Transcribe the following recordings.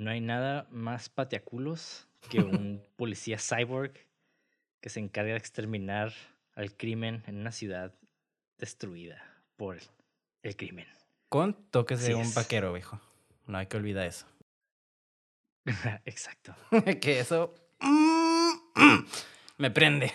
No hay nada más pateaculos que un policía cyborg que se encarga de exterminar al crimen en una ciudad destruida por el crimen. Con toques de Así un es. vaquero, viejo. No hay que olvidar eso. Exacto. que eso me prende.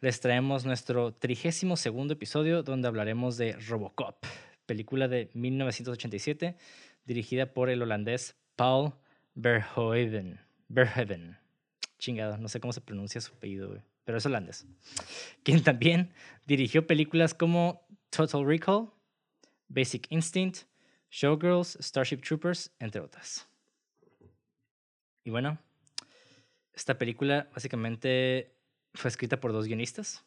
les traemos nuestro trigésimo segundo episodio donde hablaremos de Robocop, película de 1987 dirigida por el holandés Paul Verhoeven. Verhoeven. Chingado, no sé cómo se pronuncia su apellido, pero es holandés. Quien también dirigió películas como Total Recall, Basic Instinct, Showgirls, Starship Troopers, entre otras. Y bueno, esta película básicamente fue escrita por dos guionistas.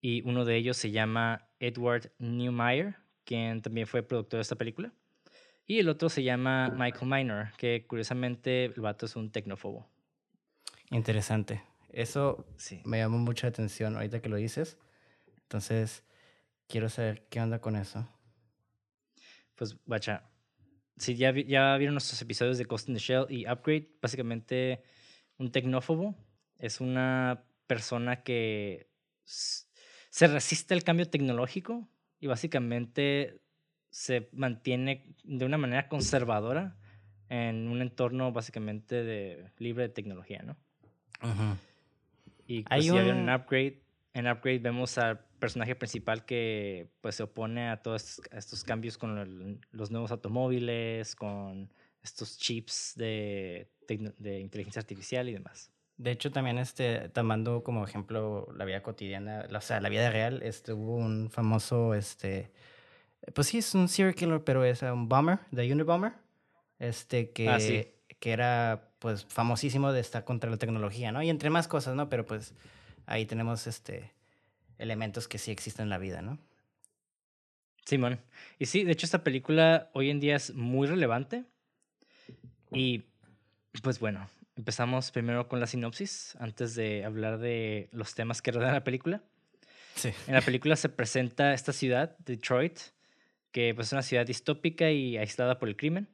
Y uno de ellos se llama Edward Newmeyer, quien también fue productor de esta película. Y el otro se llama Michael Minor, que curiosamente el vato es un tecnófobo. Interesante. Eso Sí. me llamó mucha atención ahorita que lo dices. Entonces, quiero saber qué onda con eso. Pues, guacha, si ya, vi- ya vieron nuestros episodios de Ghost in the Shell y Upgrade, básicamente un tecnófobo es una persona que se resiste al cambio tecnológico y básicamente se mantiene de una manera conservadora en un entorno básicamente de, libre de tecnología, ¿no? Y pues, Hay un- en Upgrade, en Upgrade vemos al personaje principal que pues se opone a todos estos, a estos cambios con el- los nuevos automóviles, con estos chips de, de inteligencia artificial y demás. De hecho, también este, tomando como ejemplo la vida cotidiana, o sea, la vida real, este, hubo un famoso, este, pues sí, es un serial killer, pero es un bomber, de Unabomber, este, que, Ah, sí. que era, pues, famosísimo de estar contra la tecnología, ¿no? Y entre más cosas, ¿no? Pero, pues, ahí tenemos, este, elementos que sí existen en la vida, ¿no? Simón. Y sí, de hecho esta película hoy en día es muy relevante. Y pues bueno, empezamos primero con la sinopsis antes de hablar de los temas que rodean la película. Sí. En la película se presenta esta ciudad, Detroit, que pues, es una ciudad distópica y aislada por el crimen.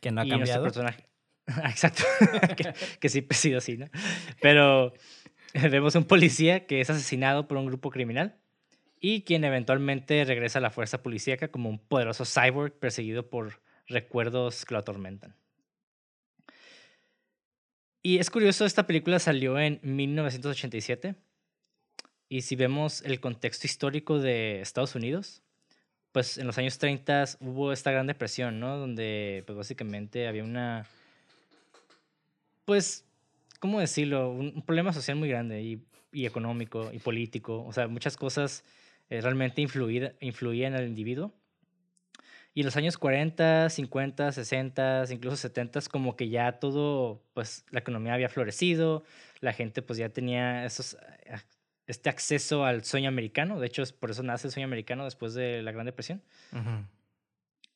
Que no ha y cambiado. personaje. Exacto. que, que siempre ha sido así, ¿no? Pero vemos un policía que es asesinado por un grupo criminal y quien eventualmente regresa a la fuerza policíaca como un poderoso cyborg perseguido por recuerdos que lo atormentan. Y es curioso, esta película salió en 1987 y si vemos el contexto histórico de Estados Unidos, pues en los años 30 hubo esta gran depresión, ¿no? Donde pues básicamente había una, pues, ¿cómo decirlo? Un, problema social muy grande y, económico y político. O sea, muchas cosas eh, realmente influida- influían el individuo. Y en los años 40, 50, 60, incluso 70, como que ya todo, pues la economía había florecido, la gente pues ya tenía esos, eh, este acceso al sueño americano. De hecho, por eso nace el sueño americano después de la Gran Depresión. Ujú.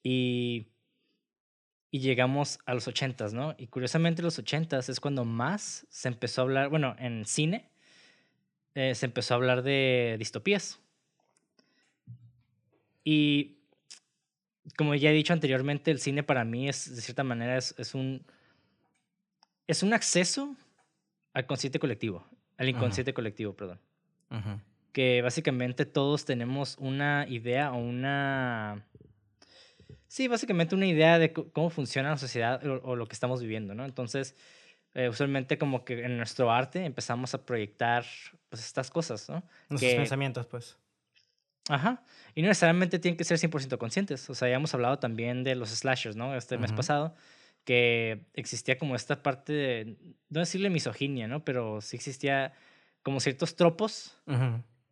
Y, y llegamos a los 80s, ¿no? Y curiosamente los 80s es cuando más se empezó a hablar, bueno, en cine, eh, se empezó a hablar de distopías. Y como ya he dicho anteriormente, el cine para mí es, de cierta manera, es, es un, es un acceso al consciente colectivo, al inconsciente colectivo, perdón. Que básicamente todos tenemos una idea o una... Sí, básicamente una idea de cómo funciona la sociedad o, o lo que estamos viviendo, ¿no? Entonces, eh, usualmente como que en nuestro arte empezamos a proyectar pues estas cosas, ¿no? Nuestros Que- pensamientos, pues. Ajá. Y no necesariamente tienen que ser 100% conscientes. O sea, ya hemos hablado también de los slashers, ¿no? Este mes pasado, que existía como esta parte de, no decirle misoginia, ¿no? Pero sí existía como ciertos tropos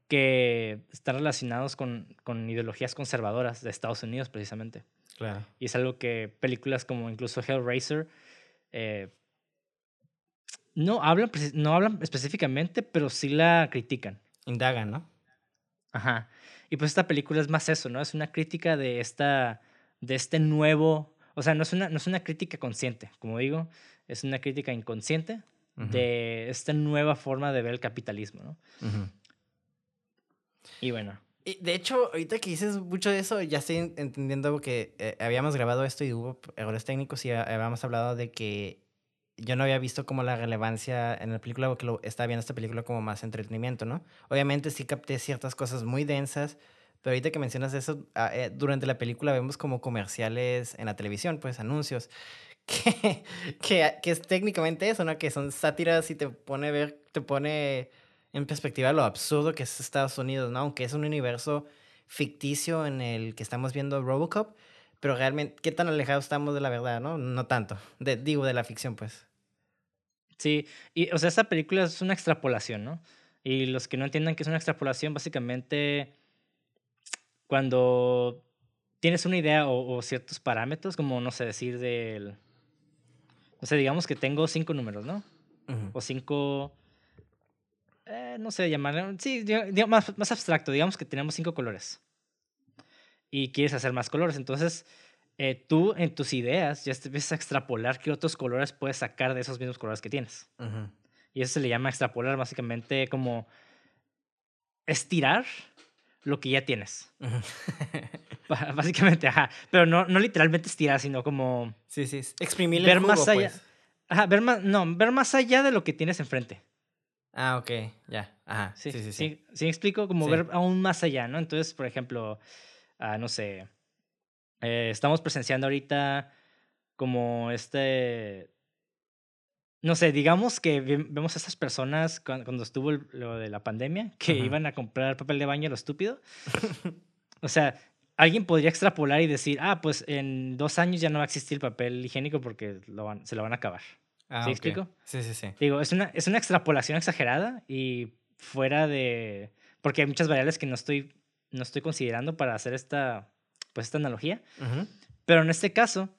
que están relacionados con, con ideologías conservadoras de Estados Unidos, precisamente. Claro. Y es algo que películas como incluso Hellraiser eh, no, hablan, no hablan específicamente, pero sí la critican. Indagan, ¿no? Ajá. Y pues esta película es más eso, ¿no? Es una crítica de esta, de este nuevo, o sea, no es una, no es una crítica consciente, como digo, es una crítica inconsciente de esta nueva forma de ver el capitalismo, ¿no? Y bueno, Y de hecho, ahorita que dices mucho de eso, ya estoy en- entendiendo que eh, habíamos grabado esto y hubo errores técnicos y ha- habíamos hablado de que yo no había visto como la relevancia en la película porque lo, estaba viendo esta película como más entretenimiento, ¿no? Obviamente sí capté ciertas cosas muy densas, pero ahorita que mencionas eso, ah, eh, durante la película vemos como comerciales en la televisión, pues anuncios, que, que, que es técnicamente eso, ¿no? Que son sátiras y te pone ver, te pone en perspectiva lo absurdo que es Estados Unidos, ¿no? Aunque es un universo ficticio en el que estamos viendo Robocop, pero realmente, ¿qué tan alejados estamos de la verdad, no? No tanto. De, digo, de la ficción, pues. sí, y o sea, esta película es una extrapolación, ¿no? Y los que no entiendan que es una extrapolación, básicamente, cuando tienes una idea o, o ciertos parámetros, como, no sé, decir del... No sé, digamos que tengo cinco números, ¿no? O cinco, eh, no sé, llamarle, sí, más, más abstracto, digamos que tenemos cinco colores y quieres hacer más colores, entonces eh, tú en tus ideas ya te empiezas a extrapolar qué otros colores puedes sacar de esos mismos colores que tienes. Y eso se le llama extrapolar, básicamente como estirar lo que ya tienes. Básicamente, ajá. Pero no, no literalmente estirar, sino como sí, sí. es Exprimirle ver jugo, más allá. pues. Ajá, ver más, no, ver más allá de lo que tienes enfrente. Ah, ok. Ya. Ajá. Sí, Sí, sí, sí. sí, sí me explico, como Sí. ver aún más allá, ¿no? Entonces, por ejemplo, ah, no sé, eh, estamos presenciando ahorita como este, no sé, digamos que ve- vemos a estas personas cuan- cuando, estuvo el- lo de la pandemia, que Ajá. iban a comprar papel de baño a lo estúpido. O sea, alguien podría extrapolar y decir, ah, pues en dos años ya no va a existir papel higiénico porque lo van- se lo van a acabar. Ah, ¿Sí explico? Sí, sí, sí. Digo, es una, es una extrapolación exagerada y fuera de... Porque hay muchas variables que no estoy, no estoy considerando para hacer esta, pues, esta analogía. Ujú. Pero en este caso,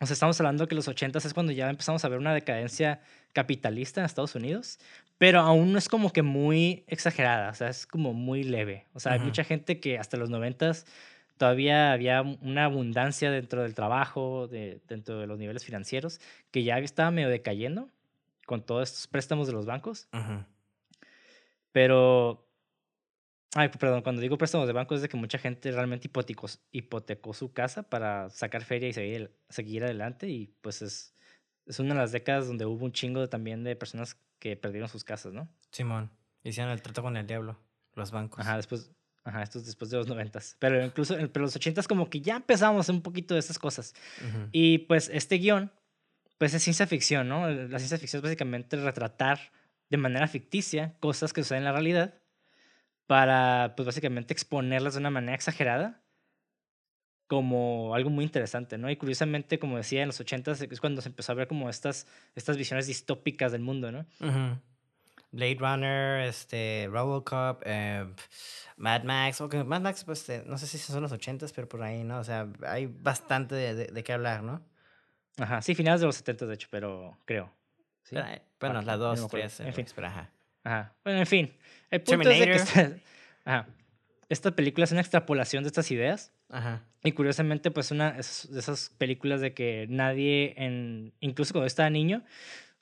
o sea, estamos hablando que los 80 es cuando ya empezamos a ver una decadencia capitalista en Estados Unidos, pero aún no es como que muy exagerada, o sea, es como muy leve. O sea, hay Ujú. mucha gente que hasta los 90 todavía había una abundancia dentro del trabajo, de, dentro de los niveles financieros, que ya estaba medio decayendo con todos estos préstamos de los bancos. Ujú. Pero, ay, perdón, cuando digo préstamos de banco es de que mucha gente realmente hipotecó, hipotecó su casa para sacar feria y seguir, seguir adelante y pues es, es una de las décadas donde hubo un chingo también de personas que perdieron sus casas, ¿no? Simón. Hicieron el trato con el diablo. Los bancos. Ajá, después, ajá, esto es después de los noventas. Pero incluso, en- pero los ochentas como que ya empezamos a hacer un poquito de esas cosas. Ujú. Y pues este guion, pues es ciencia ficción, ¿no? La ciencia ficción es básicamente retratar de manera ficticia cosas que suceden en la realidad para, pues básicamente exponerlas de una manera exagerada como algo muy interesante, ¿no? Y curiosamente, como decía, en los 80 es cuando se empezó a ver como estas, estas visiones distópicas del mundo, ¿no? Ujú. Blade Runner, este, Robocop, eh, Mad Max, ok, Mad Max, pues eh, no sé si son los ochentas, pero por ahí, ¿no? O sea, hay bastante de, de, de qué hablar, ¿no? Ajá, sí, finales de los 70 de hecho, pero creo. ¿sí? Pero, eh, bueno, la ya no 2, me acuerdo. 3, En fin. pero ajá. Ajá. Bueno, en fin. El punto es de que Terminator. esta, ajá, esta película es una extrapolación de estas ideas. Ajá. Y curiosamente, pues una es de esas películas de que nadie, en, incluso cuando estaba niño,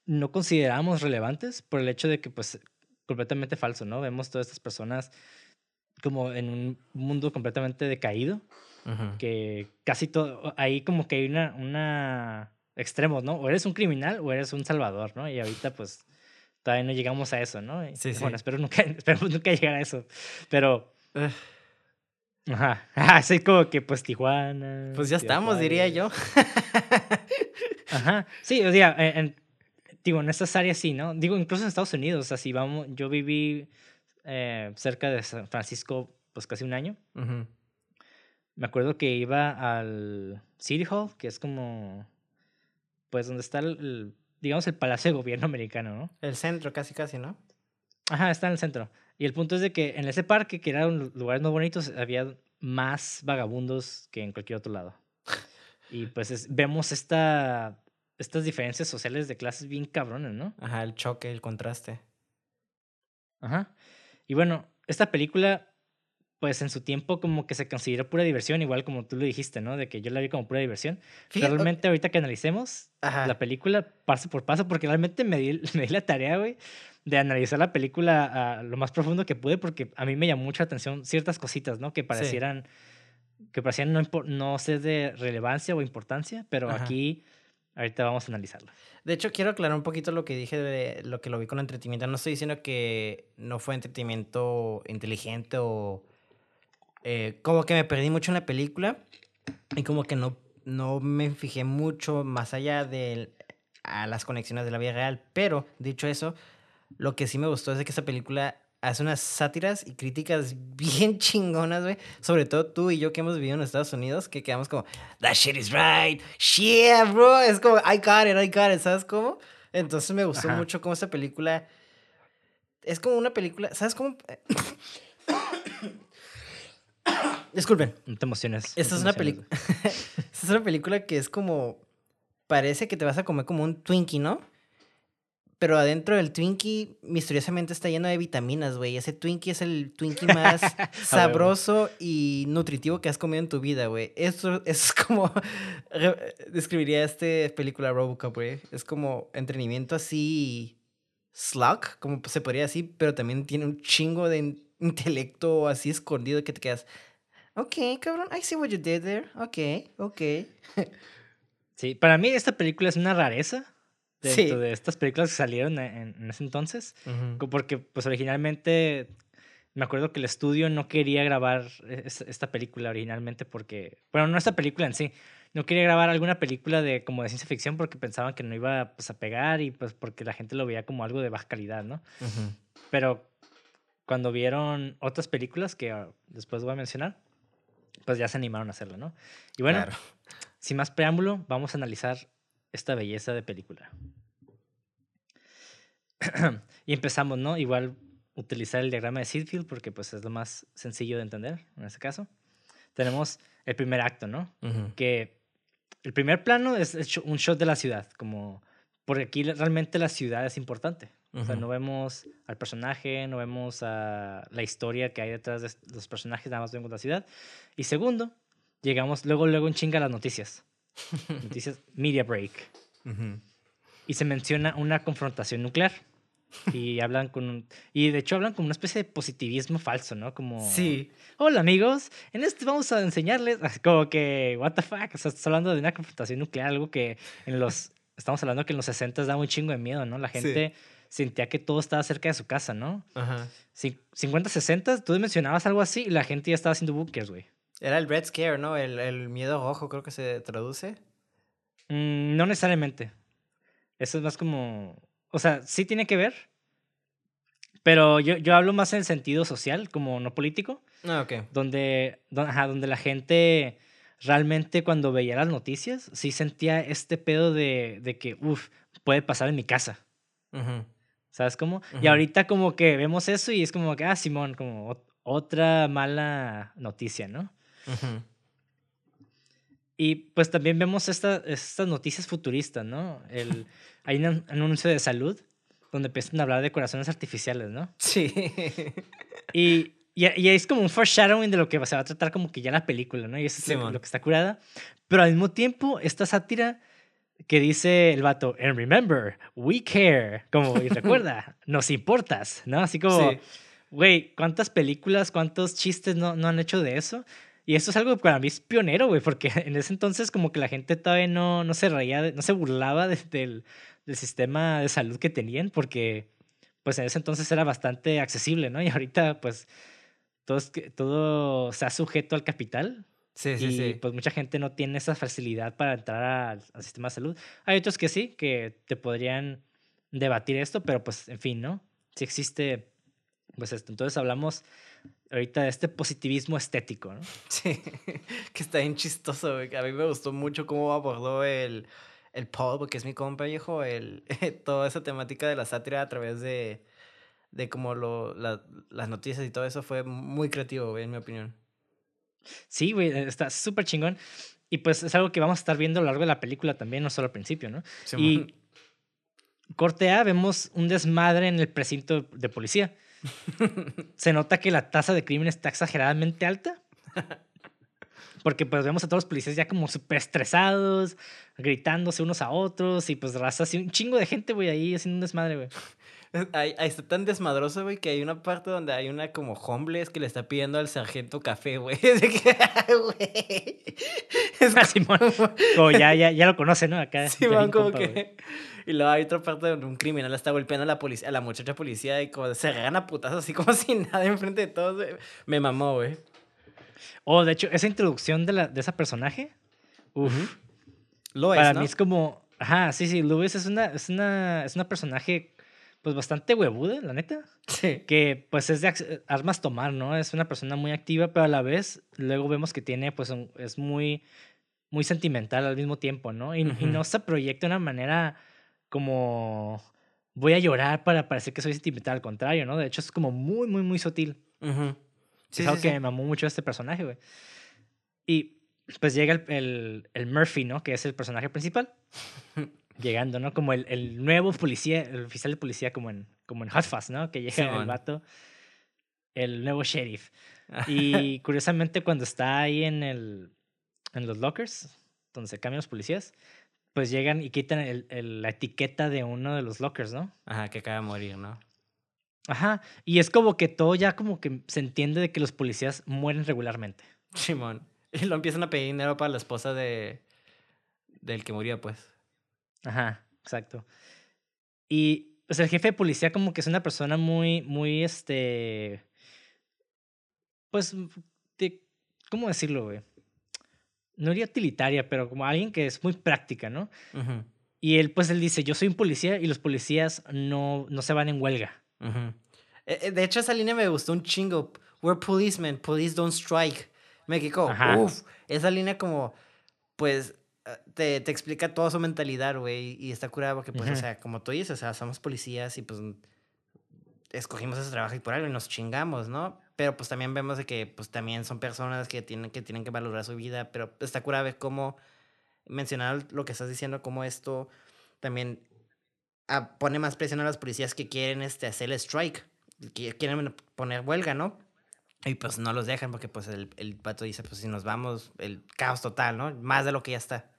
no considerábamos relevantes por el hecho de que, pues, completamente falso, ¿no? Vemos todas estas personas como en un mundo completamente decaído, que casi todo, ahí como que hay una, una extremos, ¿no? O eres un criminal o eres un salvador, ¿no? Y ahorita, pues, todavía no llegamos a eso, ¿no? Sí, Bueno, sí. espero nunca, esperemos nunca llegar a eso. Pero, ajá, así como que pues Tijuana. Pues ya estamos, diría yo. Ajá, sí, o sea, en, en- digo, en estas áreas sí, ¿no? Digo, incluso en Estados Unidos, o sea, si vamos, yo viví eh, cerca de San Francisco pues casi un año. Ujú. Me acuerdo que iba al City Hall, que es como, pues donde está el, el, digamos, el Palacio de Gobierno americano, ¿no? El centro, casi, casi, ¿no? Ajá, está en el centro. Y el punto es de que en ese parque, que era un lu- lugares más bonitos, había más vagabundos que en cualquier otro lado. Y pues es- vemos esta, estas diferencias sociales de clases bien cabrones, ¿no? Ajá, el choque, el contraste. Ajá. Y bueno, esta película, pues en su tiempo como que se consideró pura diversión, igual como tú lo dijiste, ¿no? De que yo la vi como pura diversión. Fíjate- realmente ahorita que analicemos Ajá. la película paso por paso, porque realmente me di, me di la tarea, güey, de analizar la película a lo más profundo que pude, porque a mí me llamó mucha atención ciertas cositas, ¿no? Que parecieran, que parecían no, no ser de relevancia o importancia, pero Ajá. aquí ahorita vamos a analizarlo. De hecho, quiero aclarar un poquito lo que dije de lo que lo vi con entretenimiento. No estoy diciendo que no fue entretenimiento inteligente o eh, como que me perdí mucho en la película y como que no, no me fijé mucho más allá de a las conexiones de la vida real. Pero, dicho eso, lo que sí me gustó es de que esta película hace unas sátiras y críticas bien chingonas, güey. Sobre todo tú y yo que hemos vivido en Estados Unidos, que quedamos como, that shit is right, yeah, bro. Es como, I got it, I got it, ¿sabes cómo? Entonces me gustó Ajá. mucho cómo esta película... Es como una película, ¿sabes cómo? Disculpen. No te emociones. no Esta te es una emociones, película. Esta es una película que es como. Parece que te vas a comer como un Twinkie, ¿no? Pero adentro del Twinkie, misteriosamente está lleno de vitaminas, güey. Ese Twinkie es el Twinkie más sabroso y nutritivo que has comido en tu vida, güey. Eso es como. Describiría esta película Robocop, güey. Es como entretenimiento así. Slug, como se podría decir, pero también tiene un chingo de in- intelecto así escondido que te quedas. Ok, cabrón, I see what you did there. Ok, ok. Sí, para mí esta película es una rareza dentro Sí. de estas películas que salieron en, en ese entonces. Co- Porque, pues, originalmente me acuerdo que el estudio no quería grabar es- esta película originalmente porque, bueno, no esta película en sí, no quería grabar alguna película de como de ciencia ficción porque pensaban que no iba pues, a pegar y pues porque la gente lo veía como algo de baja calidad, ¿no? Ujú. Pero cuando vieron otras películas que ah, después voy a mencionar, pues ya se animaron a hacerlo, ¿no? Y bueno, Claro. sin más preámbulo, vamos a analizar esta belleza de película. y empezamos, ¿no? Igual utilizar el diagrama de Seedfield porque pues es lo más sencillo de entender en este caso. Tenemos el primer acto, ¿no? Que el primer plano es un shot de la ciudad, como porque aquí realmente la ciudad es importante. O sea, no vemos al personaje, no vemos a la historia que hay detrás de los personajes, nada más vemos la ciudad. Y segundo, llegamos luego, luego en chinga a las noticias. Noticias, media break. Ujú. Y se menciona una confrontación nuclear. Y hablan con y de hecho hablan con una especie de positivismo falso, ¿no? Como Sí. Hola amigos, en este vamos a enseñarles como que what the fuck, o sea, estás hablando de una confrontación nuclear, algo que en los estamos hablando que en los 60 da un chingo de miedo, ¿no? La Sí. Sentía que todo estaba cerca de su casa, ¿no? Ajá. Cin- 50, 60, tú mencionabas algo así y la gente ya estaba haciendo bunkers, güey. Era el Red Scare, ¿no? El, el miedo rojo, creo que se traduce. Mm, no necesariamente. Eso es más como. O sea, sí tiene que ver. Pero yo, yo hablo más en el sentido social, como no político, Ah, ok. donde, don- ajá, donde la gente realmente cuando veía las noticias, sí sentía este pedo de, de que, uff, puede pasar en mi casa. Ujú. ¿Sabes cómo? Y Ujú. ahorita como que vemos eso y es como que, ah, Simón, como ot- otra mala noticia, ¿no? Ujú. Y pues también vemos esta, estas noticias futuristas, ¿no? El, hay un an- anuncio de salud donde empiezan a hablar de corazones artificiales, ¿no? Sí. Y, y, y es como un foreshadowing de lo que se va a tratar como que ya la película, ¿no? Y eso es lo- lo que está curada. Pero al mismo tiempo, esta sátira que dice el vato, and remember, we care, como, y recuerda, nos importas, ¿no? Así como, Sí. güey, ¿cuántas películas, cuántos chistes no, no han hecho de eso? Y esto es algo que para mí es pionero, güey, porque en ese entonces como que la gente todavía no, no se reía, no se burlaba de- del, del sistema de salud que tenían, porque pues en ese entonces era bastante accesible, ¿no? Y ahorita, pues, todo, todo se ha sujeto al capital. Sí, sí, y, sí. pues mucha gente no tiene esa facilidad para entrar al, al sistema de salud. Hay otros que sí, que te podrían debatir esto, pero pues, en fin, ¿no? Si existe, pues esto. Entonces hablamos ahorita de este positivismo estético, ¿no? Sí, que está bien chistoso, güey. A mí me gustó mucho cómo abordó el, el Paul, porque es mi compa viejo, el, toda esa temática de la sátira a través de, de como lo, la, las noticias y todo eso fue muy creativo, güey, en mi opinión. Sí, güey, está súper chingón. Y pues es algo que vamos a estar viendo a lo largo de la película también, no solo al principio, ¿no? Sí, y corte A, vemos un desmadre en el precinto de policía. Se nota que la tasa de crimen está exageradamente alta. Porque pues vemos a todos los policías ya como súper estresados, gritándose unos a otros y pues raza así, un chingo de gente, güey, ahí haciendo un desmadre, güey. Ahí, ahí está tan desmadroso, güey, que hay una parte donde hay una como homeless que le está pidiendo al sargento café, güey. Es que, güey. Es Ah, Simón, como ya, ya, ya lo conoce, ¿no? Acá. Simón, como compa, que. Y luego hay otra parte donde un criminal está golpeando a la policía, a la muchacha policía y como se regan a putazos así como si nada enfrente de todos. güey. Me mamó, güey. Oh, de hecho, esa introducción de, la, de esa personaje, uf, Lo para es, ¿no? mí es como, ajá, sí, sí, Louis es una, es una, es una personaje, pues bastante huevuda, la neta. Sí. que pues es de armas tomar, ¿no? Es una persona muy activa, pero a la vez luego vemos que tiene, pues un- es muy, muy sentimental al mismo tiempo, ¿no? Y, y Ujú. no se proyecta de una manera como voy a llorar para parecer que soy sentimental, al contrario, ¿no? De hecho es como muy, muy, muy sutil. Sí, es algo sí, que sí. me mamó mucho este personaje, güey. Y pues llega el, el, el Murphy, ¿no? Que es el personaje principal. Llegando, ¿no? Como el, el nuevo policía, el oficial de policía como en, como en Hot Fuzz, ¿no? Que llega el vato, el nuevo sheriff. Y curiosamente cuando está ahí en, el, en los lockers, donde se cambian los policías, pues llegan y quitan el- el- la etiqueta de uno de los lockers, ¿no? Ajá, que acaba de morir, ¿no? Ajá. Y es como que todo ya como que se entiende de que los policías mueren regularmente. Simón. Y lo empiezan a pedir dinero para la esposa de del que murió, pues. Ajá, exacto. Y pues el jefe de policía como que es una persona muy, muy, este, pues, de, ¿cómo decirlo, güey? No diría utilitaria, pero como alguien que es muy práctica, ¿no? Y él, pues, él dice, yo soy un policía y los policías no, no se van en huelga. Eh, eh, De hecho, esa línea me gustó un chingo. We're policemen, police don't strike. Ajá. uff, esa línea como, pues, te, te explica toda su mentalidad, güey, y está curada porque, pues, o sea, como tú dices, o sea, somos policías y, pues, escogimos ese trabajo y por algo y nos chingamos, ¿no? Pero, pues, también vemos de que, pues, también son personas que tienen que, tienen que valorar su vida, pero está curada ver cómo, mencionar lo que estás diciendo, cómo esto también ah, pone más presión a los policías que quieren este, hacer el strike, que quieren poner huelga, ¿no? Y pues no los dejan porque pues el, el pato dice, pues si nos vamos, el caos total, ¿no? Más de lo que ya está.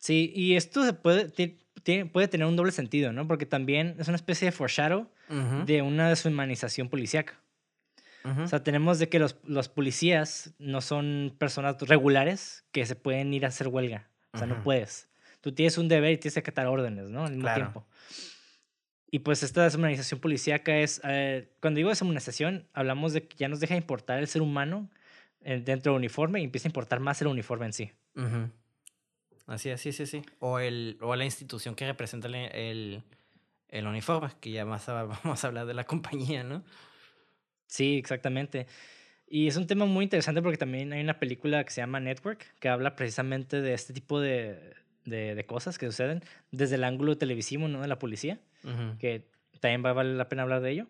Sí, y esto se puede, ti- tiene- puede tener un doble sentido, ¿no? Porque también es una especie de foreshadow de una deshumanización policíaca. ujú. O sea, tenemos de que los, los policías no son personas regulares que se pueden ir a hacer huelga. O sea, no puedes. Tú tienes un deber y tienes que acatar órdenes, ¿no? Al mismo Claro. tiempo. Y pues esta deshumanización policíaca es, eh, cuando digo deshumanización, hablamos de que ya nos deja de importar el ser humano eh, dentro del uniforme y empieza a importar más el uniforme en sí. Así es, sí, sí, sí. O, el, o la institución que representa el, el, el uniforme, que ya más a- vamos a hablar de la compañía, ¿no? Sí, exactamente. Y es un tema muy interesante porque también hay una película que se llama Network, que habla precisamente de este tipo de, de, de cosas que suceden desde el ángulo televisivo, ¿no? De la policía, Ujú. que también va a valer la pena hablar de ello.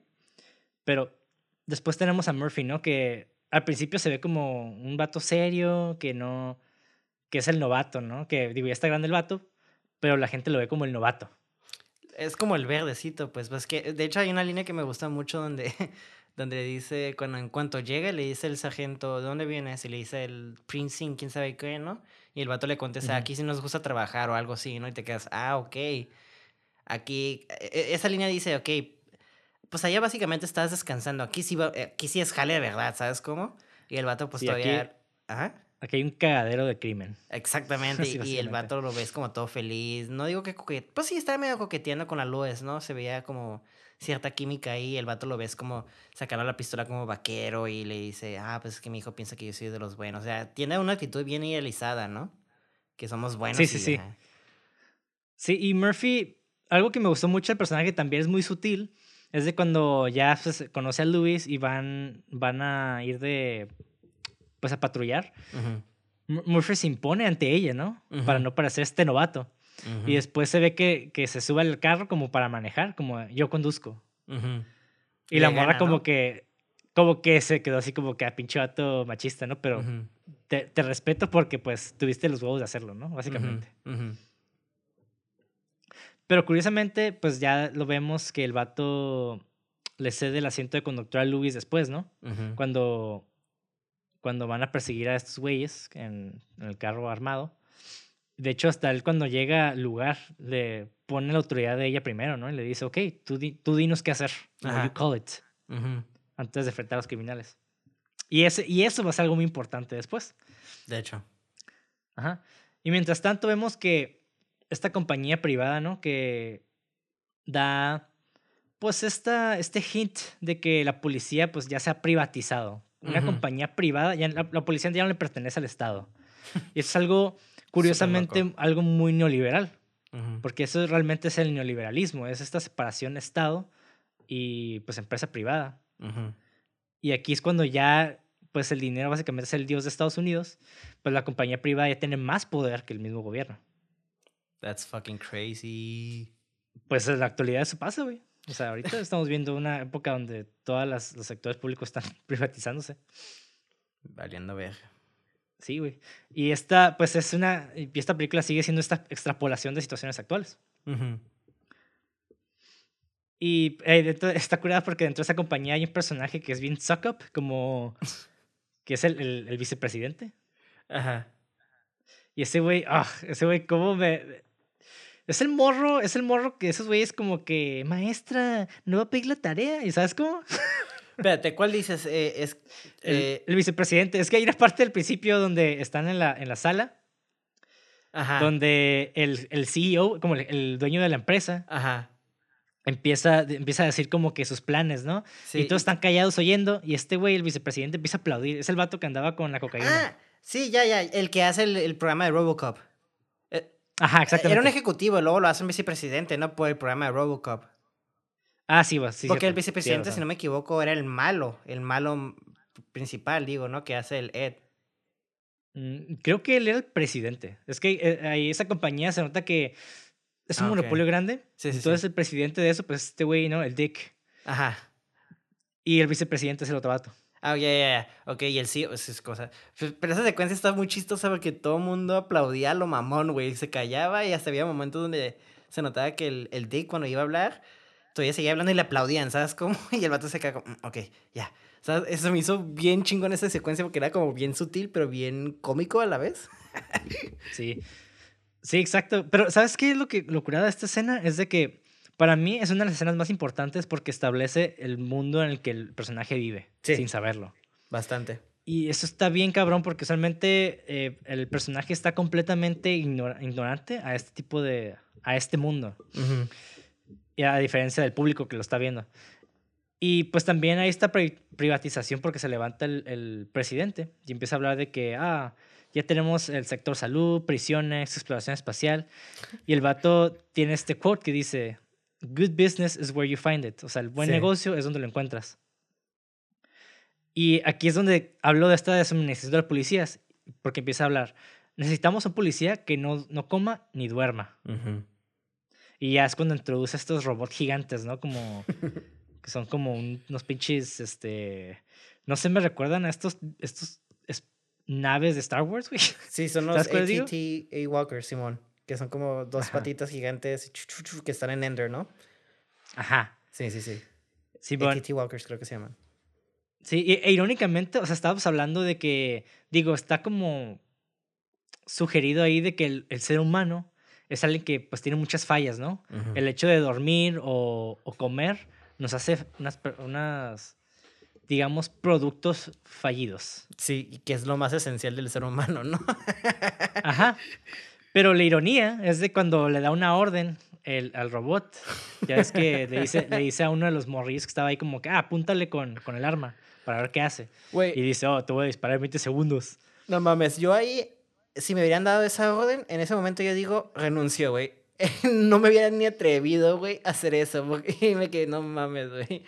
Pero después tenemos a Murphy, ¿no? Que al principio se ve como un vato serio, que no, que es el novato, ¿no? Que digo, ya está grande el vato, pero la gente lo ve como el novato. Es como el verdecito, pues, pues que de hecho hay una línea que me gusta mucho donde, donde dice, cuando en cuanto llega, le dice el sargento, ¿de dónde vienes? Y le dice el Prince, quién sabe qué, ¿no? Y el vato le contesta, aquí sí nos gusta trabajar o algo así, ¿no? Y te quedas, ah, ok. Aquí, e- e- esa línea dice, ok, pues allá básicamente estás descansando, aquí sí, va- eh, aquí sí es jale de verdad, ¿sabes cómo? Y el vato pues aquí- todavía... Ajá. Aquí hay un cagadero de crimen. Exactamente, Sí, y el vato lo ves como todo feliz. No digo que coqueteando, pues sí, estaba medio coqueteando con la Lois, ¿no? Se veía como cierta química ahí. El vato lo ves como sacando la pistola como vaquero y le dice, ah, pues es que mi hijo piensa que yo soy de los buenos. O sea, tiene una actitud bien idealizada, ¿no? Que somos buenos. Sí, sí, y, sí. ajá. Sí, y Murphy, algo que me gustó mucho del personaje también es muy sutil, es de cuando ya pues, conoce a Luis y van, van a ir de, pues a patrullar. Murphy se impone ante ella, ¿no? Para Ujú. no parecer este novato. ujú, Y después se ve que, que se sube al carro como para manejar, como yo conduzco. Y Le la morra gana, como ¿no? que, como que se quedó así como que a pinche vato machista, ¿no? Pero te, te respeto porque pues tuviste los huevos de hacerlo, ¿no? Básicamente. Pero curiosamente, pues ya lo vemos que el vato le cede el asiento de conductor a Luis después, ¿no? Cuando, cuando van a perseguir a estos güeyes en, en el carro armado. De hecho, hasta él cuando llega al lugar le pone la autoridad de ella primero, ¿no? Y le dice, ok, tú, di- tú dinos qué hacer. you call it. Antes de enfrentar a los criminales. Y, ese, y eso va a ser algo muy importante después. De hecho. Ajá. Y mientras tanto vemos que esta compañía privada, ¿no? Que da, pues, esta, este hint de que la policía, pues, ya se ha privatizado. Una compañía privada, ya, la, la policía ya no le pertenece al Estado. Y eso es algo, curiosamente, algo muy neoliberal. Porque eso realmente es el neoliberalismo, es esta separación Estado y, pues, empresa privada. Y aquí es cuando ya, pues, el dinero básicamente es el dios de Estados Unidos, pues la compañía privada ya tiene más poder que el mismo gobierno. That's fucking crazy. Pues en la actualidad eso pasa, güey. O sea, ahorita estamos viendo una época donde todos los sectores públicos están privatizándose. Valiendo ver. Sí, güey. Y esta, pues es una, y esta película sigue siendo esta extrapolación de situaciones actuales. Ujú. Y dentro- está curada porque dentro de esa compañía hay un personaje que es bien suck up, como que es el, el- el vicepresidente. Ajá. Y ese güey, ah, ese güey, ¿cómo me...? Es el morro, es el morro que esos güeyes como que, maestra, no va a pedir la tarea. ¿Y sabes cómo? Espérate, ¿cuál dices? Eh, es, El, eh, el vicepresidente. Es que hay una parte del principio donde están en la, en la sala, ajá. donde el, el CEO, como el, el dueño de la empresa, Ajá. empieza, empieza a decir como que sus planes, ¿no? Sí. Y todos están callados oyendo, y este güey, el vicepresidente, empieza a aplaudir. Es el vato que andaba con la cocaína. Ah, sí, ya, ya. El que hace el, el programa de Robocop. Eh, Ajá, exactamente. Era un ejecutivo y luego lo hacen vicepresidente, ¿no? Por el programa de Robocop. Ah, sí, sí. Porque el vicepresidente, si no me equivoco, era el malo. El malo principal, digo, ¿no? Que hace el Ed. Mm, Creo que él era el presidente. Es que eh, ahí esa compañía se nota que es un Ah, monopolio grande. Sí, sí, Entonces sí. el presidente de eso, pues este güey, ¿no? El Dick. Ajá. Y el vicepresidente es el otro vato. Ah, ya, ya, ya. Ok, y el sí, es, es cosa. Pues, Pero esa secuencia está muy chistosa porque todo el mundo aplaudía a lo mamón, güey. Se callaba y hasta había momentos donde se notaba que el, el Dick, cuando iba a hablar, todavía seguía hablando y le aplaudían, ¿sabes cómo? Y el vato se cagó. "Mm, Ok, ya. ¿Sabes? Eso me hizo bien chingón esa secuencia porque era como bien sutil, pero bien cómico a la vez. Sí. Sí, exacto. Pero ¿sabes qué es lo que lo curada de esta escena? Es de que para mí es una de las escenas más importantes porque establece el mundo en el que el personaje vive, Sí. sin saberlo. Bastante. Y eso está bien cabrón porque usualmente eh, el personaje está completamente ignora- ignorante a este tipo de... a este mundo. Ujú. y a diferencia del público que lo está viendo. Y pues también hay esta pri- privatización porque se levanta el, el presidente y empieza a hablar de que, ah, ya tenemos el sector salud, prisiones, exploración espacial. Y el vato tiene este quote que dice, good business is where you find it. O sea, el buen Sí. negocio es donde lo encuentras. Y aquí es donde hablo de esta desumunización de los policías, porque empieza a hablar, necesitamos un policía que no, no coma ni duerma. Ujú. Y ya es cuando introduce estos robots gigantes, ¿no? Como que son como un- unos pinches, este, no sé, me recuerdan a estos, estos es- naves de Star Wars, güey. Sí, son los. ATT Walkers, Simón. Que son como dos Ajá. patitas gigantes que están en Ender, ¿no? Ajá. Sí, sí, sí. Sí, ATT Walkers creo que se llaman. sí, e, e irónicamente, o sea, estábamos hablando de que, digo, está como sugerido ahí de que el, el ser humano es alguien que pues tiene muchas fallas, ¿no? El hecho de dormir o, o comer nos hace unas, unas digamos, productos fallidos. Sí, que es lo más esencial del ser humano, ¿no? Ajá. Pero la ironía es de cuando le da una orden el, al robot. Ya es que le dice, le dice a uno de los morrillos que estaba ahí como que, ah, apúntale con, con el arma para ver qué hace. Güey, Y dice, oh, te voy a disparar en 20 segundos. no mames, yo ahí, si me hubieran dado esa orden, en ese momento yo digo, renuncio, güey. no me hubiera ni atrevido, güey, a hacer eso. Porque y me quedé, no mames, güey.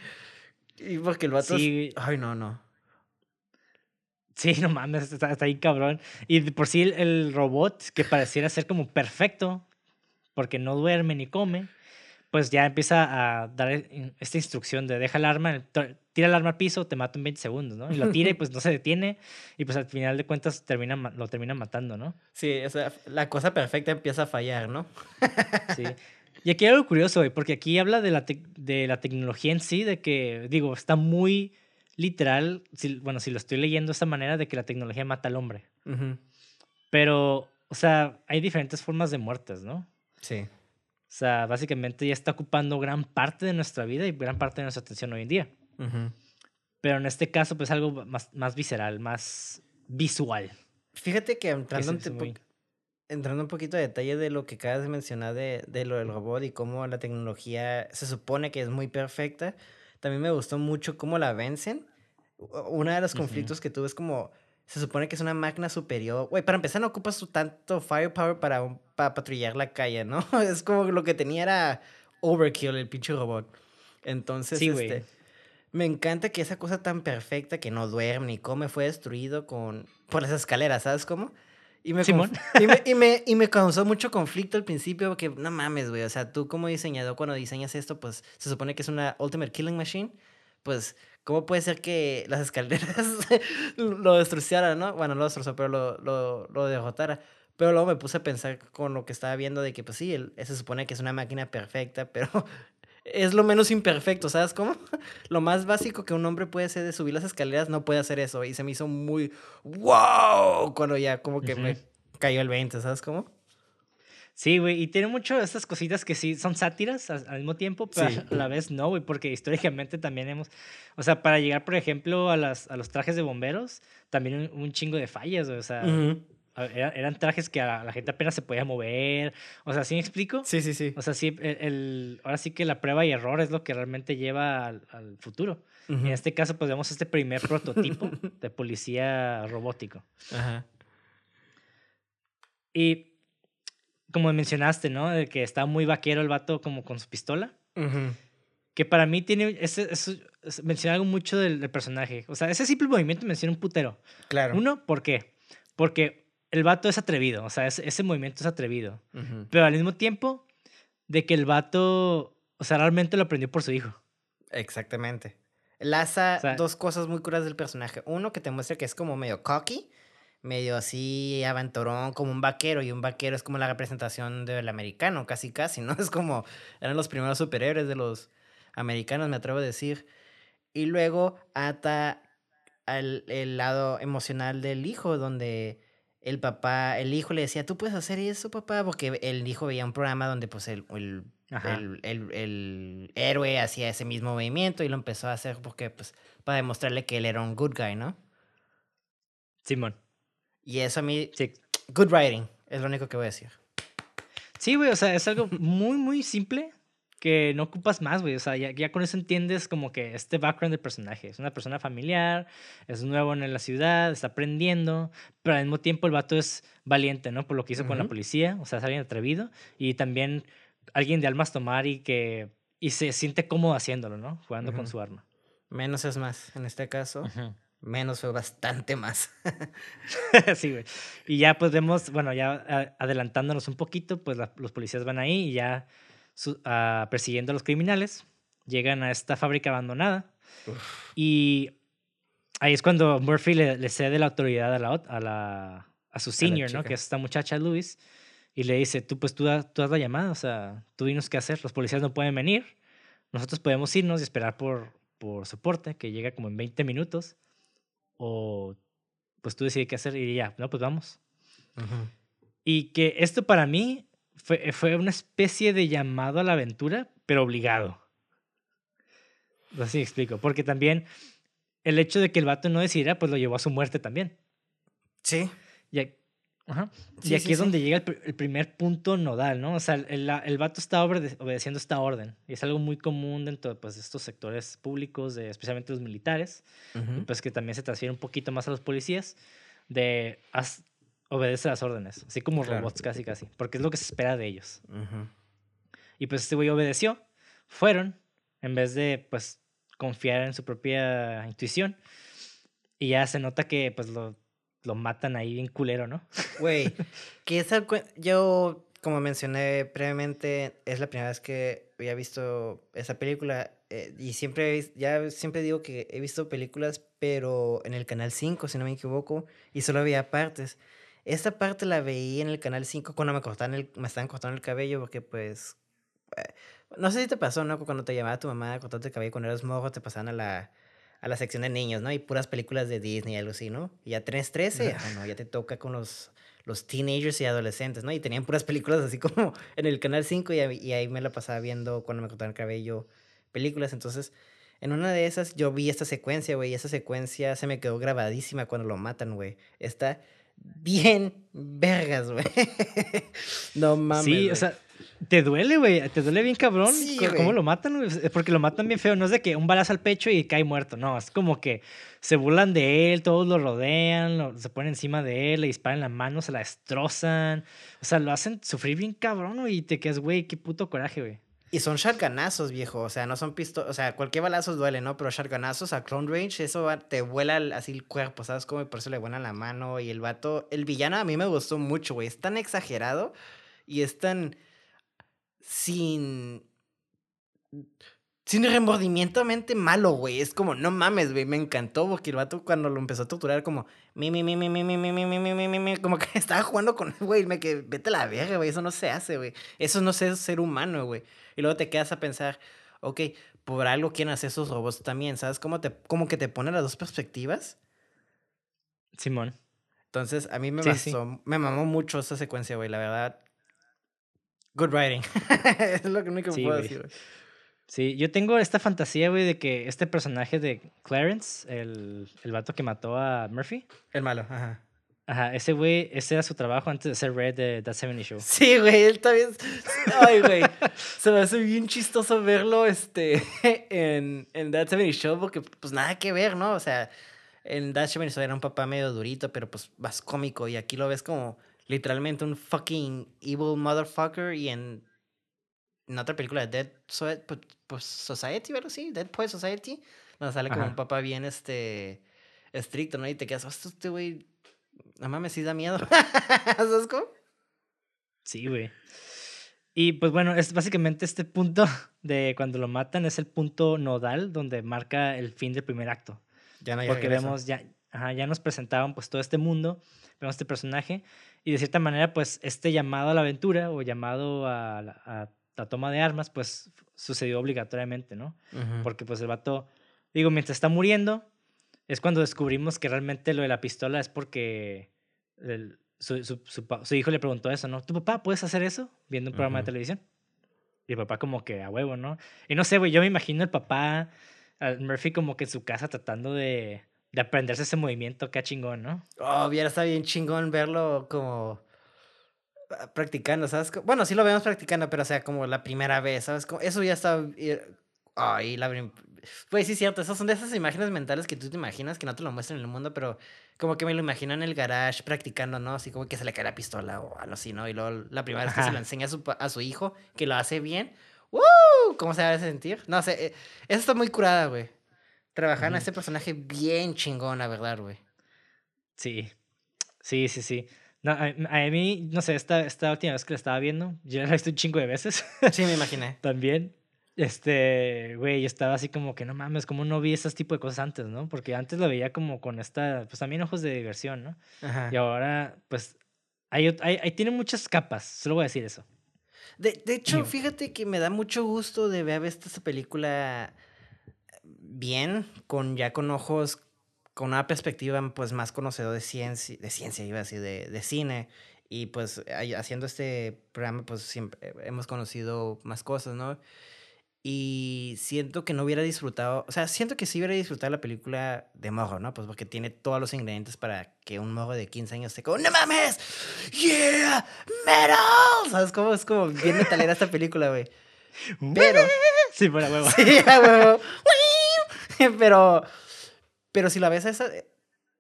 Y porque el vato... es- Sí. Ay, no, no. Sí, no mames, está, está ahí cabrón. Y por sí el, el robot, que pareciera ser como perfecto, porque no duerme ni come, pues ya empieza a dar esta instrucción de deja el arma, tira el arma al piso, te mato en 20 segundos, ¿no? Y lo tira y pues no se detiene y pues al final de cuentas termina, lo termina matando, ¿no? Sí, o sea, la cosa perfecta empieza a fallar, ¿no? Sí. Y aquí hay algo curioso, porque aquí habla de la, de la tecnología en sí, de que, digo, está muy literal, si, bueno, si lo estoy leyendo de esta manera, de que la tecnología mata al hombre. Pero, o sea, hay diferentes formas de muertes, ¿no? Sí. O sea, básicamente ya está ocupando gran parte de nuestra vida y gran parte de nuestra atención hoy en día. Pero en este caso, pues algo más, más visceral, más visual. Fíjate que entrando, muy- entrando un poquito de detalle de lo que acabas de mencionar de, de lo del robot y cómo la tecnología se supone que es muy perfecta, también me gustó mucho cómo la vencen. Uno de los conflictos que tuve es como, se supone que es una máquina superior. Güey, para empezar no ocupas tu tanto firepower para, un- para patrullar la calle, ¿no? Es como lo que tenía era overkill el pinche robot. Entonces, Sí, güey. este, me encanta que esa cosa tan perfecta que no duerme ni come fue destruido con, por las escaleras, ¿sabes cómo? Y me, Simón. y, me, y, me, y me causó mucho conflicto al principio porque no mames, güey. O sea, tú como diseñador cuando diseñas esto, pues se supone que es una Ultimate Killing Machine. Pues, ¿cómo puede ser que las escaleras lo destruyeran, no? Bueno, no lo destrozó, pero lo, lo, lo derrotara. Pero luego me puse a pensar con lo que estaba viendo de que, pues sí, él, se supone que es una máquina perfecta, pero es lo menos imperfecto, ¿sabes cómo? Lo más básico que un hombre puede hacer de subir las escaleras no puede hacer eso. Y se me hizo muy wow cuando ya como que me cayó el 20, ¿sabes cómo? Sí, güey, y tiene mucho de estas cositas que sí son sátiras al, al mismo tiempo, pero Sí. a la vez no, güey, porque históricamente también hemos, o sea, para llegar, por ejemplo, a, las, a los trajes de bomberos, también un, un chingo de fallas, güey, o sea, era- eran trajes que a la gente apenas se podía mover, o sea, ¿sí me explico? Sí, sí, sí. O sea, sí, el, el- ahora sí que la prueba y error es lo que realmente lleva al, al futuro. Y Ujú. en este caso, pues vemos este primer prototipo de policía robótico. Ajá. Y como mencionaste, ¿no? De que está muy vaquero el vato como con su pistola. Ujú. Que para mí tiene, ese, eso- es- menciona algo mucho del, del personaje. O sea, ese simple movimiento menciona un putero. Claro. Uno, ¿por qué? Porque el vato es atrevido, o sea, ese, ese movimiento es atrevido. Pero al mismo tiempo, de que el vato, o sea, realmente lo aprendió por su hijo. Exactamente. Laza O sea- dos cosas muy curas del personaje. Uno, que te muestra que es como medio cocky, medio así aventurón, como un vaquero, y un vaquero es como la representación del americano, casi casi, ¿no? Es como, eran los primeros superhéroes de los americanos, me atrevo a decir. Y luego ata al el lado emocional del hijo, donde el papá, el hijo le decía, tú puedes hacer eso, papá, porque el hijo veía un programa donde pues el, el, el, el- el héroe hacía ese mismo movimiento y lo empezó a hacer porque, pues, para demostrarle que él era un good guy, ¿no? Simón. Y eso a mí, Sí. good writing, es lo único que voy a decir. Sí, güey, o sea, es algo muy, muy simple que no ocupas más, güey. O sea, ya, ya con eso entiendes como que este background del personaje. Es una persona familiar, es nuevo en la ciudad, está aprendiendo, pero al mismo tiempo el vato es valiente, ¿no? Por lo que hizo con la policía, o sea, es alguien atrevido y también alguien de almas tomar y que y se siente cómodo haciéndolo, ¿no? Jugando con su arma. Menos es más, en este caso. Menos fue bastante más. sí, güey. Y ya pues vemos, bueno, ya adelantándonos un poquito, pues la- los policías van ahí y ya su- ah, persiguiendo a los criminales, llegan a esta fábrica abandonada y ahí es cuando Murphy le, le cede la autoridad a, la, a, la, a su senior, ¿no? Que es esta muchacha Luis, y le dice, tú pues tú, tú haz la llamada, o sea, tú dinos qué hacer, los policías no pueden venir, nosotros podemos irnos y esperar por, por soporte, que llega como en 20 minutos, o pues tú decides qué hacer y ya, no, pues vamos. Y que esto para mí fue, fue una especie de llamado a la aventura, pero obligado. Así explico, porque también el hecho de que el vato no decidiera, pues lo llevó a su muerte también. Sí. Y, a- ajá. y aquí sí, es sí. donde llega el, pr- el primer punto nodal, ¿no? O sea, el, el vato está obede- obedeciendo esta orden. Y es algo muy común dentro pues, de estos sectores públicos, de, especialmente los militares, y pues que también se transfiere un poquito más a los policías, de haz- obedece las órdenes, así como Claro. robots casi casi, porque es lo que se espera de ellos. Y pues este güey obedeció, fueron, en vez de pues confiar en su propia intuición. Y ya se nota que pues lo, lo matan ahí bien culero, ¿no? Güey, que esa cue- yo, como mencioné previamente, es la primera vez que había visto esa película eh, y siempre, ya siempre digo que he visto películas, pero en el Canal 5, si no me equivoco, y solo había partes. Esta parte la veí en el Canal 5 cuando me cortaban el, me estaban cortando el cabello porque pues... eh, no sé si te pasó, ¿no? Cuando te llamaba tu mamá a cortarte el cabello cuando eras morro, te pasaban a la, a la sección de niños, ¿no? Y puras películas de Disney y algo así, ¿no? Y ya tenés 13, ah, no, ya te toca con los, los teenagers y adolescentes, ¿no? Y tenían puras películas así como en el Canal 5 y, ahí- y ahí me la pasaba viendo cuando me cortaban el cabello películas. Entonces, en una de esas yo vi esta secuencia, güey, y esa secuencia se me quedó grabadísima cuando lo matan, güey. Está bien vergas, güey. no mames. sí, o sea, te duele, güey, te duele bien cabrón Sí, cómo lo matan, porque lo matan bien feo, no es de que un balazo al pecho y cae muerto, no, es como que se burlan de él, todos lo rodean, lo- se ponen encima de él, le disparan la mano, se la destrozan, o sea, lo hacen sufrir bien cabrón, güey, y te quedas, güey, qué puto coraje, güey. Y son shotgunazos, viejo. O sea, no son pistolas. O sea, cualquier balazo duele, ¿no? Pero shotgunazos a clone range, eso va- te vuela el- así el cuerpo, ¿sabes? Como por eso le vuelan la mano. Y el vato, el villano a mí me gustó mucho, güey. Es tan exagerado y es tan sin. Sin remordimientamente malo, güey. Es como, no mames, güey. Me encantó porque el vato cuando lo empezó a torturar, como, mi, mi, mi, mi, mi, mi, mi, mi, mi, mi, mi, mi, como que estaba jugando con, güey, me que vete a la verga, güey. Eso no se hace, güey. Eso no es ser humano, güey. Y luego te quedas a pensar, ok, por algo quieren hacer esos robots también, ¿sabes? Como, te, como que te pone las dos perspectivas. Simón. Entonces, a mí me, Sí, sí. bastó- me mamó mucho esa secuencia, güey, la verdad. Good writing. es lo único que Sí, puedo decir, güey. Sí, yo tengo esta fantasía, güey, de que este personaje de Clarence, el, el vato que mató a Murphy, El malo, ajá. Ajá, ese güey, ese era su trabajo antes de ser Red de That 70 Show. Sí, güey, él también. Ay, güey. Se me hace bien chistoso verlo este, en, en That 70 Show porque, pues, nada que ver, ¿no? O sea, en That 70 Show era un papá medio durito, pero, pues, más cómico. Y aquí lo ves como literalmente un fucking evil motherfucker. Y en, en otra película de Dead So- pues, pues, Society, ¿verdad? Sí, Dead Poet Society. Donde sale como Ajá. un papá bien, este, estricto, ¿no? Y te quedas, "Hostia, este güey, no mames, sí da miedo. ¿Sabes cómo? Sí, güey. Y pues bueno, es básicamente este punto de cuando lo matan, es el punto nodal donde marca el fin del primer acto. Ya no Porque regreso. vemos, ya, ajá, ya nos presentaban pues todo este mundo, vemos este personaje, y de cierta manera pues este llamado a la aventura o llamado a la, a la toma de armas pues sucedió obligatoriamente, ¿no? Ujú. Porque pues el vato, digo, mientras está muriendo, es cuando descubrimos que realmente lo de la pistola es porque el- su, su- su hijo le preguntó eso, ¿no? ¿Tu papá puedes hacer eso? Viendo un programa de televisión. Y el papá como que a huevo, ¿no? Y no sé, güey, yo me imagino el papá, al Murphy como que en su casa tratando de, de aprenderse ese movimiento, qué chingón, ¿no? Oh, hubiera estado bien chingón verlo como ah, practicando, ¿sabes? Bueno, sí lo vemos practicando, pero o sea, como la primera vez, ¿sabes? Como- Eso ya está... Ay, la... Pues sí, cierto, esas son de esas imágenes mentales que tú te imaginas que no te lo muestran en el mundo, pero como que me lo imagino en el garage practicando, ¿no? Así como que se le cae la pistola o algo así, ¿no? Y luego la primera vez que se lo enseña a su, a su hijo, que lo hace bien, ¡Woo! ¿Cómo se va a sentir? No sé, eh, eso está muy curada, güey. Trabajar en Ujú. este personaje bien chingón, la verdad, güey. Sí, sí, sí, sí. No, a, a mí, no sé, esta, esta última vez que la estaba viendo, yo la he visto un chingo de veces. Sí, me imaginé. También, este, güey, yo estaba así como que no mames, como no vi esos tipo de cosas antes, ¿no? Porque antes lo veía como con esta, pues también ojos de diversión, ¿no? Ajá. Y ahora, pues, hay, ot- hay, hay- tiene muchas capas, solo voy a decir eso. De, de hecho, Digo. fíjate que me da mucho gusto de ver esta, esta película bien, con ya con ojos, con una perspectiva pues más conocedor de ciencia, de ciencia iba a decir, de, de cine. Y pues ahí- haciendo este programa pues siempre hemos conocido más cosas, ¿no? Y siento que no hubiera disfrutado, o sea, siento que sí hubiera disfrutado la película de morro, ¿no? Pues porque tiene todos los ingredientes para que un morro de 15 años esté como, ¡No mames! ¡Yeah! ¡Metal! ¿Sabes cómo? Es como bien metalera esta película, güey. Pero... Sí, fuera huevo. Sí, huevo. pero, pero si la ves, esa,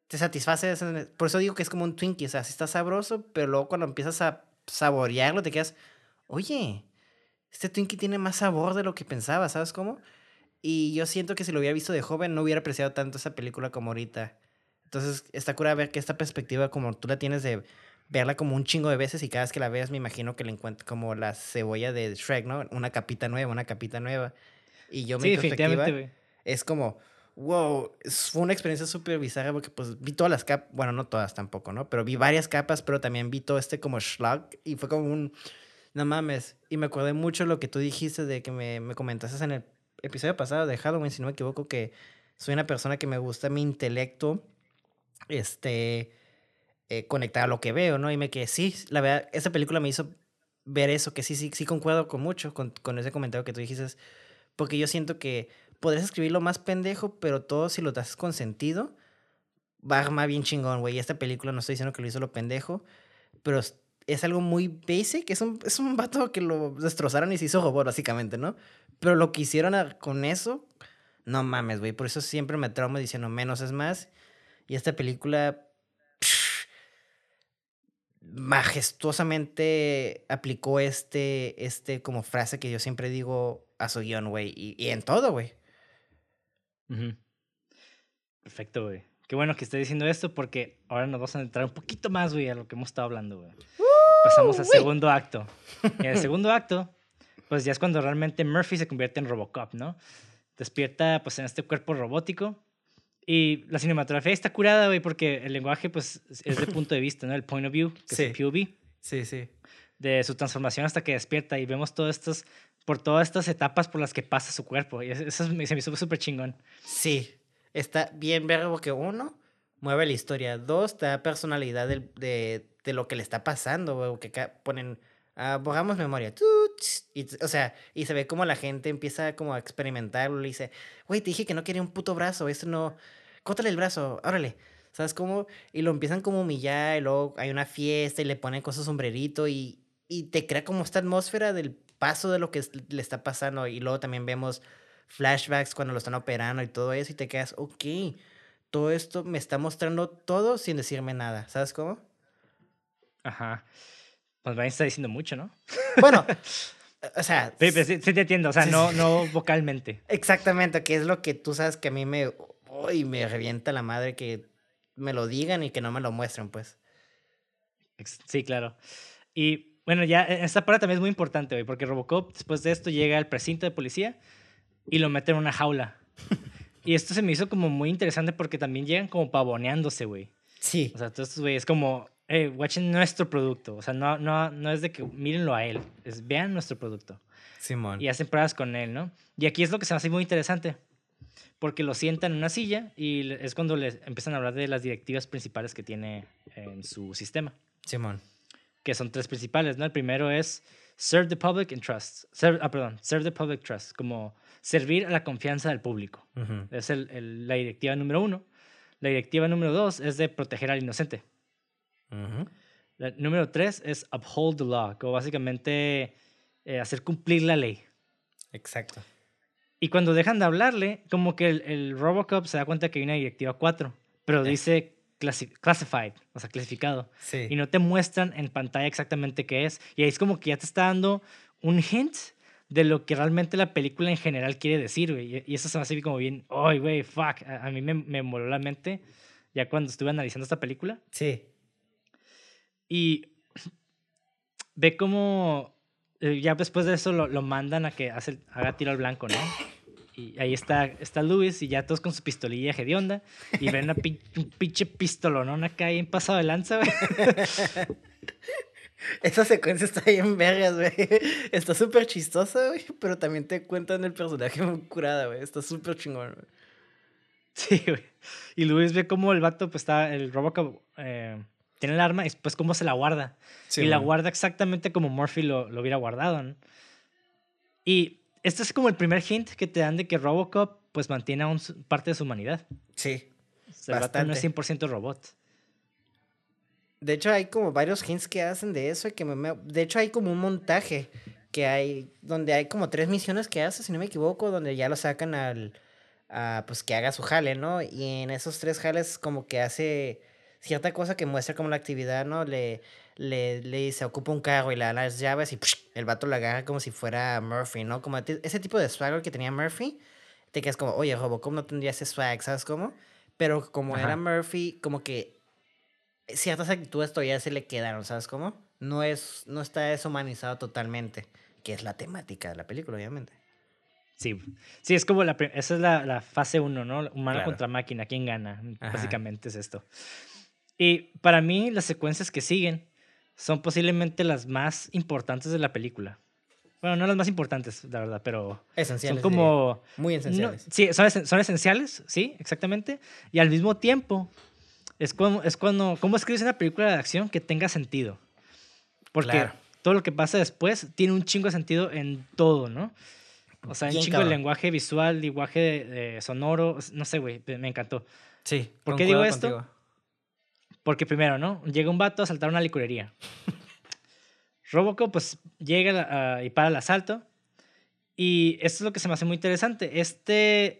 te satisface. Por eso digo que es como un Twinkie. O sea, sí está sabroso, pero luego cuando empiezas a saborearlo, te quedas, oye, este Twinkie tiene más sabor de lo que pensaba, ¿sabes cómo? Y yo siento que si lo hubiera visto de joven, no hubiera apreciado tanto esa película como ahorita. Entonces, está cura ver que esta perspectiva, como tú la tienes de verla como un chingo de veces y cada vez que la veas, me imagino que le encuentro como la cebolla de Shrek, ¿no? Una capita nueva, una capita nueva. Y yo, mi perspectiva es como, wow, fue una experiencia súper bizarra porque pues vi todas las capas, bueno, no todas tampoco, ¿no? Pero vi varias capas, pero también vi todo este como schlag y fue como un, no mames. Y me acordé mucho lo que tú dijiste de que me, me comentaste en el episodio pasado de Halloween, si no me equivoco, que soy una persona que me gusta mi intelecto, este, eh, conectar a lo que veo, ¿no? Y me quedé, sí, la verdad, esa película me hizo ver eso, que sí, sí, sí concuerdo con mucho, con, con ese comentario que tú dijiste, porque yo siento que podrías escribirlo más pendejo, pero todo si lo das con sentido, va armar bien chingón, güey. Esta película no estoy diciendo que lo hizo lo pendejo, pero es algo muy basic. Es un, es un vato que lo destrozaron y se hizo robot, básicamente, ¿no? Pero lo que hicieron con eso, no mames, güey. Por eso siempre me trauma diciendo menos es más. Y esta película majestuosamente aplicó este, este como frase que yo siempre digo a su guion, güey. Y, y en todo, güey. Perfecto, güey. Qué bueno que esté diciendo esto porque ahora nos vamos a entrar un poquito más, güey, a lo que hemos estado hablando, güey. Pasamos al segundo acto. Y en el segundo acto, pues ya es cuando realmente Murphy se convierte en Robocop, ¿no? Despierta, pues, en este cuerpo robótico. Y la cinematografía está curada, güey, porque el lenguaje, pues, es de punto de vista, ¿no? El point of view, que es el POV. Sí, sí. De su transformación hasta que despierta y vemos todos estos por todas estas etapas por las que pasa su cuerpo. Y eso se me hizo súper chingón. Sí, está bien verbo que uno mueve la historia. Dos, te da personalidad de, de, de lo que le está pasando, que ponen, uh, borramos memoria. Y, o sea, y se ve como la gente empieza como a experimentarlo. Le dice, güey, te dije que no quería un puto brazo, esto no... Cótale el brazo, órale. ¿Sabes cómo? Y lo empiezan como humillar, y luego hay una fiesta y le ponen con su sombrerito y, y te crea como esta atmósfera del paso de lo que le está pasando y luego también vemos flashbacks cuando lo están operando y todo eso y te quedas, ok, todo esto me está mostrando todo sin decirme nada, ¿sabes cómo? Ajá. Pues Brian está diciendo mucho, ¿no? Bueno, o sea... Sí, sí, te entiendo, o sea, no, no vocalmente. Exactamente, que es lo que tú sabes que a mí me... Uy, me revienta la madre que me lo digan y que no me lo muestren, pues. Sí, claro. Y bueno, ya e, esta parte también es muy importante, güey, porque Robocop después de esto llega al precinto de policía y lo mete en una jaula. y esto se me hizo como muy interesante porque también llegan como pavoneándose, güey. Sí. O sea, entonces, güey, es como, hey, watchen nuestro producto. O sea, no, no, no es de que mírenlo a él, es vean nuestro producto. Simón. Y hacen pruebas con él, ¿no? Y aquí es lo que se me hace muy interesante. Porque lo sientan en una silla y es cuando les empiezan a hablar de las directivas principales que tiene en su sistema. Simón que son tres principales, ¿no? El primero es serve the public and trust. ah, perdón, serve the public trust, como servir a la confianza del público. Es el, la directiva número uno. La directiva número dos es de proteger al inocente. La número tres es uphold the law, como básicamente eh, hacer cumplir la ley. Exacto. Y cuando dejan de hablarle, como que el, Robocop se da cuenta que hay una directiva cuatro, pero eh. dice classified, o sea, clasificado. Y no te muestran en pantalla exactamente qué es. Y ahí es como que ya te está dando un hint de lo que realmente la película en general quiere decir, güey. Y eso se me hace como bien, ay, güey, fuck. A, mí me, me moló la mente ya cuando estuve analizando esta película. Sí. Y ve cómo eh, ya después de eso lo, lo mandan a que hace, haga tiro al blanco, ¿no? Y ahí está, está Luis y ya todos con su pistolilla hedionda. Y ven una un pinche pistolonón acá ahí en pasado de lanza, güey. Esa secuencia está bien vergas, güey. Está súper chistosa, güey. Pero también te cuentan el personaje muy curada, güey. Está súper chingón, güey. Sí, güey. Y Luis ve cómo el vato, pues está, el Robocop eh, tiene el arma y pues cómo se la guarda. y la guarda exactamente como Murphy lo, lo hubiera guardado, ¿no? Y este es como el primer hint que te dan de que Robocop pues mantiene aún parte de su humanidad. Sí. El vato no es Bastante. 100% robot. De hecho, hay como varios hints que hacen de eso. y Que me- me- de hecho, hay como un montaje que hay, donde hay como tres misiones que hace, si no me equivoco, donde ya lo sacan al, a, pues que haga su jale, ¿no? Y en esos tres jales como que hace cierta cosa que muestra como la actividad, ¿no? Le, le, le dice, ocupa un carro y le da las llaves y el vato lo agarra como si fuera Murphy, ¿no? Como ese tipo de swagger que tenía Murphy, te quedas como, oye, Robocop no tendría ese swag, ¿sabes cómo? Pero como Ajá. era Murphy, como que ciertas actitudes todavía se le quedaron, ¿sabes cómo? No, es, no está deshumanizado totalmente, que es la temática de la película, obviamente. Sí, sí, es como la, esa es la, la fase 1, ¿no? Humano Claro. contra máquina, ¿quién gana? Ajá. Básicamente es esto. Y para mí las secuencias que siguen son posiblemente las más importantes de la película. Bueno, no las más importantes, la verdad, pero Esenciales. son diría. como... Muy no- esenciales. sí, son, esen- son esenciales, sí, exactamente. Y al mismo tiempo, es cuando, es cuando... ¿Cómo escribes una película de acción que tenga sentido? Porque Claro. todo lo que pasa después tiene un chingo de sentido en todo, ¿no? O sea, un chingo de lenguaje visual, lenguaje de- de sonoro, no sé, güey, me encantó. Sí. ¿Por qué digo esto? contigo. Porque primero, ¿no? Llega un vato a asaltar una licorería. Robocop, pues, llega ah, y para el asalto. Y esto es lo que se me hace muy interesante. Este...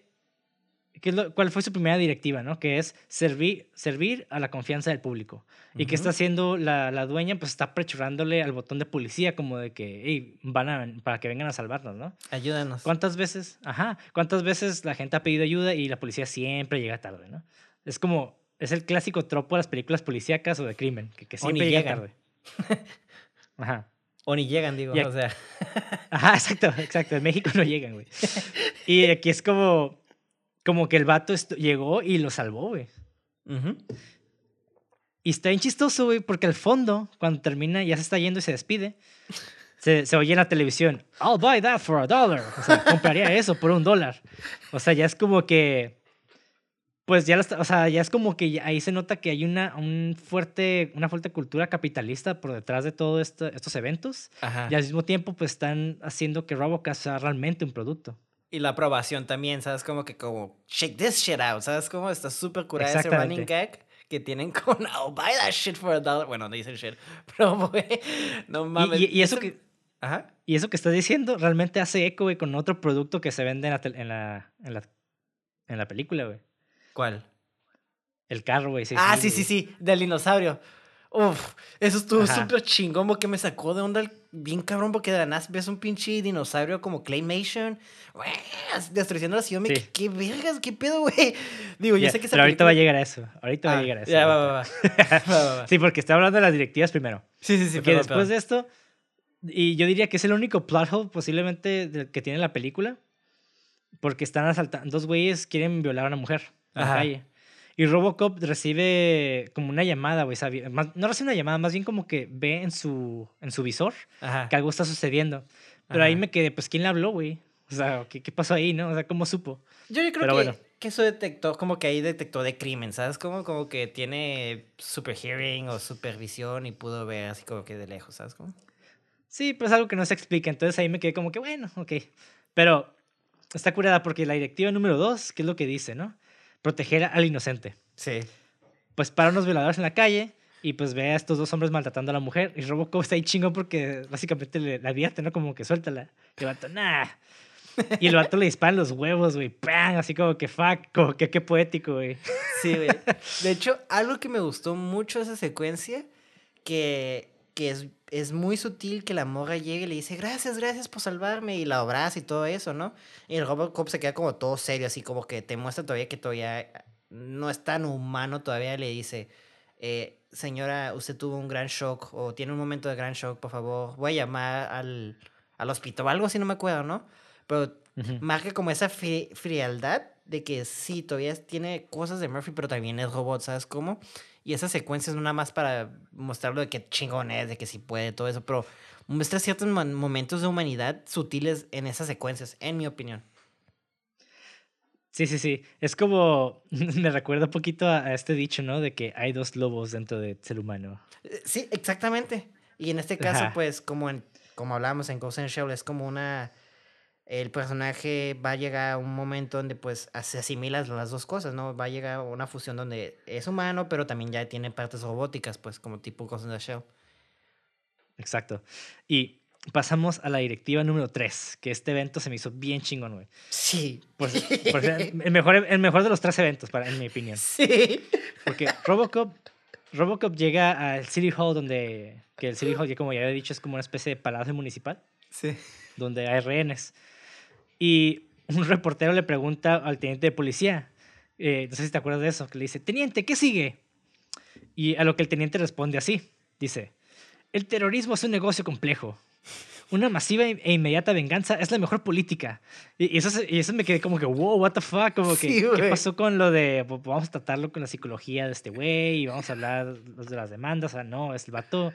¿qué es lo- ¿Cuál fue su primera directiva, no? Que es servir, servir a la confianza del público. ¿Y qué está haciendo la, la dueña? Pues está aprechurándole al botón de policía como de que, hey, van a, para que vengan a salvarnos, ¿no? Ayúdanos. ¿Cuántas veces? Ajá. ¿Cuántas veces la gente ha pedido ayuda y la policía siempre llega tarde, ¿no? Es como, es el clásico tropo de las películas policíacas o de crimen, que, que siempre llega llegan. tarde. Ajá. O ni llegan, digo. O sea. Ajá, exacto, exacto. En México no llegan, güey. Y aquí es como, como que el vato llegó y lo salvó, güey. Y está bien chistoso, güey, porque al fondo, cuando termina, ya se está yendo y se despide, se, se oye en la televisión, I'll buy that for a dollar. O sea, compraría eso por un dólar. O sea, ya es como que, pues ya, o sea, ya es como que ahí se nota que hay una, un fuerte, una fuerte cultura capitalista por detrás de todos estos eventos. Ajá. Y al mismo tiempo, pues están haciendo que Robocop sea realmente un producto. Y la aprobación también, ¿sabes? Como que como, shake this shit out, ¿sabes? Como está súper curada ese running gag que tienen con, I'll buy that shit for a dollar. Bueno, no dicen shit, pero, güey, no mames. y, y eso Ese- que, Ajá. y eso que estás diciendo realmente hace eco, güey, con otro producto que se vende en la, en la, en la, en la película, güey. ¿Cuál? El carro, güey. ah, sí, sí, sí, del dinosaurio. Uf, eso estuvo súper chingón porque me sacó de onda el- bien cabrón porque de la nada ves un pinche dinosaurio como Claymation, güey, destruyendo la ciudad. Sí. ¿qué, qué vergas? ¿Qué pedo, güey? Digo, yo Ya, sé que esa pero ahorita va a llegar a eso. Ahorita va Ah, a llegar a eso. Ya, va, va, va. Sí, porque está hablando de las directivas primero. Sí, sí, sí. Porque perdón, después perdón. de esto, y yo diría que es el único plot hole posiblemente que tiene la película, porque están asaltando, dos güeyes quieren violar a una mujer la Ajá. calle. Y Robocop recibe como una llamada, güey, no recibe una llamada, más bien como que ve en su, en su visor Ajá. que algo está sucediendo. Pero ahí me quedé, pues, ¿quién le habló, güey? O sea, ¿qué, ¿qué pasó ahí, no? O sea, ¿cómo supo? Yo, yo creo Pero que, bueno. que eso detectó, como que ahí detectó de crimen, ¿sabes? Como, como que tiene super hearing o supervisión y pudo ver así como que de lejos, ¿sabes? Como? Sí, pues algo que no se explica. Entonces ahí me quedé como que, bueno, ok. Pero está curada porque la directiva número dos, ¿qué es lo que dice, no? Proteger al inocente. Sí. Pues para unos violadores en la calle y pues ve a estos dos hombres maltratando a la mujer. Y Robocop está ahí chingón porque básicamente le, le advierte, ¿no? Como que suéltala. Y el vato, nah. Y el vato le dispara los huevos, güey. ¡Pam! Así como que fuck, como que qué poético, güey. Sí, güey. De hecho, algo que me gustó mucho de esa secuencia, que, que es, es muy sutil que la morra llegue y le dice, gracias, gracias por salvarme, y la abraza y todo eso, ¿no? Y el Robocop se queda como todo serio, así como que te muestra todavía que todavía no es tan humano, todavía le dice, eh, señora, usted tuvo un gran shock, o tiene un momento de gran shock, por favor, voy a llamar al, al hospital, o algo así, no me acuerdo, ¿no? Pero Ujú. marca como esa fri- frialdad de que sí, todavía tiene cosas de Murphy, pero también es robot, ¿sabes cómo? Y esas secuencias no nada más para mostrarlo de que chingón es, de que sí puede, todo eso, pero muestra ciertos momentos de humanidad sutiles en esas secuencias, en mi opinión. Sí, sí, sí. Es como, me recuerda un poquito a, a este dicho, ¿no? De que hay dos lobos dentro del ser humano. Eh, Sí, exactamente. Y en este caso, Ajá. pues, como en, como hablábamos en Ghost in the Shell, es como una el personaje va a llegar a un momento donde pues se asimilas las dos cosas, ¿no? Va a llegar a una fusión donde es humano, pero también ya tiene partes robóticas, pues como tipo Ghost in the Shell. Exacto. Y pasamos a la directiva número 3, que este evento se me hizo bien chingón, güey. Sí. Pues, pues, el, mejor, el mejor de los tres eventos, para, en mi opinión. Sí. Porque Robocop, Robocop llega al City Hall, donde, que el City Hall, ya como ya he dicho, es como una especie de palacio municipal. Sí. Donde hay rehenes. Y un reportero le pregunta al teniente de policía, eh, no sé si te acuerdas de eso, que le dice, teniente, ¿qué sigue? Y a lo que el teniente responde así, dice, el terrorismo es un negocio complejo. Una masiva e inmediata venganza es la mejor política. Y eso, y eso me quedé como que, wow, what the fuck, como que, ¿qué pasó con lo de, vamos a tratarlo con la psicología de este güey y vamos a hablar de las demandas? O sea, no, es el vato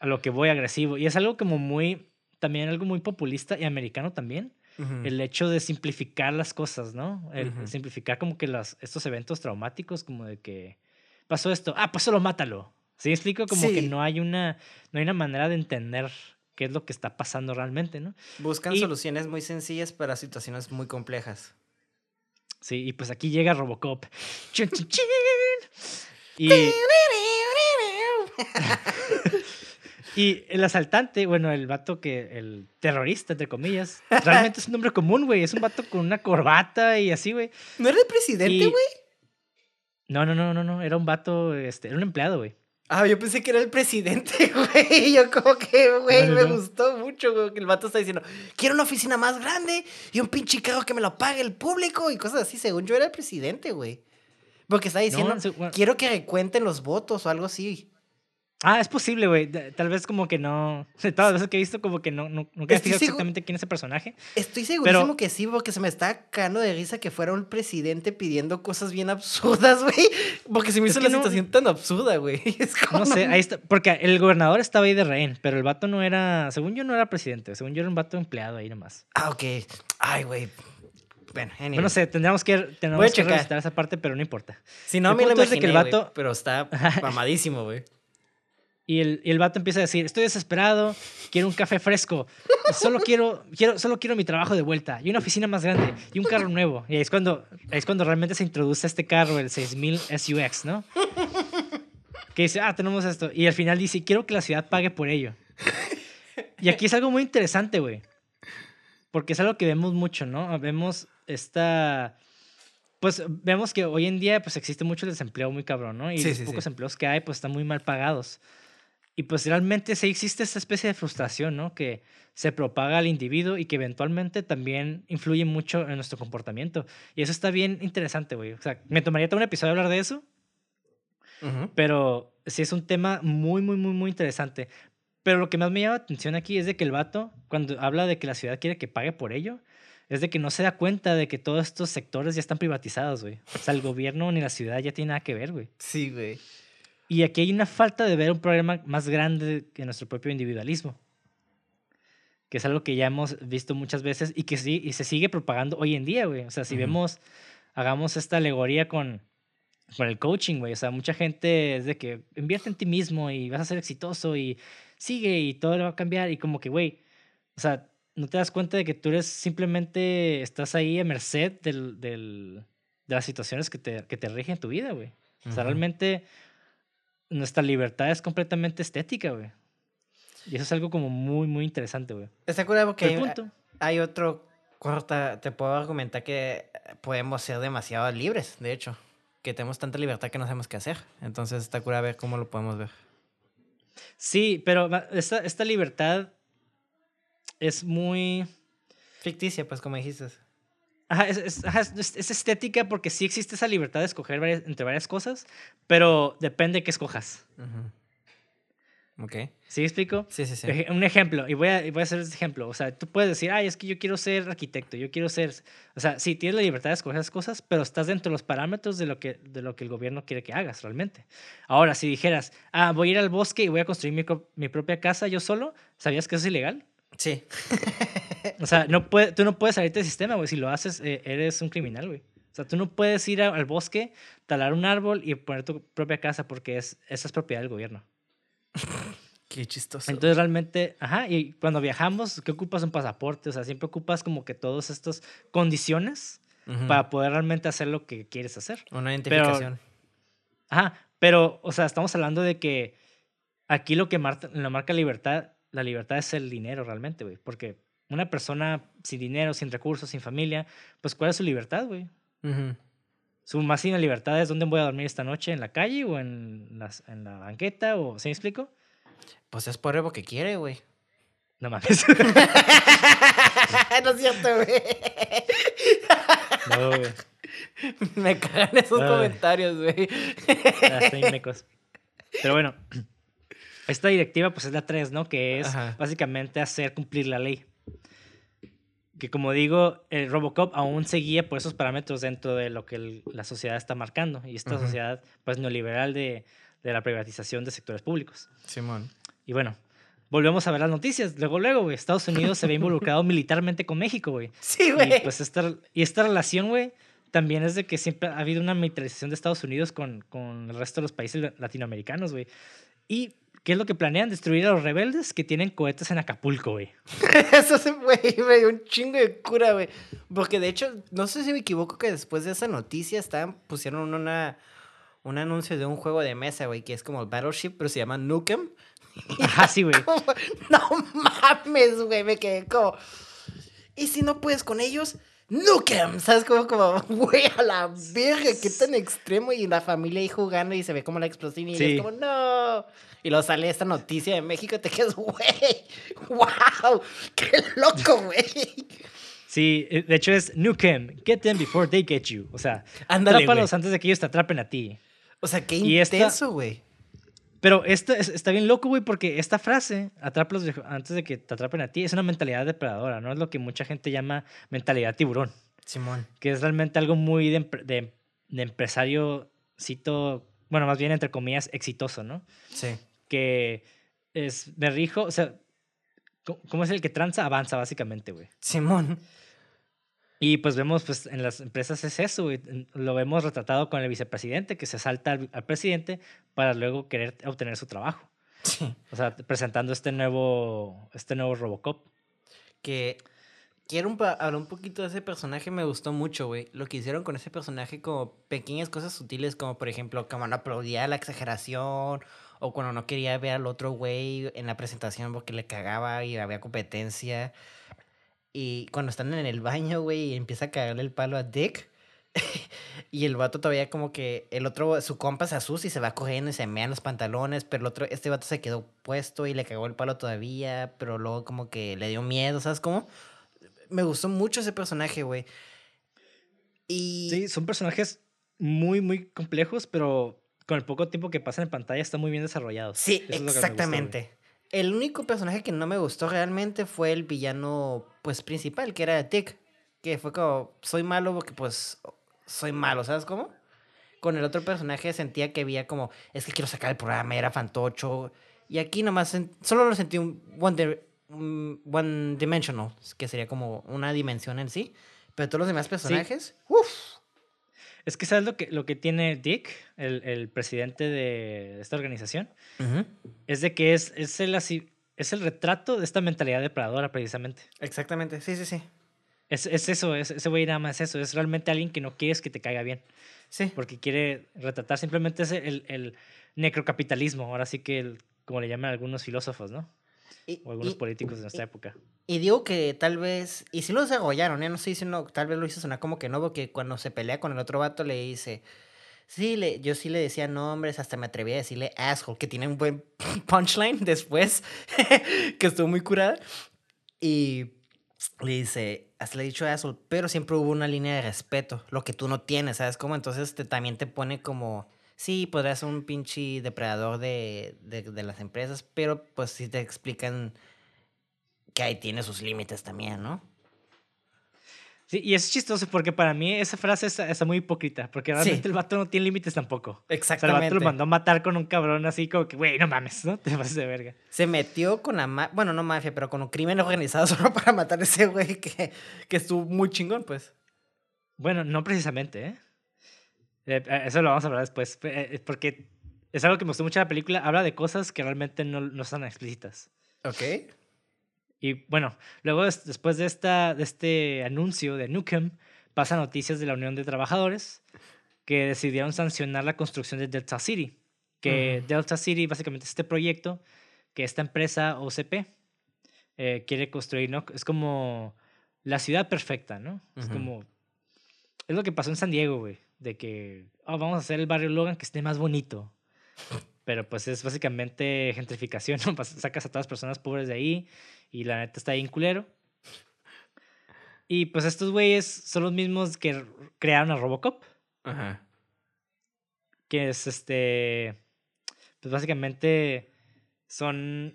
a lo que voy agresivo. Y es algo como muy, también algo muy populista y americano también el hecho de simplificar las cosas, ¿no? El simplificar como que las, estos eventos traumáticos, como de que pasó esto, ah, pues solo mátalo. ¿Sí explico? Como que no hay, una, no hay una manera de entender qué es lo que está pasando realmente, ¿no? Buscan soluciones muy sencillas para situaciones muy complejas. Sí, y pues aquí llega Robocop. ¡Chin, chin, chin! Y... Y el asaltante, bueno, el vato que, el terrorista, entre comillas, realmente es un nombre común, güey. Es un vato con una corbata y así, güey. ¿No era el presidente, güey? No, no, no, no, no. Era un vato, este, era un empleado, güey. Ah, yo pensé que era el presidente, güey. Yo como que, güey, me gustó mucho, güey, que el vato está diciendo, quiero una oficina más grande y un pinche carro que me lo pague el público y cosas así. Según yo era el presidente, güey. Porque está diciendo, quiero que recuenten los votos o algo así. Ah, es posible, güey. Tal vez como que no. De todas las veces que he visto, como que no, no nunca he fijado exactamente quién es ese personaje. Estoy segurísimo que sí, porque se me está cagando de risa que fuera un presidente pidiendo cosas bien absurdas, güey. Porque se me hizo la situación tan absurda, güey. No sé, ahí está. Porque el gobernador estaba ahí de rehén, pero el vato no era. Según yo, no era presidente. Según yo, era un vato empleado ahí nomás. Ah, ok. Ay, güey. Bueno, anyway. bueno, sé, tendríamos que, tendríamos que esa parte, pero no importa. Si no, me imaginé, que el vato... pero está mamadísimo, güey. Y el, y el vato empieza a decir, estoy desesperado, quiero un café fresco, solo quiero, quiero, solo quiero mi trabajo de vuelta, y una oficina más grande, y un carro nuevo. Y ahí es cuando, es cuando realmente se introduce este carro, el 6000 SUX, ¿no? Que dice, ah, tenemos esto. Y al final dice, quiero que la ciudad pague por ello. Y aquí es algo muy interesante, güey. Porque es algo que vemos mucho, ¿no? Vemos esta... Pues vemos que hoy en día pues existe mucho desempleo muy cabrón, ¿no? Y los pocos empleos que hay pues están muy mal pagados. Y pues realmente sí existe esta especie de frustración, ¿no? Que se propaga al individuo y que eventualmente también influye mucho en nuestro comportamiento. Y eso está bien interesante, güey. O sea, me tomaría todo un episodio hablar de eso. Pero sí es un tema muy, muy, muy, muy interesante. Pero lo que más me llama la atención aquí es de que el vato, cuando habla de que la ciudad quiere que pague por ello, es de que no se da cuenta de que todos estos sectores ya están privatizados, güey. O sea, el gobierno ni la ciudad ya tiene nada que ver, güey. Sí, güey. Y aquí hay una falta de ver un problema más grande que nuestro propio individualismo, que es algo que ya hemos visto muchas veces y que sí, y se sigue propagando hoy en día, güey. O sea, si vemos, hagamos esta alegoría con, con el coaching, güey. O sea, mucha gente es de que invierte en ti mismo y vas a ser exitoso y sigue y todo va a cambiar y como que, güey, o sea, no te das cuenta de que tú eres simplemente, estás ahí a merced del, del, de las situaciones que te, que te rigen tu vida, güey. O sea, realmente nuestra libertad es completamente estética, güey. Y eso es algo como muy, muy interesante, güey. Está curado porque hay otro corta, te puedo argumentar que podemos ser demasiado libres, de hecho. Que tenemos tanta libertad que no sabemos qué hacer. Entonces está curado ver cómo lo podemos ver. Sí, pero esta, esta libertad es muy... Ficticia, pues como dijiste. Ajá, es, es, estética porque sí existe esa libertad de escoger entre varias cosas, pero depende de qué escojas. Ok. ¿Sí explico? Sí, sí, sí. Un ejemplo, y voy a, voy a hacer ese ejemplo. O sea, tú puedes decir, ay, es que yo quiero ser arquitecto, yo quiero ser... O sea, sí, tienes la libertad de escoger esas cosas, pero estás dentro de los parámetros de lo que, de lo que el gobierno quiere que hagas realmente. Ahora, si dijeras, ah, voy a ir al bosque y voy a construir mi, mi propia casa yo solo, ¿sabías que eso es ilegal? Sí. o sea, no puede, tú no puedes salirte del sistema, güey. Si lo haces, eh, eres un criminal, güey. O sea, tú no puedes ir al bosque, talar un árbol y poner tu propia casa porque es, esa es propiedad del gobierno. Qué chistoso. Entonces realmente, ajá, y cuando viajamos, ¿qué ocupas un pasaporte? O sea, siempre ocupas como que todas estas condiciones para poder realmente hacer lo que quieres hacer. Una identificación. Ajá, pero, o sea, estamos hablando de que aquí lo que marca, la marca libertad, la libertad es el dinero realmente, güey. Porque una persona sin dinero, sin recursos, sin familia, pues ¿cuál es su libertad, güey? Su máxima libertad es dónde voy a dormir esta noche, en la calle o en, las, en la banqueta, o ¿sí me explico? Pues es por lo que quiere, güey. No mames. no es cierto, güey. no, güey. Me cagan esos comentarios, güey. Ya estoy mecos. Pero bueno, esta directiva pues es la 3, ¿no? Que es Ajá. básicamente hacer cumplir la ley. Que como digo, el Robocop aún seguía por esos parámetros dentro de lo que el- la sociedad está marcando. Y esta sociedad pues neoliberal de, de la privatización de sectores públicos. Simón. Y bueno, volvemos a ver las noticias. Luego, luego, güey, Estados Unidos se ve involucrado militarmente con México, güey. Sí, Y güey. pues esta, y esta relación, güey, también es de que siempre ha habido una militarización de Estados Unidos con, con el resto de los países la- latinoamericanos, güey. ¿Y qué es lo que planean? Destruir a los rebeldes que tienen cohetes en Acapulco, güey. Eso se güey, me dio un chingo de cura, güey. Porque de hecho, no sé si me equivoco que después de esa noticia estaban, pusieron una, un anuncio de un juego de mesa, güey, que es como Battleship, pero se llama Nukem. Ajá, sí, güey. Como, no mames, güey, me quedé como. ¿Y si no puedes con ellos? Nukem, ¿sabes? Como, como, güey, a la verga, qué tan extremo. Y la familia ahí jugando y se ve como la explosión y Sí. es como, no. Y luego sale esta noticia de México y te quedas, güey, wow, qué loco, güey. Sí, eh, de hecho es Nukem, get them before they get you. O sea, Ándale, atrápalos antes de que ellos te atrapen a ti. O sea, qué Y intenso, güey. Pero esto es- está bien loco, güey, porque esta frase, atrápalos antes de que te atrapen a ti, es una mentalidad depredadora, ¿no? Es lo que mucha gente llama mentalidad tiburón. Simón. que es realmente algo muy de, de- de empresario, cito, bueno, más bien entre comillas, exitoso, ¿no? Sí. Que es, me rijo, o sea, ¿cómo es el que tranza? Avanza, básicamente, güey. Simón. Y pues vemos, pues en las empresas es eso, güey. Lo vemos retratado con el vicepresidente que se salta al, al presidente para luego querer obtener su trabajo. Sí. O sea, presentando este nuevo, este nuevo Robocop. que quiero un hablar un poquito de ese personaje, me gustó mucho, güey. Lo que hicieron con ese personaje, como pequeñas cosas sutiles, como por ejemplo, como no aplaudía la exageración, o cuando no quería ver al otro güey en la presentación porque le cagaba y había competencia. Y cuando están en el baño, güey, y empieza a cagarle el palo a Dick. y el vato todavía como que el otro, su compa se asusta y se va corriendo y se mean los pantalones, pero el otro, este vato se quedó puesto y le cagó el palo todavía, pero luego como que le dio miedo, ¿sabes cómo? Me gustó mucho ese personaje, güey. Y... Sí, son personajes muy, muy complejos, pero con el poco tiempo que pasan en pantalla están muy bien desarrollados. Sí, Eso gustó, exactamente. el único personaje que no me gustó realmente fue el villano, pues, principal, que era Dick. Que fue como, soy malo porque, pues, soy malo, ¿sabes cómo? Con el otro personaje sentía que había como, es que quiero sacar el programa, era fantocho. Y aquí nomás, solo lo sentí un one, di- un one dimensional, que sería como una dimensión en sí. Pero todos los demás personajes, uff. Es que sabes lo que, lo que tiene Dick, el, el presidente de esta organización, es de que es, es, el, así, es el retrato de esta mentalidad depredadora precisamente. Exactamente, sí, sí, sí. Es, es eso, es, ese güey nada más eso, es realmente alguien que no quieres que te caiga bien, Sí. porque quiere retratar simplemente ese, el, el necrocapitalismo, ahora sí que el- como le llaman algunos filósofos, ¿no? Y, O algunos y- políticos de nuestra época. Y digo que tal vez, y si lo desarrollaron, ¿eh? no estoy diciendo, tal vez lo hizo sonar como que no, porque cuando se pelea con el otro vato le dice, sí, le, yo sí le decía nombres, hasta me atreví a decirle asshole, que tiene un buen punchline después, que estuvo muy curada. Y le dice, hasta le he dicho asshole, pero siempre hubo una línea de respeto, lo que tú no tienes, ¿sabes cómo? Entonces te, también te pone como, sí, podrás ser un pinche depredador de, de, de las empresas, pero pues sí te explican que ahí tiene sus límites también, ¿no? Sí, y es chistoso porque para mí esa frase está, está muy hipócrita, porque realmente Sí. el vato no tiene límites tampoco. O sea, el Exactamente. vato lo mandó a matar con un cabrón así como que, güey, no mames, ¿no? Te pases de verga. Se metió con la ma bueno, no mafia, pero con un crimen organizado solo para matar a ese güey que, que estuvo muy chingón, pues. Bueno, no precisamente, ¿eh? Eh, eh, Eso lo vamos a hablar después, eh, porque es algo que me gustó mucho de la película. Habla de cosas que realmente no, no están explícitas. Ok. Y bueno, luego des- después de, esta, de este anuncio de Nukem, pasan noticias de la Unión de Trabajadores que decidieron sancionar la construcción de Delta City. Que. Delta City básicamente es este proyecto que esta empresa OCP eh, quiere construir, ¿no? Es como la ciudad perfecta, ¿no? Es como... Es lo que pasó en San Diego, güey. De que, "Oh, vamos a hacer el barrio Logan que esté más bonito. Pero pues es básicamente gentrificación, ¿no? Sacas a todas las personas pobres de ahí y la neta está bien culero. Y pues estos güeyes son los mismos que crearon a Robocop, Ajá. que es este, pues básicamente son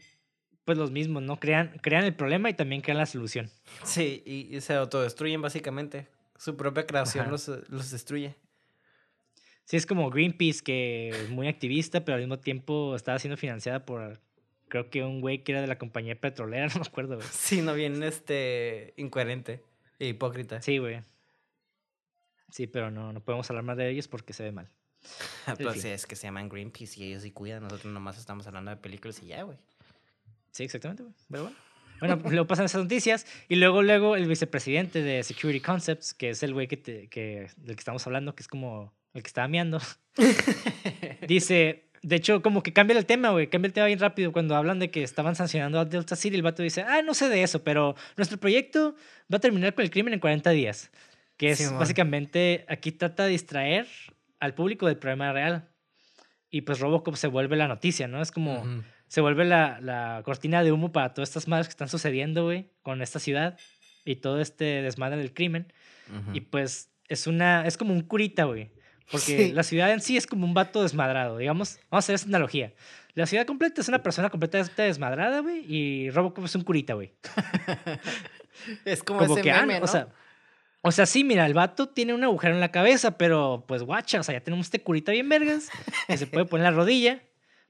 pues los mismos, ¿no? Crean, crean el problema y también crean la solución. Sí, y, y se autodestruyen básicamente. Su propia creación Ajá. los, los destruye. Sí, es como Greenpeace, que es muy activista, pero al mismo tiempo estaba siendo financiada por, creo que un güey que era de la compañía petrolera, no me acuerdo, güey. Sí, no bien este incoherente e hipócrita. Sí, güey. Sí, pero no, no podemos hablar más de ellos porque se ve mal. Pues fin. sí, es que se llaman Greenpeace y ellos sí cuidan. Nosotros nomás estamos hablando de películas y ya, güey. Sí, exactamente, güey. Pero bueno. Bueno, luego pasan esas noticias y luego, luego el vicepresidente de Security Concepts, que es el güey que, te- que, del que estamos hablando, que es como el que estaba meando, dice, de hecho, como que cambia el tema, güey, cambia el tema bien rápido cuando hablan de que estaban sancionando a Delta City, el vato dice, ah, no sé de eso, pero nuestro proyecto va a terminar con el crimen en 40 días, que es Simón. básicamente, aquí trata de distraer al público del problema real. Y pues Robocop se vuelve la noticia, ¿no? Es como Ujú. se vuelve la, la cortina de humo para todas estas madres que están sucediendo, güey, con esta ciudad y todo este desmadre del crimen. Ujú. Y pues es una, es como un curita, güey. Porque Sí. la ciudad en sí es como un vato desmadrado, digamos. Vamos a hacer esa analogía. La ciudad completa es una persona completamente desmadrada, güey, y Robocop es un curita, güey. es como, Como ese que, ah, meme, ¿no? o sea, o sea, sí, mira, el vato tiene un agujero en la cabeza, pero pues guacha, o sea, ya tenemos este curita bien vergas que se puede poner en la rodilla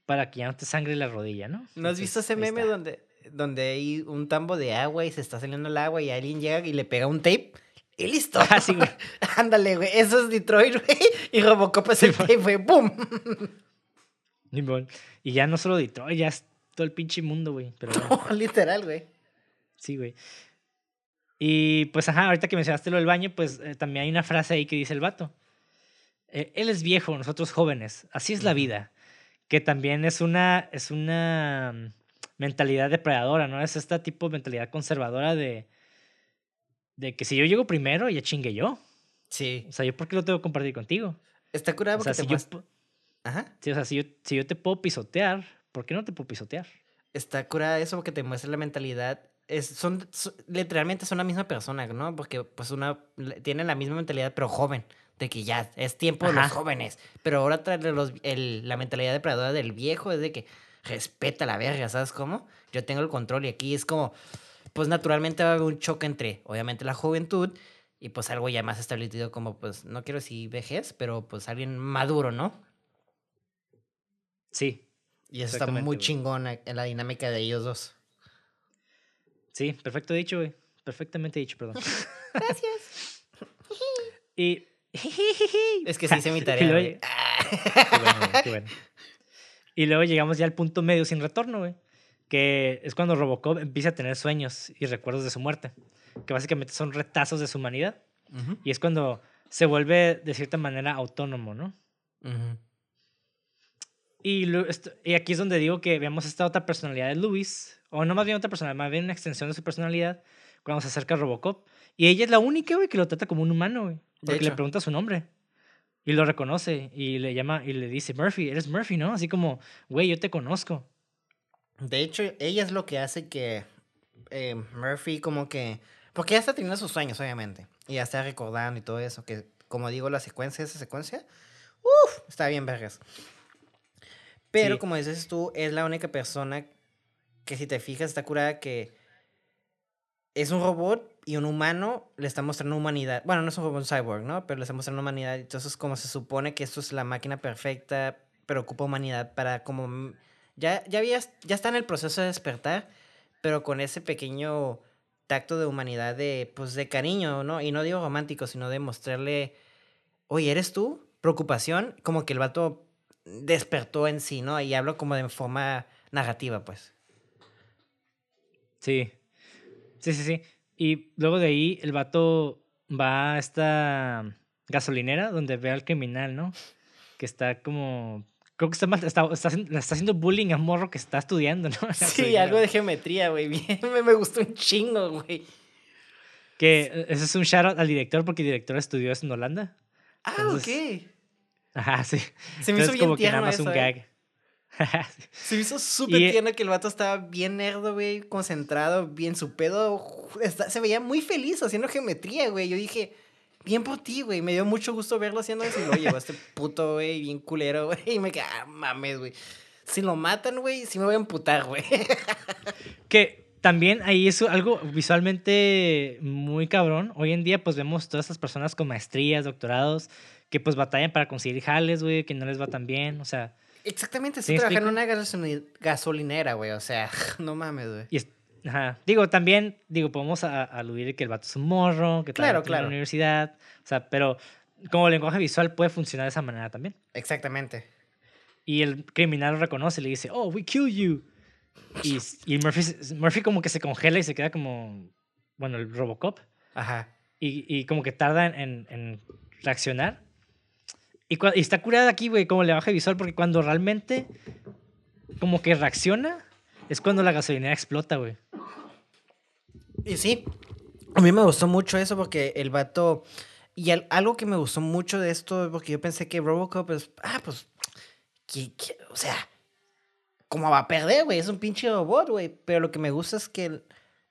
para que ya no te sangre la rodilla, ¿no? ¿No has visto ese meme donde, donde hay un tambo de agua y se está saliendo el agua y alguien llega y le pega un tape? Y listo. Ah, sí, güey. Ándale, güey. Eso es Detroit, güey. Y Robocop es el Sí, tape, güey. ¡Boom! Y ya no solo Detroit, ya es todo el pinche mundo, güey. Pero bueno, Literal, güey. sí, güey. Y pues, ajá, ahorita que mencionaste lo del baño, pues eh, también hay una frase ahí que dice el vato. Eh, él es viejo, nosotros jóvenes. Así es la vida. Que también es una, es una mm, mentalidad depredadora, ¿no? Es esta tipo de mentalidad conservadora de, de que si yo llego primero, ya chingue yo. Sí. O sea, ¿yo por qué lo tengo que compartir contigo? Está curado O porque sea, te si yo, Ajá. sí, o sea, si yo, si yo te puedo pisotear, ¿por qué no te puedo pisotear? Está curada eso porque te muestra la mentalidad. Es, son, so- literalmente son la misma persona, ¿no? Porque pues una tienen la misma mentalidad, pero joven. De que ya es tiempo de los jóvenes. Pero ahora trae los, el- la mentalidad depredadora del viejo es de que respeta la verga, ¿sabes cómo? Yo tengo el control y aquí es como, pues naturalmente va a haber un choque entre, obviamente, la juventud y pues algo ya más establecido como, pues, no quiero decir vejez, pero pues alguien maduro, ¿no? Sí, Y eso está muy güey. chingona en la dinámica de ellos dos. Sí, perfecto dicho, güey. Perfectamente dicho, perdón. Gracias. y. Es que sí hice mi Y tarea. luego lle- Qué bueno, qué bueno. Y luego llegamos ya al punto medio sin retorno, güey. Que es cuando Robocop empieza a tener sueños y recuerdos de su muerte. Que básicamente son retazos de su humanidad. Y es cuando se vuelve de cierta manera autónomo, ¿no? Y, lo- esto- y aquí es donde digo que vemos esta otra personalidad de Luis, o no más bien otra personalidad, más bien una extensión de su personalidad, cuando se acerca a Robocop. Y ella es la única, güey, que lo trata como un humano, güey. Porque le pregunta su nombre. Y lo reconoce y le llama y le dice, Murphy, eres Murphy, ¿no? Así como, güey, yo te conozco. De hecho, ella es lo que hace que eh, Murphy como que... Porque ya está teniendo sus sueños, obviamente. Y ya está recordando y todo eso. Que, como digo, la secuencia, esa secuencia... Uf, está bien vergas. Pero Sí. como dices tú, es la única persona que si te fijas está curada que es un robot y un humano le está mostrando humanidad. Bueno, no es un robot un cyborg, ¿no? Pero le está mostrando humanidad. Entonces, como se supone que esto es la máquina perfecta, pero ocupa humanidad para como... Ya, ya, ya está en el proceso de despertar, pero con ese pequeño tacto de humanidad, de, pues, de cariño, ¿no? Y no digo romántico, sino de mostrarle, oye, ¿eres tú? Preocupación, como que el vato despertó en sí, ¿no? Y hablo como de forma narrativa, pues. Sí. Sí, sí, sí. Y luego de ahí el vato va a esta gasolinera donde ve al criminal, ¿no? Que está como Creo que está, mal, está, está, está, haciendo bullying a morro que está estudiando, ¿no? Sí, algo de geometría, güey. Bien, me, me, gustó un chingo, güey. Que eh, ese es un shout al director porque el director estudió eso en Holanda. Ah, Entonces, ok. Ajá, sí. Se me hizo bien como que nada tierno más eso, un eh. gag. Se me hizo súper Y- tierno que el vato estaba bien nerdo, güey, concentrado, bien su pedo. se veía muy feliz haciendo geometría, güey. Yo dije, bien por ti, güey. Me dio mucho gusto verlo haciendo eso y luego llegó este puto, güey, bien culero, güey. Y me quedé, ah, mames, güey. Si lo matan, güey, sí me voy a emputar, güey. Que también ahí es algo visualmente muy cabrón. Hoy en día, pues vemos todas estas personas con maestrías, doctorados, que pues batallan para conseguir jales, güey, que no les va tan bien. O sea, Exactamente, ¿Sí trabajando en una gasoli- gasolinera, güey. O sea, no mames, güey. y es- ajá. Digo, también, digo, podemos a- aludir que el vato es un morro, que Claro, claro, en la universidad. O sea, pero como lenguaje visual puede funcionar de esa manera también. Exactamente. Y el criminal lo reconoce y le dice, oh, we kill you. Y, y Murphy, Murphy como que se congela y se queda como, bueno, el Robocop. Ajá. Y, y como que tarda en, en- reaccionar. Y, y está curada aquí, güey, como le baja visual, porque cuando realmente como que reacciona, es cuando la gasolinera explota, güey. Y sí, a mí me gustó mucho eso porque el vato... Y al- algo que me gustó mucho de esto, porque yo pensé que Robocop es... Ah, pues... que- que- o sea, ¿cómo va a perder, güey? Es un pinche robot, güey. Pero lo que me gusta es que... el-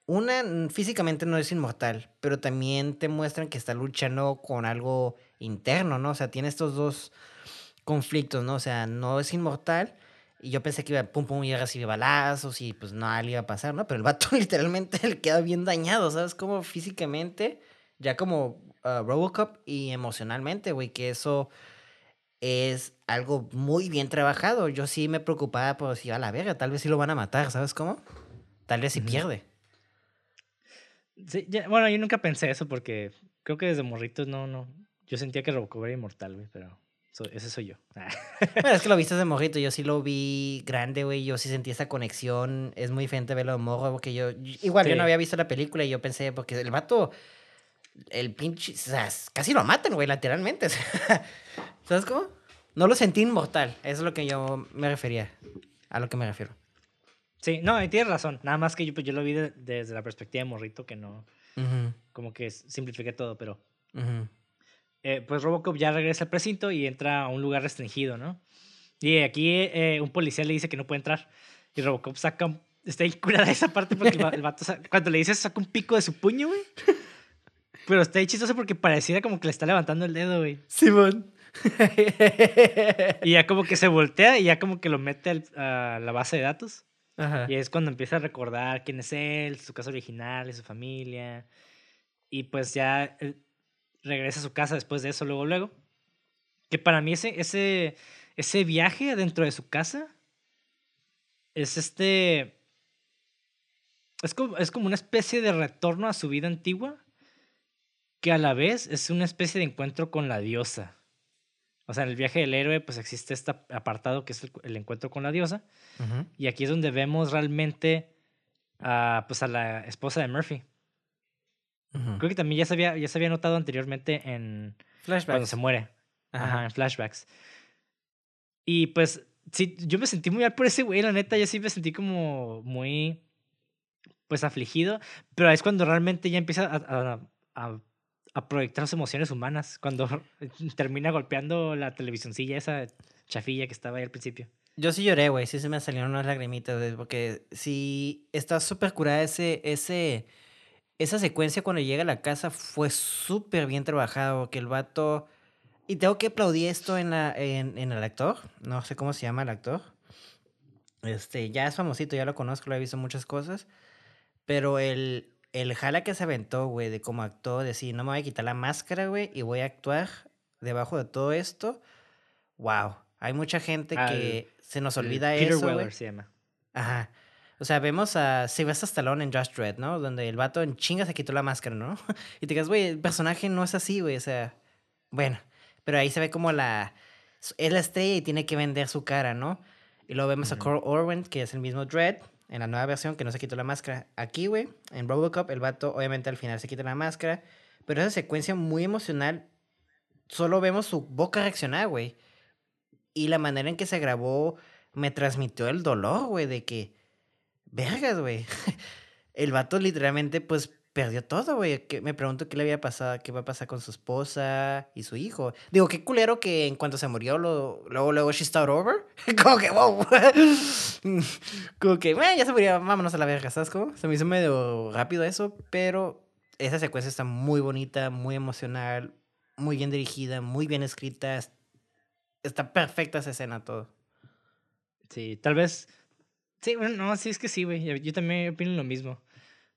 Una, físicamente no es inmortal, pero también te muestran que está luchando con algo interno, ¿no? O sea, tiene estos dos conflictos, ¿no? O sea, no es inmortal. Y yo pensé que iba, pum, pum, iba a recibir balazos y pues nada le iba a pasar, ¿no? Pero el vato literalmente le queda bien dañado, ¿sabes? Como físicamente, ya como ah, Robocop y emocionalmente, güey, que eso es algo muy bien trabajado. Yo sí me preocupaba por si a la verga, tal vez sí lo van a matar, ¿sabes cómo? Tal vez sí Ujú. pierde. Sí, ya- bueno, yo nunca pensé eso porque creo que desde morritos no, no. Yo sentía que Robocop era inmortal, güey, pero so- ese soy yo. Bueno, es que lo viste de morrito, yo sí lo vi grande, güey, yo sí sentí esa conexión, es muy diferente verlo de morro, porque yo, igual yo Sí. no había visto la película y yo pensé, porque el vato, el pinche, o sea, casi lo matan, güey, lateralmente, ¿sabes cómo? No lo sentí inmortal, eso es lo que yo me refería, a lo que me refiero. Sí, no, y tienes razón. Nada más que yo, pues, yo lo vi de- desde la perspectiva de morrito, que no, Ujú, como que simplifiqué todo, pero ujú. Eh, pues Robocop ya regresa al precinto y entra a un lugar restringido, ¿no? Y aquí eh, un policía le dice que no puede entrar. Y Robocop saca. un- Está incurada esa parte porque el, el vato, sa- cuando le dice, saca un pico de su puño, güey. Pero está ahí chistoso porque pareciera como que le está levantando el dedo, güey. Simón. Y ya como que se voltea y ya como que lo mete al- a la base de datos. Ajá. Y es cuando empieza a recordar quién es él, su casa original su familia. Y pues ya él regresa a su casa después de eso, luego, luego. Que para mí ese, ese, ese viaje dentro de su casa es este... Es como, es como una especie de retorno a su vida antigua que a la vez es una especie de encuentro con la diosa. O sea, en el viaje del héroe pues existe este apartado que es el- el encuentro con la diosa. Y aquí es donde vemos realmente a, pues a la esposa de Murphy. Creo que también ya se había, ya se había notado anteriormente en cuando Flashbacks. se muere. Ajá. Ajá. en flashbacks. Y pues, sí, yo me sentí muy mal por ese güey, la neta, yo sí me sentí como muy, pues, afligido. Pero es cuando realmente ya empieza a, a, a- a proyectar sus emociones humanas. Cuando termina golpeando la televisioncilla, esa chafilla que estaba ahí al principio. Yo sí lloré, güey. Sí se me salieron unas lagrimitas, güey. Porque sí está súper curada ese, ese, esa secuencia cuando llega a la casa fue súper bien trabajado. Que el vato... Y tengo que aplaudir esto en, la, en, en el actor. No sé cómo se llama el actor. Este, ya es famosito, ya lo conozco, lo he visto en muchas cosas. Pero el, el jala que se aventó, güey, de cómo actuó, de decir, no me voy a quitar la máscara, güey, y voy a actuar debajo de todo esto. Wow. Hay mucha gente Al- que se nos olvida Peter eso, güey. Weller se llama. Ajá. O sea, vemos a Sylvester Stallone en Just Dredd, ¿no? Donde el vato en chinga se quitó la máscara, ¿no? Y te quedas, güey, el personaje no es así, güey. O sea, bueno. Pero ahí se ve como la... es la estrella y tiene que vender su cara, ¿no? Y luego vemos a Carl Orwin, que es el mismo Dread, en la nueva versión, que no se quitó la máscara. Aquí, güey, en Robocop, el vato obviamente al final se quita la máscara, pero esa secuencia muy emocional, solo vemos su boca reaccionar, güey. Y la manera en que se grabó me transmitió el dolor, güey, de que, vergas, güey. El vato literalmente, pues, perdió todo, güey. Me pregunto qué le había pasado, qué va a pasar con su esposa y su hijo. Digo, qué culero que en cuanto se murió, lo, luego, luego, she started over. Como que, wow. Como que, bueno, ya se murió, vámonos a la verga, ¿sabes cómo? Se me hizo medio rápido eso, pero esa secuencia está muy bonita, muy emocional, muy bien dirigida, muy bien escrita. Está perfecta esa escena, todo. Sí, tal vez. Sí, bueno, no, sí es que sí, güey. Yo también opino lo mismo.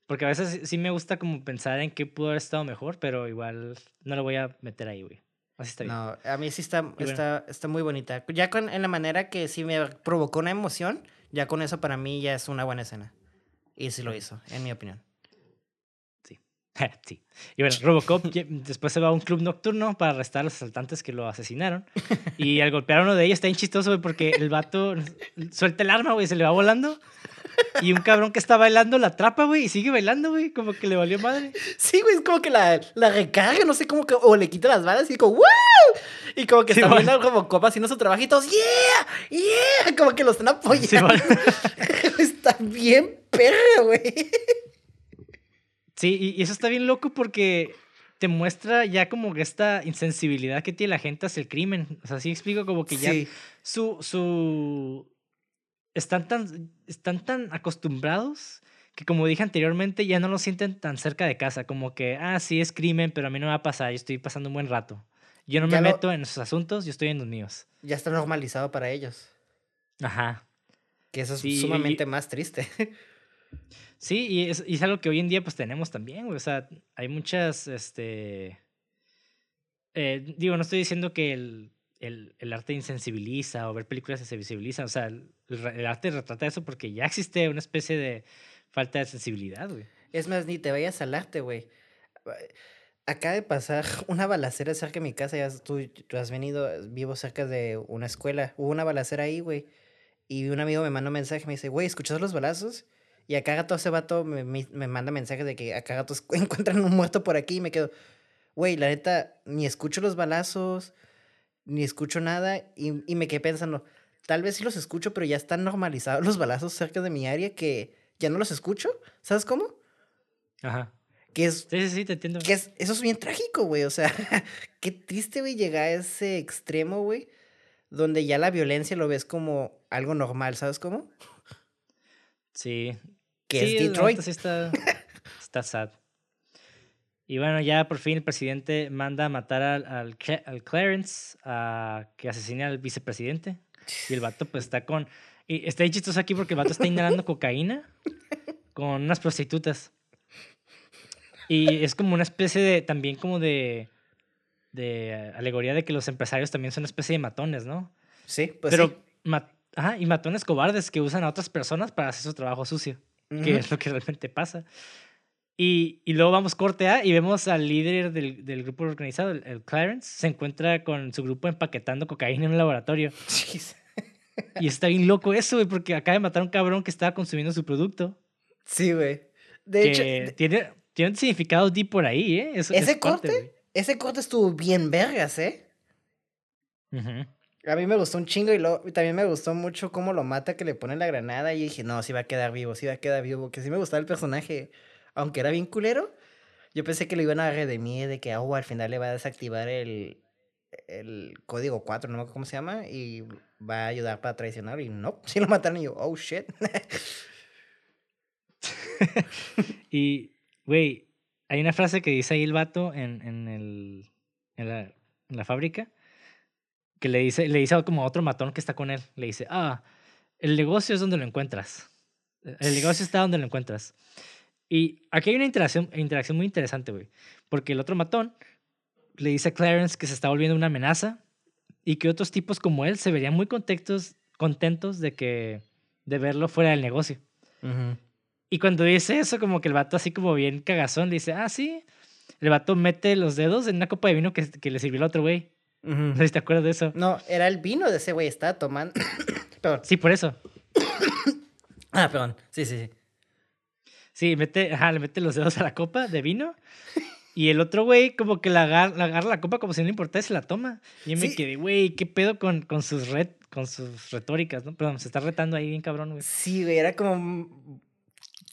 Porque a veces sí me gusta como pensar en qué pudo haber estado mejor, pero igual no lo voy a meter ahí, güey. Así está bien. No, a mí sí está, está, está muy bonita. Ya con, en la manera que sí me provocó una emoción, ya con eso para mí ya es una buena escena. Y sí lo hizo, en mi opinión. Sí. Y bueno, Robocop después se va a un club nocturno para arrestar a los asaltantes que lo asesinaron. Y al golpear a uno de ellos está bien chistoso, güey, porque el vato suelta el arma, güey, se le va volando. Y un cabrón que está bailando la atrapa, güey, y sigue bailando, güey, como que le valió madre. Sí, güey, es como que la, la recarga, no sé cómo que, o le quita las balas y como, ¡wow! Y como que sí, está copa haciendo su trabajo y todos, ¡yeah! ¡yeah! Como que lo están apoyando. está bien perro, güey. Sí, y eso está bien loco porque te muestra ya como que esta insensibilidad que tiene la gente hacia el crimen. O sea, sí explico como que ya su, su, están tan, están tan acostumbrados que como dije anteriormente ya no lo sienten tan cerca de casa, como que, ah, sí es crimen, pero a mí no me va a pasar, yo estoy pasando un buen rato. Yo no me meto en esos asuntos, yo estoy en los míos. Ya está normalizado para ellos. Ajá. Que eso es sumamente más triste. Sí, y es, y es, algo que hoy en día pues tenemos también, O sea, hay muchas, este... Eh, digo, no estoy diciendo que el, el, el, arte insensibiliza o ver películas se sensibiliza. O sea, el, el, arte retrata eso porque ya existe una especie de falta de sensibilidad, güey. Es más, ni te vayas al arte, güey. Acaba de pasar una balacera cerca de mi casa. Ya tú, tú, has venido, vivo cerca de una escuela. Hubo una balacera ahí, güey. Y un amigo me manda un mensaje, me dice, güey, ¿escuchas los balazos? Y acá gato ese vato me, me, me manda mensajes de que acá gatos encuentran un muerto por aquí y me quedo, güey, la neta, ni escucho los balazos, ni escucho nada y, y, me quedé pensando, tal vez sí los escucho, pero ya están normalizados los balazos cerca de mi área que ya no los escucho. ¿Sabes cómo? Ajá. Que es, sí, sí, sí, te entiendo. Que es, eso es bien trágico, güey. O sea, qué triste, güey, llegar a ese extremo, güey, donde ya la violencia lo ves como algo normal, ¿sabes cómo? Sí. Que es Detroit. Sí está, está sad. Y bueno, ya por fin el presidente manda a matar al, al, Clarence, a que asesine al vicepresidente. Y el vato pues está con... Y está chistoso aquí porque el vato está inhalando cocaína con unas prostitutas. Y es como una especie de, también como de, de alegoría de que los empresarios también son una especie de matones, ¿no? Sí, pues Pero, ajá, y matones cobardes que usan a otras personas para hacer su trabajo sucio, que es lo que realmente pasa. Y, y, luego vamos corte A y vemos al líder del, del grupo organizado, el, Clarence, se encuentra con su grupo empaquetando cocaína en un laboratorio. y está bien loco eso, güey, porque acaba de matar a un cabrón que estaba consumiendo su producto. Sí, güey. De hecho... Tiene, tiene un significado deep por ahí, ¿eh? ese corte, ese corte estuvo bien vergas, ¿eh? A mí me gustó un chingo y lo, también me gustó mucho cómo lo mata, que le pone la granada y dije, no, sí va a quedar vivo, sí va a quedar vivo, que sí me gustaba el personaje aunque era bien culero, yo pensé que lo iban a redimir de que oh, al final le va a desactivar el, el código 4, no me acuerdo cómo se llama, y va a ayudar para traicionar. Y no, si lo mataron y yo, oh shit. y, güey, hay una frase que dice ahí el vato en, en, el, en la fábrica que le dice, le dice como a otro matón que está con él, le dice, ah, el negocio es donde lo encuentras. El negocio está donde lo encuentras. Y aquí hay una interacción, interacción muy interesante, güey. Porque el otro matón le dice a Clarence que se está volviendo una amenaza y que otros tipos como él se verían muy contentos, contentos de, que, de verlo fuera del negocio. Y cuando dice eso, como que el vato así como bien cagazón, le dice, ah, sí. El vato mete los dedos en una copa de vino que, que le sirvió el otro güey. No sé si te acuerdas de eso. No, era el vino de ese güey, estaba tomando. perdón. Sí, por eso. Ah, perdón. Sí, sí, sí. Sí, mete, ajá, le mete los dedos a la copa de vino. Y el otro güey como que la agarra, la agarra la copa como si no le importara y se la toma. Y yo me quedé, güey, ¿qué pedo con, con sus red, con sus retóricas, no? Perdón, se está retando ahí bien cabrón, güey. Sí, güey, era como.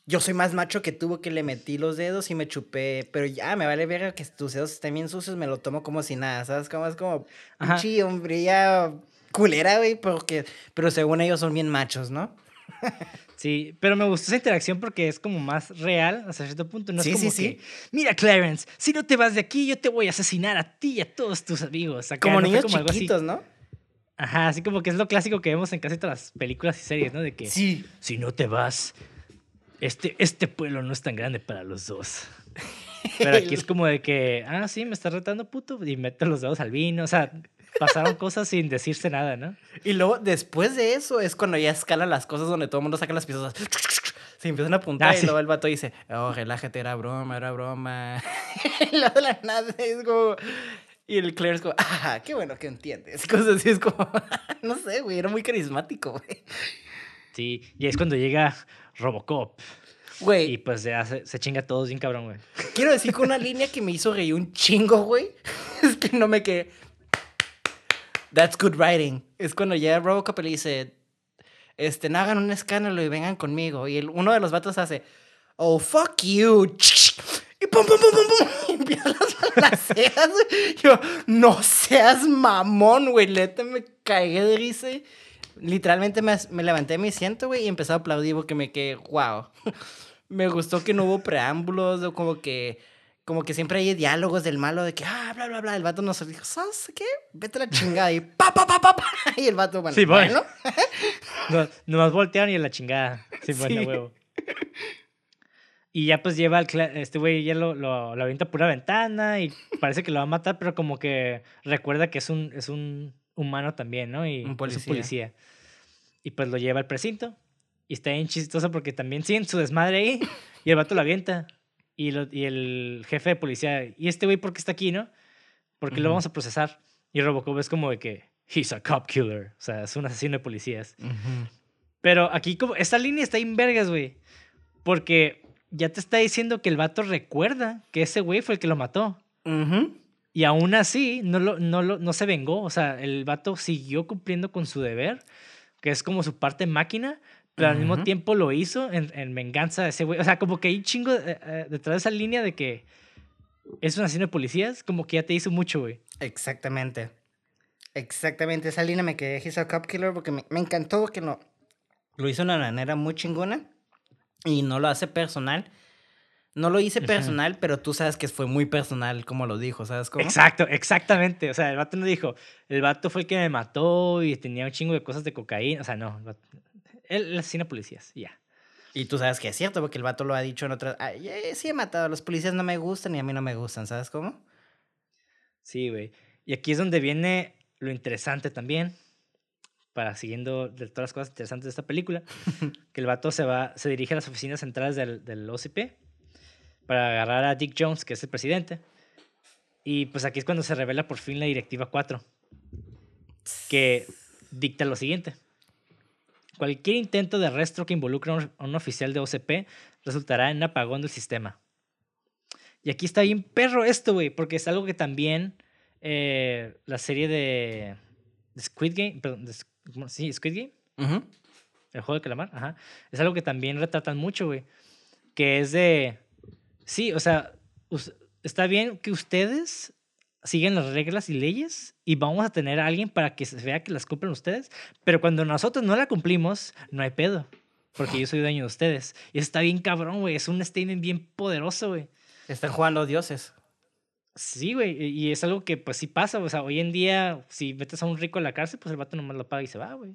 Yo soy más macho que tú, que le metí los dedos y me chupé. Pero ya, me vale ver que tus dedos estén bien sucios, me lo tomo como si nada, ¿sabes? Como es como. Ajá. Pinche hombría culera, güey, porque. Pero según ellos son bien machos, ¿no? Sí, pero me gustó esa interacción porque es como más real hasta cierto punto. No Sí, es como sí, sí. que, mira, Clarence, si no te vas de aquí, yo te voy a asesinar a ti y a todos tus amigos. Acá, Como ¿no? Niños como chiquitos, ¿no? Ajá, así como que es lo clásico que vemos en casi todas las películas y series, ¿no? De que Sí. si no te vas, este, este pueblo no es tan grande para los dos. Pero aquí es como de que, ah, sí, me estás retando, puto, y mete los dedos al vino. O sea, pasaron cosas sin decirse nada, ¿no? Y luego, después de eso, es cuando ya escalan las cosas donde todo el mundo saca las pistolas. Se empiezan a apuntar Ah, y sí. luego el vato dice, oh, relájate, era broma, era broma. y luego de la nada es como... Y el Claire es como, ah, qué bueno que entiendes. Cosas así, es como, no sé, güey, era muy carismático, güey. Sí, y es cuando llega Robocop. Y Güey, pues ya se, se chinga todos bien cabrón, güey. quiero decir que una línea que me hizo reír un chingo, güey, es que no me quedé... That's good writing. Es cuando llega Robocop y le dice, este, no hagan un escándalo y vengan conmigo. Y el, uno de los vatos hace, oh, fuck you. Y pum, pum, pum, pum, pum. Y empieza las güey. Yo, no seas mamón, güey. Neta me cagué de risa. Literalmente me, me levanté de mi asiento, güey, y empecé a aplaudir porque me quedé, wow. Me gustó que no hubo preámbulos, o como que, como que siempre hay diálogos del malo de que, ah, bla, bla, bla. El vato nos dijo, ¿sabes qué? Vete a la chingada. Y pa, pa, pa, pa, pa. Y el vato, bueno, Sí, bueno. No, nomás voltearon y a la chingada. Sí, bueno, Sí. huevo. Y ya pues lleva al este güey, ya lo, lo, lo avienta por una ventana y parece que lo va a matar, pero como que recuerda que es un, es un humano también, ¿no? Y Un es policía. policía. Y pues lo lleva al precinto. Y está bien chistoso porque también siguen su desmadre ahí y el vato lo avienta. Y, lo- y el jefe de policía, ¿y este güey por qué está aquí, no? Porque lo vamos a procesar. Y Robocop es como de que, he's a cop killer. O sea, es un asesino de policías. Pero aquí como, esta línea está en vergas, güey. Porque ya te está diciendo que el vato recuerda que ese güey fue el que lo mató. Y aún así, no, lo, no, lo, no se vengó. O sea, el vato siguió cumpliendo con su deber, que es como su parte máquina, pero al mismo tiempo lo hizo en, en venganza de ese güey. O sea, como que hay un chingo eh, eh, detrás de esa línea de que es un asesino de policías, como que ya te hizo mucho, güey. Exactamente. Exactamente. Esa línea me quedé a Cop Killer porque me, me encantó que lo, lo hizo de una manera muy chingona y no lo hace personal. No lo hice personal, pero tú sabes que fue muy personal como lo dijo, ¿sabes cómo? Exacto, exactamente. O sea, el vato no dijo, el vato fue el que me mató y tenía un chingo de cosas de cocaína. O sea, no, el vato- él, asesina policías, ya. Y tú sabes que es cierto porque el vato lo ha dicho en otras... Ay, eh, sí he matado, los policías no me gustan y a mí no me gustan, ¿sabes cómo? Sí, güey. Y aquí es donde viene lo interesante también, para siguiendo de todas las cosas interesantes de esta película, que el vato se va, se dirige a las oficinas centrales del, del OCP para agarrar a Dick Jones, que es el presidente. Y pues aquí es cuando se revela por fin la Directiva 4, que dicta lo siguiente. Cualquier intento de arresto que involucre a un, oficial de OCP resultará en un apagón del sistema. Y aquí está bien perro esto, güey, porque es algo que también eh, la serie de, de Squid Game, perdón, de sí, Squid Game, el juego de calamar, ajá, es algo que también retratan mucho, güey, que es de, sí, o sea, está bien que ustedes siguen las reglas y leyes y vamos a tener a alguien para que se vea que las cumplen ustedes, pero cuando nosotros no la cumplimos, no hay pedo, porque yo soy dueño de ustedes. Y está bien cabrón, güey, es un statement bien poderoso, güey. Están jugando dioses. Sí, güey, y es algo que pues sí pasa, o sea, hoy en día si metes a un rico a la cárcel, pues el vato nomás lo paga y se va, güey.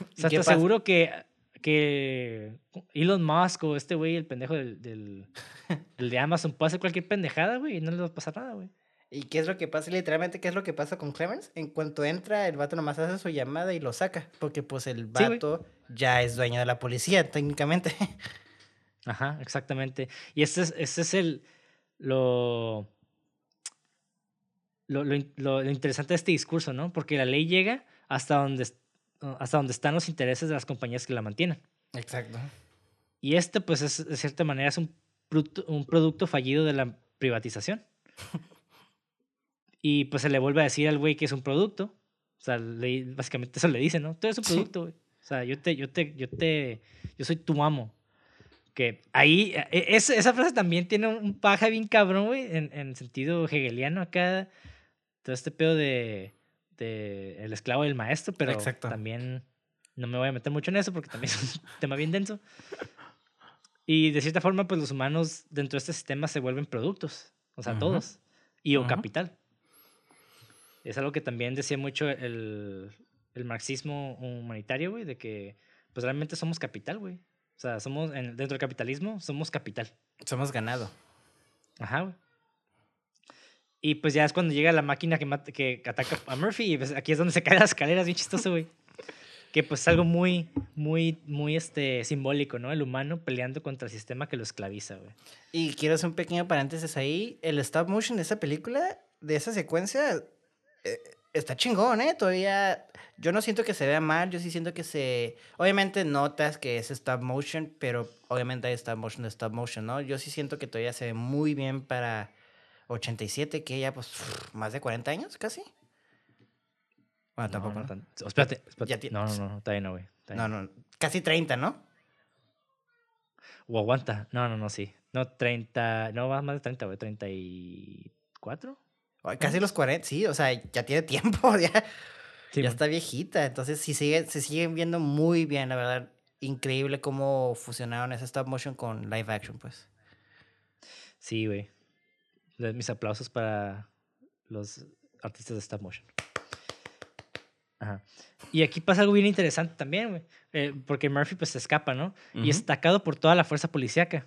O ¿Y sea, ¿estás seguro que, que Elon Musk o este güey, el pendejo del, del, del de Amazon, puede hacer cualquier pendejada, güey, y no le va a pasar nada, güey? ¿Y qué es lo que pasa? Literalmente, ¿qué es lo que pasa con Clemens? En cuanto entra, el vato nomás hace su llamada y lo saca. Porque pues el vato ya es dueño de la policía, técnicamente. Ajá, exactamente. Y ese es, ese es el, lo, lo, lo, lo, interesante de este discurso, ¿no? Porque la ley llega hasta donde, hasta donde están los intereses de las compañías que la mantienen. Exacto. Y este, pues, es, de cierta manera, es un, un producto fallido de la privatización. y pues se le vuelve a decir al güey que es un producto. O sea, le, básicamente eso le dice, ¿no? Tú eres un producto, güey. O sea, yo te, yo te, yo te, yo soy tu amo. Que ahí, e, es, esa frase también tiene un paja bien cabrón, güey, en, en sentido hegeliano acá. Todo este pedo de, de el esclavo del maestro, pero Exacto. también no me voy a meter mucho en eso porque también es un tema bien denso. Y de cierta forma, pues los humanos dentro de este sistema se vuelven productos, o sea, todos, y o capital. Es algo que también decía mucho el, el marxismo humanitario, güey, de que pues realmente somos capital, güey. O sea, somos, en, dentro del capitalismo, somos capital. Somos ganado. Ajá, güey. Y pues ya es cuando llega la máquina que, que ataca a Murphy y pues aquí es donde se caen las escaleras, bien chistoso, güey que pues es algo muy, muy, muy este, simbólico, ¿no? El humano peleando contra el sistema que lo esclaviza, güey. Y quiero hacer un pequeño paréntesis ahí. El stop motion de esa película, de esa secuencia, eh, está chingón, ¿eh? Todavía, yo no siento que se vea mal, yo sí siento que se... Obviamente notas que es stop motion, pero obviamente hay stop motion stop motion, ¿no? Yo sí siento que todavía se ve muy bien para 87, que ya pues más de 40 años casi. Bueno, tampoco. No, no, espérate, espérate. No, no, no, está bien, no, güey. No, no, casi 30, ¿no? O aguanta. No, no, no, sí. No, 30, no, más de 30, güey, 34. Casi los 40, sí, o sea, ya tiene tiempo, ya, ya está viejita. Entonces, sí sigue, se siguen viendo muy bien, la verdad. Increíble cómo fusionaron ese stop motion con live action, pues. Sí, güey. Mis aplausos para los artistas de stop motion. Ajá. Y aquí pasa algo bien interesante también. Eh, porque Murphy pues se escapa, ¿no? Y es atacado por toda la fuerza policíaca.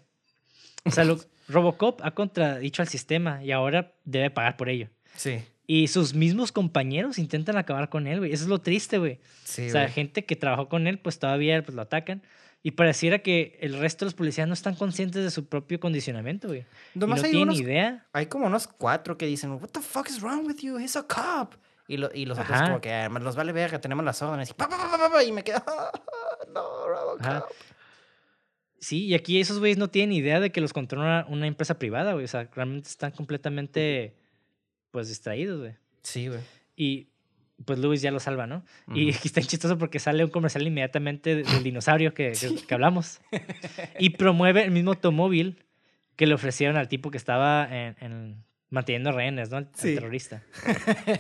O sea, Robocop ha contradicho al sistema y ahora debe pagar por ello. Sí. Y sus mismos compañeros intentan acabar con él, güey. Eso es lo triste, güey. Sí, o sea, gente que trabajó con él, pues todavía pues, lo atacan. Y pareciera que el resto de los policías no están conscientes de su propio condicionamiento, güey. no tienen idea. Hay como unos cuatro que dicen, What the fuck is wrong with you? He's a cop. Y, lo, y los otros como que, ah, los vale verga, tenemos las órdenes. Y, y me quedo, no, Robocop. Sí, y aquí esos güeyes no tienen idea de que los controla una empresa privada, güey. O sea, realmente están completamente, pues, distraídos, güey. Sí, güey. Y pues Luis ya lo salva, ¿no? Y aquí está chistoso porque sale un comercial inmediatamente del dinosaurio que, que, hablamos. y promueve el mismo automóvil que le ofrecieron al tipo que estaba en, manteniendo rehenes, ¿no? El, terrorista.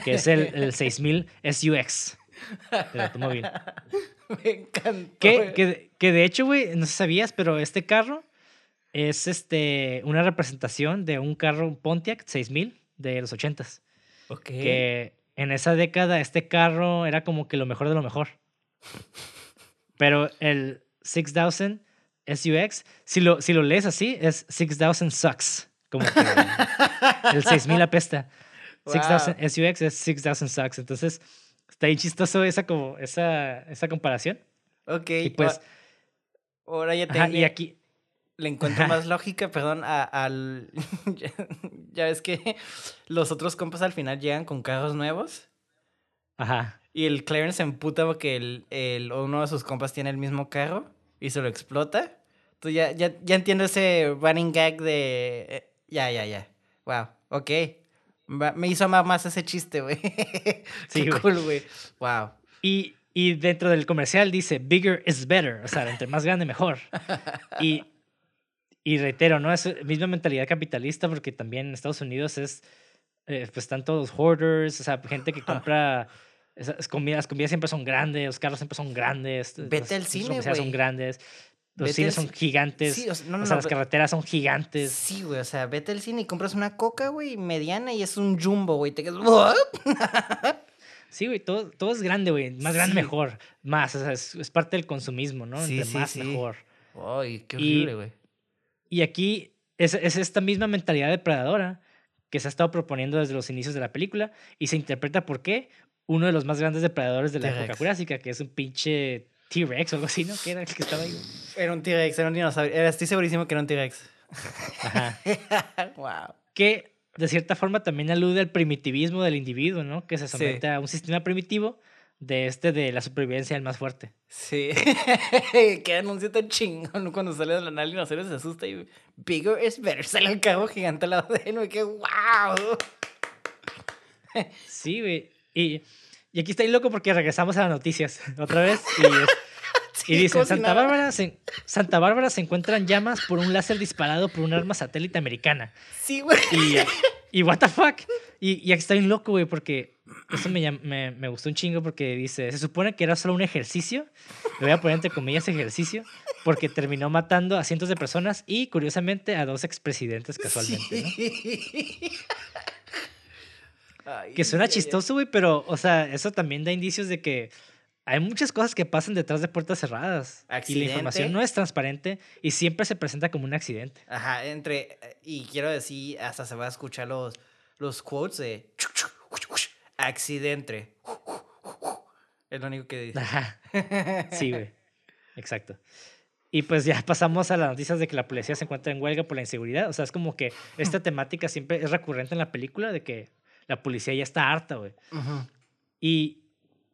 Que es el, el 6000 SUX del automóvil. Me encantó. Que, que, que de hecho, güey, no sabías, pero este carro es este, una representación de un carro Pontiac 6000 de los 80s. Ok. Que en esa década este carro era como que lo mejor de lo mejor. Pero el 6000 SUX, si lo, si lo lees así, es 6000 sucks. Como que el 6000 apesta. Wow. 6000 SUX es 6000 sucks. Entonces, está bien chistoso esa, como, esa, esa comparación. Ok. Y pues. Ahora ya tengo. y aquí. Le encuentro más lógica, perdón, al. ya ves que los otros compas al final llegan con carros nuevos. Ajá. Y el Clarence se emputa porque el, el, uno de sus compas tiene el mismo carro y se lo explota. Entonces ya, ya, ya entiendo ese running gag de eh, ya, ya, ya. Wow, ok. Me hizo amar más ese chiste, güey. Sí, Qué cool, güey. Wow. Y, y dentro del comercial dice, bigger is better. O sea, entre más grande, mejor. Y, y reitero, ¿no? Es misma mentalidad capitalista porque también en Estados Unidos es, eh, pues están todos hoarders, o sea, gente que compra... Esas comidas, las comidas siempre son grandes, los carros siempre son grandes. Vete al cine, güey. son grandes. Los cines son gigantes. o sea, las carreteras son gigantes. Sí, güey. O sea, vete al cine y compras una coca, güey, mediana y es un jumbo, güey. Te quedas. sí, güey. Todo, todo es grande, güey. Más grande, mejor. Más. O sea, es, parte del consumismo, ¿no? Sí, Entre más, mejor. Ay, qué horrible, güey. Y, aquí es, es esta misma mentalidad depredadora que se ha estado proponiendo desde los inicios de la película y se interpreta por qué uno de los más grandes depredadores de la época jurásica, que es un pinche T-Rex o algo así, ¿no? ¿Qué era el que estaba ahí? Era un T-Rex, era un dinosaurio. estoy segurísimo que era un T-Rex. Ajá. wow. Que de cierta forma también alude al primitivismo del individuo, ¿no? Que se somete a un sistema primitivo de este de la supervivencia del más fuerte. Sí. Qué anuncio tan chingón cuando sale de la nave y se asusta y bigger is better. Sale el cabo gigante al lado de él, y que wow. Sí, güey. Y, y aquí estoy loco porque regresamos a las noticias otra vez. Y, y dicen, Santa Bárbara, se, Santa Bárbara se encuentra en llamas por un láser disparado por un arma satélite americana. Sí, güey. Y, y what the fuck. Y, y aquí estoy loco, güey, porque eso me, me, me, gustó un chingo porque dice, se supone que era solo un ejercicio, le voy a poner entre comillas ejercicio, porque terminó matando a cientos de personas y curiosamente a dos expresidentes casualmente. que suena chistoso, güey, pero, o sea, eso también da indicios de que hay muchas cosas que pasan detrás de puertas cerradas. Y la información no es transparente y siempre se presenta como un accidente. Ajá, entre, y quiero decir, hasta se va a escuchar los, los quotes de accidente. Es lo único que dice. Ajá. Sí, güey. Exacto. Y pues ya pasamos a las noticias de que la policía se encuentra en huelga por la inseguridad. O sea, es como que esta temática siempre es recurrente en la película de que la policía ya está harta, güey. y,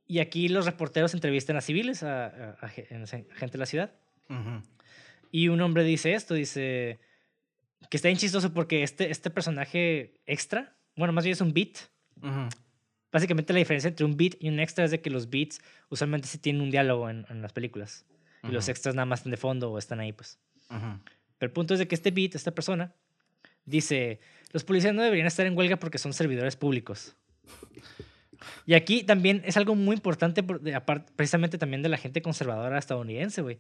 y, aquí los reporteros entrevistan a civiles, a, a, gente de la ciudad. Y un hombre dice esto, dice que está bien chistoso porque este, este personaje extra, bueno, más bien es un beat, Básicamente la diferencia entre un beat y un extra es de que los beats usualmente sí tienen un diálogo en, las películas. Y los extras nada más están de fondo o están ahí, pues. Pero el punto es de que este beat, esta persona, dice, los policías no deberían estar en huelga porque son servidores públicos. Y aquí también es algo muy importante, precisamente también de la gente conservadora estadounidense, güey,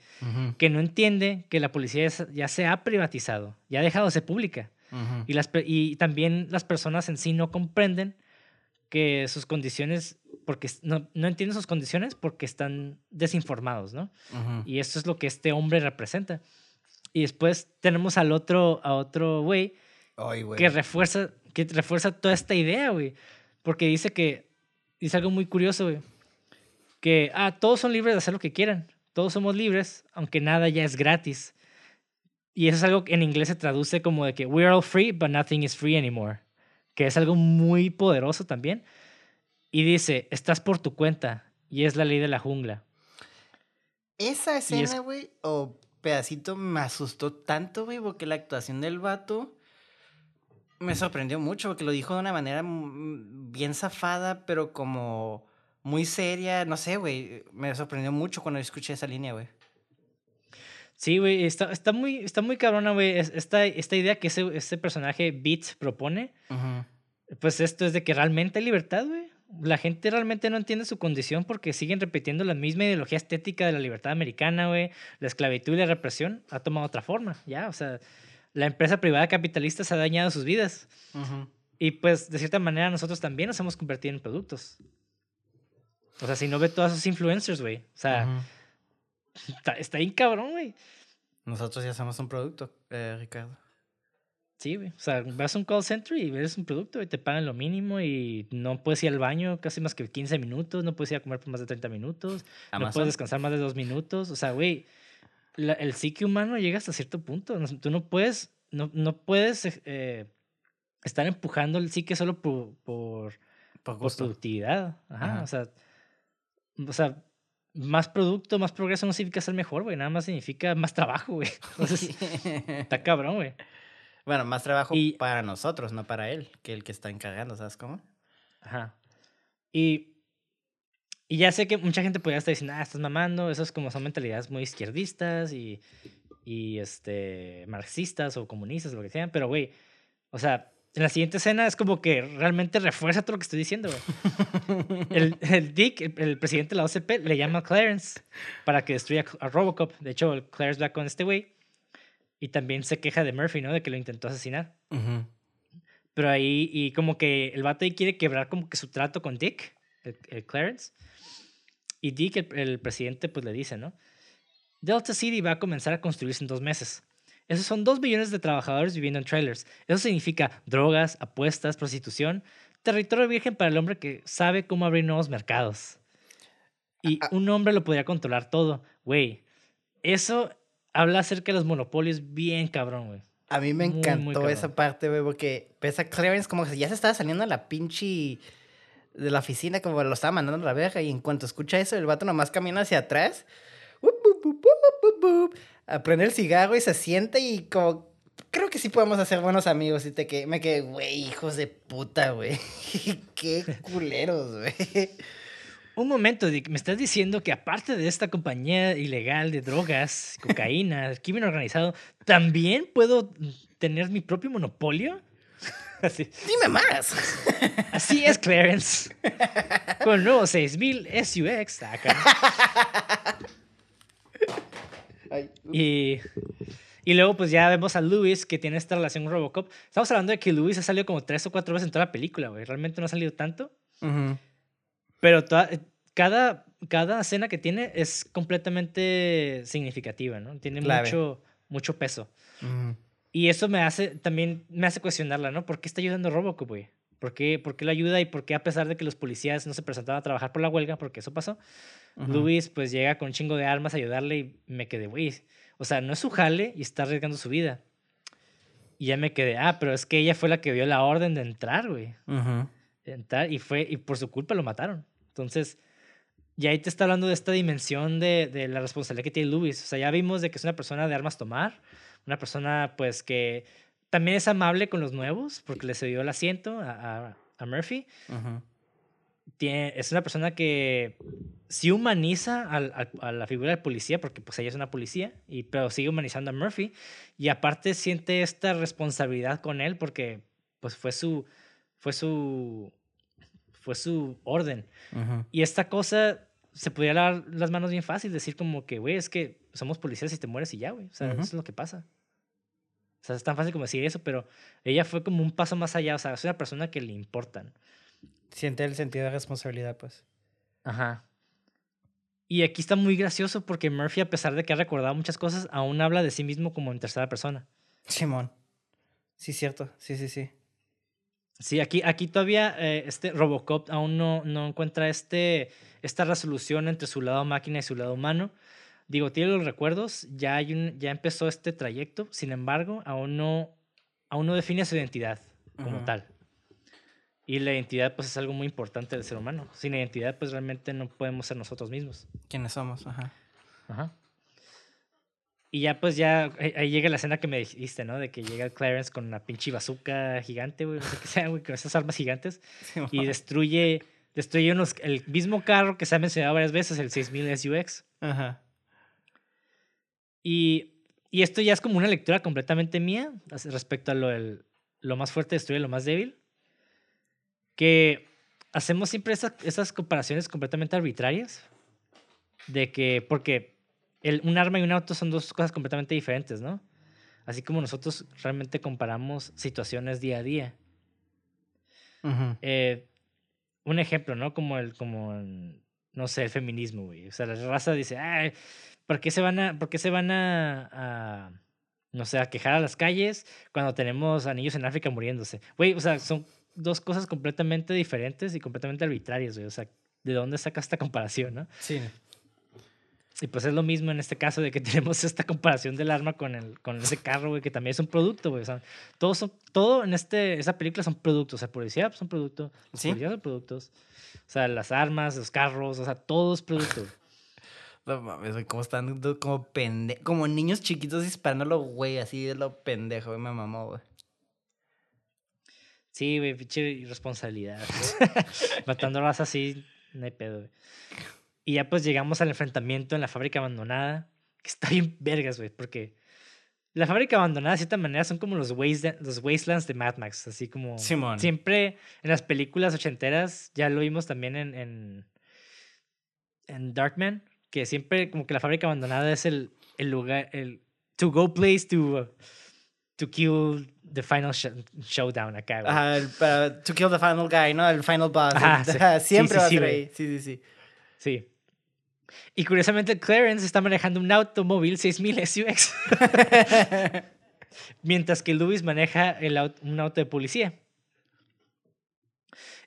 que no entiende que la policía ya se ha privatizado, ya ha dejado de ser pública. y, las, y también las personas en sí no comprenden que sus condiciones, porque no, no entienden sus condiciones porque están desinformados, ¿no? Y esto es lo que este hombre representa. Y después tenemos al otro, a otro güey que refuerza, que refuerza toda esta idea, güey. Porque dice que, dice algo muy curioso, güey. Que, ah, todos son libres de hacer lo que quieran. Todos somos libres, aunque nada ya es gratis. Y eso es algo que en inglés se traduce como de que we're all free, but nothing is free anymore que es algo muy poderoso también. Y dice, estás por tu cuenta y es la ley de la jungla. Esa escena, güey, o pedacito me asustó tanto, güey, porque la actuación del vato me sorprendió mucho, porque lo dijo de una manera bien zafada, pero como muy seria, no sé, güey, me sorprendió mucho cuando escuché esa línea, güey. Sí, güey, está, está, muy, está muy cabrona, güey. Esta, esta idea que ese, ese personaje Beats propone, pues esto es de que realmente hay libertad, güey. La gente realmente no entiende su condición porque siguen repitiendo la misma ideología estética de la libertad americana, güey. La esclavitud y la represión ha tomado otra forma, ya. O sea, la empresa privada capitalista se ha dañado sus vidas. Y pues, de cierta manera, nosotros también nos hemos convertido en productos. O sea, si no ve todos esos influencers, güey. O sea, Está, está bien cabrón, güey. Nosotros ya somos un producto, eh, Ricardo. Sí, güey. O sea, vas a un call center y ves un producto y te pagan lo mínimo y no puedes ir al baño casi más que 15 minutos, no puedes ir a comer por más de 30 minutos, no puedes descansar más de dos minutos. O sea, güey, el psique humano llega hasta cierto punto. tú no puedes, no, no puedes eh, estar empujando el psique solo por, por, por, productividad. Ajá, O sea, o sea, más producto, más progreso no significa ser mejor, güey. Nada más significa más trabajo, güey. Entonces, está cabrón, güey. Bueno, más trabajo para nosotros, no para él, que el que está encargando, ¿sabes cómo? Ajá. Y, y ya sé que mucha gente podría estar diciendo, ah, estás mamando, eso es como son mentalidades muy izquierdistas y, y este, marxistas o comunistas lo que sean, pero, güey, o sea, en la siguiente escena es como que realmente refuerza todo lo que estoy diciendo, el, el, Dick, el, presidente de la OCP, le llama a Clarence para que destruya a Robocop. De hecho, Clarence va con este güey y también se queja de Murphy, ¿no? De que lo intentó asesinar. Pero ahí, y como que el vato ahí quiere quebrar como que su trato con Dick, el, Clarence. Y Dick, el, el presidente, pues le dice, ¿no? Delta City va a comenzar a construirse en dos meses. Esos son dos millones de trabajadores viviendo en trailers. Eso significa drogas, apuestas, prostitución, territorio virgen para el hombre que sabe cómo abrir nuevos mercados. Y ah, ah. un hombre lo podría controlar todo. Güey, eso habla acerca de los monopolios bien cabrón, güey. A mí me Muy, muy encantó cabrón. esa parte, güey, porque ves a Clarence como que ya se estaba saliendo a la pinche de la oficina, como lo estaba mandando a la verga, y en cuanto escucha eso, el vato nomás camina hacia atrás, wup, wup, wup, wup, wup, wup, a prender el cigarro y se sienta y como, creo que sí podemos hacer buenos amigos, y te que me quedé, güey, hijos de puta, güey, qué culeros, güey. Un momento, Dick, ¿me estás diciendo que aparte de esta compañía ilegal de drogas, cocaína, crimen organizado, también puedo tener mi propio monopolio? Así, Dime más. así es, Clarence. Con el nuevo 6000 SUX. acá. Y, y luego, pues ya vemos a Luis que tiene esta relación con Robocop. Estamos hablando de que Luis ha salido como tres o cuatro veces en toda la película, güey. Realmente no ha salido tanto. ujú. Pero toda- cada, cada escena que tiene es completamente significativa, ¿no? Tiene Clave. mucho, mucho peso. Ujú. Y eso me hace, también me hace cuestionarla, ¿no? ¿Por qué está ayudando Robocop, güey? ¿Por qué, ¿Por qué lo ayuda y por qué a pesar de que los policías no se presentaban a trabajar por la huelga, porque eso pasó, Ujú. Luis pues llega con un chingo de armas a ayudarle y me quedé, güey, o sea, no es su jale y está arriesgando su vida. Y ya me quedé, ah, pero es que ella fue la que dio la orden de entrar, güey. Ujú. de entrar y fue, y por su culpa lo mataron. Entonces, ya ahí te está hablando de esta dimensión de, de la responsabilidad que tiene Luis. O sea, ya vimos de que es una persona de armas tomar, una persona pues que también es amable con los nuevos porque le cedió el asiento a, a- a Murphy. Tiene, es una persona que sí humaniza al- al- a la figura del policía, porque pues ella es una policía, y, pero sigue humanizando a Murphy. Y aparte siente esta responsabilidad con él porque pues fue su, fue su, fue su orden. Y esta cosa se podría lavar las manos bien fácil, decir como que, güey, es que somos policías y te mueres y ya, güey. O sea, eso es lo que pasa. O sea, es tan fácil como decir eso, pero ella fue como un paso más allá. O sea, es una persona que le importan. Siente el sentido de responsabilidad, pues. Ajá. Y aquí está muy gracioso porque Murphy, a pesar de que ha recordado muchas cosas, aún habla de sí mismo como en tercera persona. Simón. Sí, cierto. Sí, sí, sí. Sí, aquí, aquí todavía eh, este Robocop aún no, no encuentra este, esta resolución entre su lado máquina y su lado humano. Digo, tiene los recuerdos, ya, hay un, ya empezó este trayecto, sin embargo, aún no, aún no define su identidad como tal. Y la identidad, pues, es algo muy importante del ser humano. Sin identidad, pues, realmente no podemos ser nosotros mismos. ¿Quiénes somos? Ajá. Ajá. Y ya, pues, ya ahí llega la escena que me dijiste, ¿no? De que llega Clarence con una pinche bazooka gigante, güey, no sé qué sea, güey, con esas armas gigantes Simón. y destruye, destruye unos, el mismo carro que se ha mencionado varias veces, el 6000 SUX. Ajá. Y, y esto ya es como una lectura completamente mía respecto a lo, del- lo más fuerte destruye lo más débil. Que hacemos siempre esas, esas comparaciones completamente arbitrarias. De que, porque el, un arma y un auto son dos cosas completamente diferentes, ¿no? Así como nosotros realmente comparamos situaciones día a día. Ujú. Eh, un ejemplo, ¿no? Como el, como, en, no sé, el feminismo, güey. O sea, la raza dice, ¿por qué se van a, por qué se van a, a, no sé, a quejar a las calles cuando tenemos a niños en África muriéndose? Güey, o sea, son dos cosas completamente diferentes y completamente arbitrarias, güey. O sea, ¿de dónde saca esta comparación, no? Sí. Y pues es lo mismo en este caso de que tenemos esta comparación del arma con, el, con ese carro, güey, que también es un producto, güey. O sea, todos son, todo en este, esa película son productos. O sea, policía son productos, los Sí. policías son productos. O sea, las armas, los carros, o sea, todo es producto. No mames, güey, cómo están como pende como niños chiquitos disparándolo, güey, así de lo pendejo, güey, me mamó, güey. Sí, güey, pinche irresponsabilidad. Matando raza así, no hay pedo, güey. Y ya pues llegamos al enfrentamiento en la fábrica abandonada, que está bien vergas, güey, porque la fábrica abandonada de cierta manera son como los, waste- los wastelands de Mad Max, así como Simón. siempre en las películas ochenteras, ya lo vimos también en, en, en Darkman, que siempre como que la fábrica abandonada es el, el lugar, el to go place to, uh, to kill the final sh- showdown acá, güey. Ajá, el- to kill the final guy, ¿no? El final boss. Ajá, el- sí. ajá, Sí, Siempre sí, va a sí, ser ahí. Sí, sí, sí. Sí. Y curiosamente, Clarence está manejando un automóvil 6000 SUX. mientras que Lewis maneja el un auto de policía.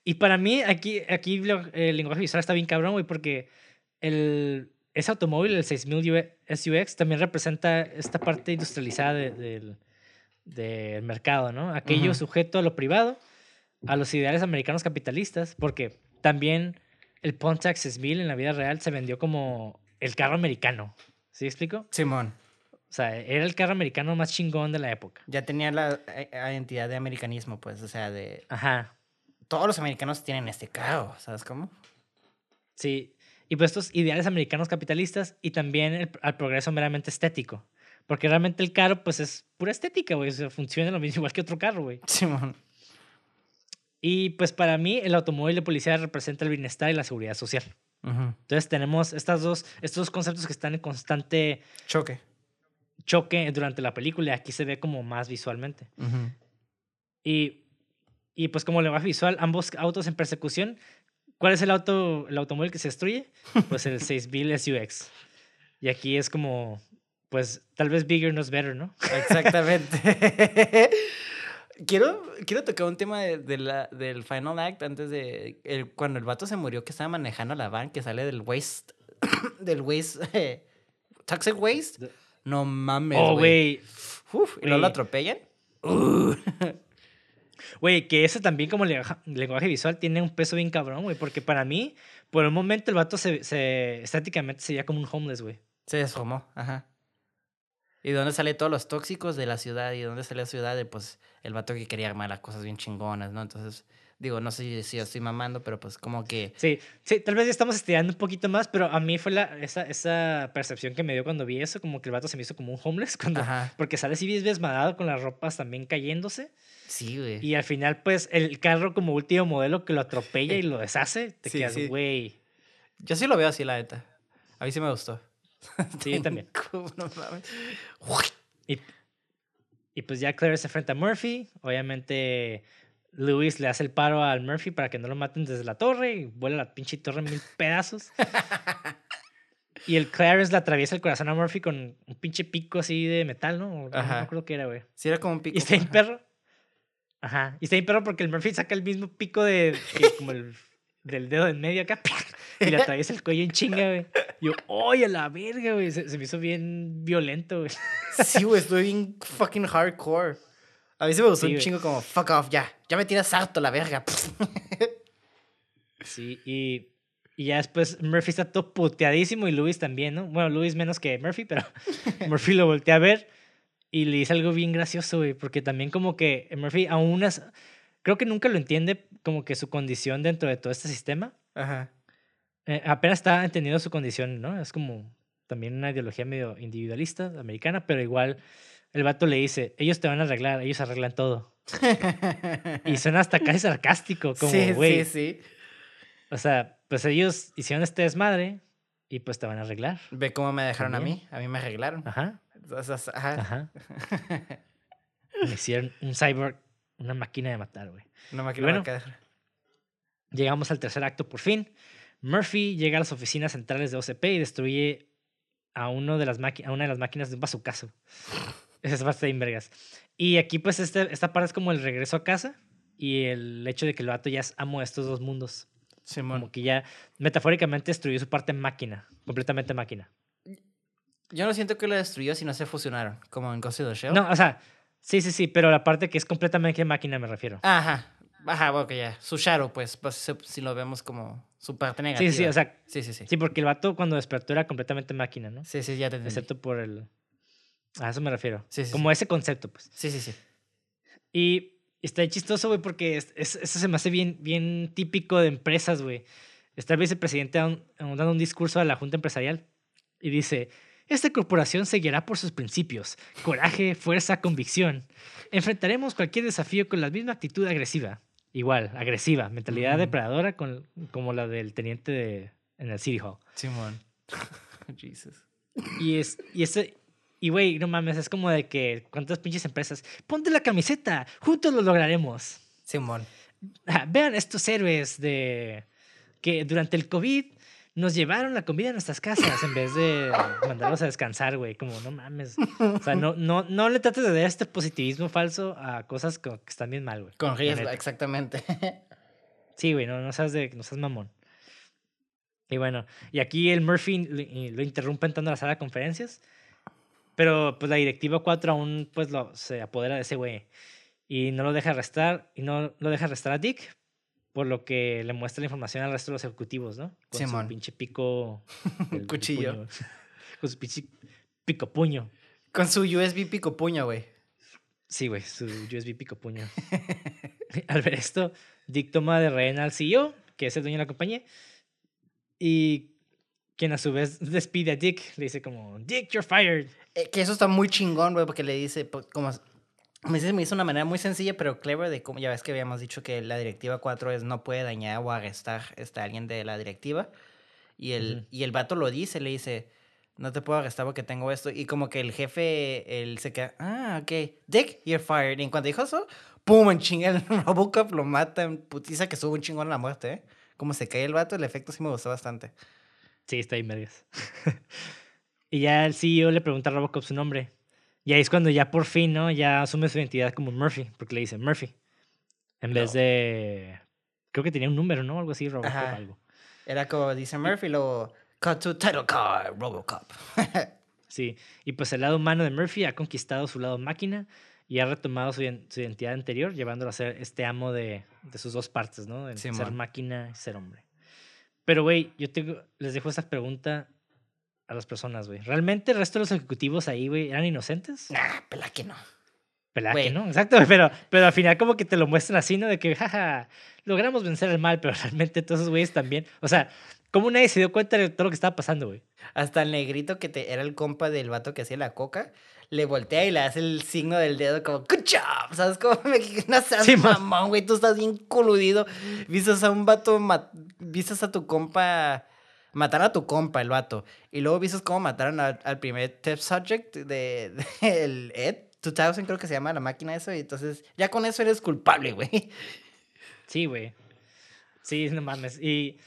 Y para mí, aquí, aquí el lenguaje visual está bien cabrón, güey, porque el, ese automóvil, el 6000 SUX, también representa esta parte industrializada de, del- del mercado, ¿no? Aquello sujeto a lo privado, a los ideales americanos capitalistas, porque también el Pontiac 6000 en la vida real se vendió como el carro americano. ¿Sí explico? Simón. O sea, era el carro americano más chingón de la época. Ya tenía la eh, identidad de americanismo, pues, o sea, de... Ajá. Todos los americanos tienen este carro, ¿sabes cómo? Sí. Y pues estos ideales americanos capitalistas y también el, al progreso meramente estético. Porque realmente el carro, pues es pura estética, güey. O sea, funciona lo mismo igual que otro carro, güey. Simón. Y pues para mí, el automóvil de policía representa el bienestar y la seguridad social. Ujú. Entonces tenemos estas dos, estos dos conceptos que están en constante Choque. choque durante la película y aquí se ve como más visualmente. Y, y pues como lenguaje visual, ambos autos en persecución. ¿Cuál es el auto, el automóvil que se destruye? Pues el 6000 SUX. Y aquí es como, pues tal vez bigger no es better, ¿no? Exactamente. quiero, quiero tocar un tema de, de la, del Final Act antes de. el- cuando el vato se murió, que estaba manejando la van que sale del waste. del waste. eh, Toxic waste. No mames. Oh, güey. Uf, y luego lo atropellan. Uh. Güey, que ese también como lenguaje, visual tiene un peso bien cabrón, güey. Porque para mí, por un momento el vato se, se estáticamente se veía como un homeless, güey. Se desformó, ajá. ¿Y de dónde sale todos los tóxicos de la ciudad? ¿Y de dónde sale la ciudad? De, pues el vato que quería armar las cosas bien chingonas, ¿no? Entonces, digo, no sé si, si estoy mamando, pero pues como que. Sí, sí, tal vez ya estamos estirando un poquito más, pero a mí fue la, esa, esa percepción que me dio cuando vi eso, como que el vato se me hizo como un homeless, cuando, Ajá. porque sale así desmadado con las ropas también cayéndose. Sí, güey. Y al final, pues, el carro como último modelo que lo atropella y lo deshace, te Sí, quedas, sí. güey. Yo sí lo veo así, la neta. A mí sí me gustó. Sí, yo también. no mames. Y, y pues ya Claire se enfrenta a Murphy. Obviamente, Lewis le hace el paro al Murphy para que no lo maten desde la torre y vuela la pinche torre en mil pedazos. y el Clarence le atraviesa el corazón a Murphy con un pinche pico así de metal, ¿no? No Ajá. me acuerdo qué era, güey. Sí, era como un pico. Y está ajá. perro. Ajá. Y está bien perro porque el Murphy saca el mismo pico de. que como el, del dedo en medio acá. Y le atraviesa el cuello en chinga, güey. Yo, ¡oye, a la verga, güey! Se, se me hizo bien violento, güey. Sí, güey, estoy bien fucking hardcore. A mí sí me gustó Sí, un chingo como, fuck off, ya. Ya me tienes harto la verga. Sí, y, y ya después Murphy está todo puteadísimo y Luis también, ¿no? Bueno, Luis menos que Murphy, pero Murphy lo voltea a ver y le dice algo bien gracioso, güey, porque también como que Murphy aún es, creo que nunca lo entiende como que su condición dentro de todo este sistema. Ajá. Eh, apenas está entendiendo su condición, ¿no? Es como también una ideología medio individualista, americana, pero igual el vato le dice, ellos te van a arreglar, ellos arreglan todo. Y suena hasta casi sarcástico, como, sí, güey, sí, sí. o sea, pues ellos hicieron este desmadre y pues te van a arreglar. Ve cómo me dejaron a También. mí. A mí me arreglaron. Ajá, ajá. Me hicieron un cyborg, una máquina de matar, güey. Y quiero bueno, quedar. Llegamos al tercer acto por fin. Murphy llega a las oficinas centrales de OCP y destruye a, uno de las a una de las máquinas de un bazucazo. Esa es bastante bien vergas. Y aquí, pues, este, esta parte es como el regreso a casa y el hecho de que el vato ya es amo de estos dos mundos. Simón. Como que ya metafóricamente destruyó su parte máquina, completamente máquina. Yo no siento que lo destruyó si no se fusionaron, como en Ghost in the Shell. No, o sea, sí, sí, sí, pero la parte que es completamente máquina me refiero. Ajá. Ajá, ok, ya. Su shadow, pues, pues si- lo vemos como su parte negativa. Sí, sí, o sea, Sí, sí, sí. sí, porque el vato cuando despertó era completamente máquina, ¿no? Sí, sí, ya te entendí. Excepto por el... A eso me refiero. Sí, sí, Como ese concepto, pues. Sí, sí, sí. Y está chistoso, güey, porque es- es- eso se me hace bien, bien típico de empresas, güey. Está el vicepresidente dan- dando un discurso a la junta empresarial y dice, esta corporación seguirá por sus principios, coraje, fuerza, convicción. Enfrentaremos cualquier desafío con la misma actitud agresiva. Igual, agresiva, mentalidad depredadora con, como la del teniente de, en el City Hall. Simón. Jesus. Y es, y ese, y güey, no mames, es como de que, ¿cuántas pinches empresas? Ponte la camiseta, juntos lo lograremos. Simón. Ah, Vean estos héroes de que durante el COVID nos llevaron la comida a nuestras casas en vez de mandarlos a descansar, güey. Como, no mames. O sea, no, no, no le trates de dar este positivismo falso a cosas co- que están bien mal, güey. Con riesgo, exactamente. Sí, güey, no, no seas de, no seas mamón. Y bueno, y aquí el Murphy lo, lo interrumpe entrando a la sala de conferencias Pero pues la directiva 4 aún pues lo, se apodera de ese güey. Y no lo deja arrestar, y no lo deja arrestar a Dick, por lo que le muestra la información al resto de los ejecutivos, ¿no? Con Simón. su pinche pico. el- Cuchillo. puño. Con su pinche pico puño. Con su USB pico puño, güey. Sí, güey, su USB pico puño. al ver esto, Dick toma de rehén al CEO, que es el dueño de la compañía, y quien a su vez despide a Dick, le dice como, Dick, you're fired. Eh, que eso está muy chingón, güey, porque le dice, como, me hizo una manera muy sencilla, pero clever de cómo, ya ves que habíamos dicho que la directiva 4 es no puede dañar o arrestar este, a alguien de la directiva. Y el, Ujú. y el vato lo dice, le dice, no te puedo arrestar porque tengo esto. Y como que el jefe, él se queda, ah, ok, Dick, you're fired. Y en cuanto dijo eso, pum, en chinga, el Robocop lo mata en putiza que sube un chingón a la muerte, ¿eh? Como se cae el vato, el efecto sí me gustó bastante. Sí, está ahí, vergas. y ya el CEO le pregunta a Robocop su nombre. Y ahí es cuando ya por fin, ¿no? Ya asume su identidad como Murphy, porque le dice Murphy. En vez de... Creo que tenía un número, ¿no? Algo así, Robocop, Ajá. algo. Era como dice Murphy, luego, cut to title card, Robocop. Sí, y pues el lado humano de Murphy ha conquistado su lado máquina y ha retomado su, su identidad anterior, llevándolo a ser este amo de, de sus dos partes, ¿no? De ser Simón. máquina y ser hombre. Pero, güey, yo tengo, les dejo esta pregunta a las personas, güey. ¿Realmente el resto de los ejecutivos ahí, güey, eran inocentes? Nah, pela que no. Pelada que no, exacto, pero, pero al final como que te lo muestran así, ¿no? De que, jaja, logramos vencer el mal, pero realmente todos esos güeyes también. O sea, ¿cómo nadie se dio cuenta de todo lo que estaba pasando, güey? Hasta el negrito que te, era el compa del vato que hacía la coca, le voltea y le hace el signo del dedo como, good job, ¿sabes cómo? Me, no seas Sí, mamón, güey, tú estás bien coludido. Vistes a un vato, vistes a tu compa, matar a tu compa, el vato. Y luego vistes cómo mataron al, primer test subject de, de el Ed. 2000 creo que se llama la máquina eso, y entonces ya con eso eres culpable, güey. Sí, güey. Sí, no mames. Y...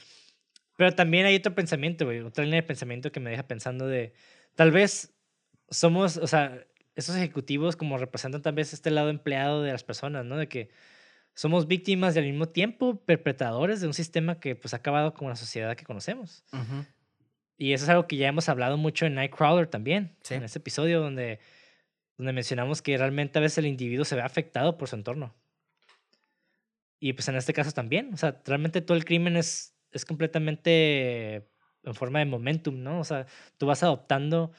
Pero también hay otro pensamiento, güey. Otra línea de pensamiento que me deja pensando de... Tal vez somos, o sea, esos ejecutivos como representan tal vez este lado empleado de las personas, ¿no? De que somos víctimas y al mismo tiempo perpetradores de un sistema que pues ha acabado con la sociedad que conocemos. Y eso es algo que ya hemos hablado mucho en Nightcrawler también, Sí. en este episodio donde, donde mencionamos que realmente a veces el individuo se ve afectado por su entorno. Y pues en este caso también, o sea, realmente todo el crimen es, es completamente en forma de momentum, ¿no? O sea, tú vas adoptando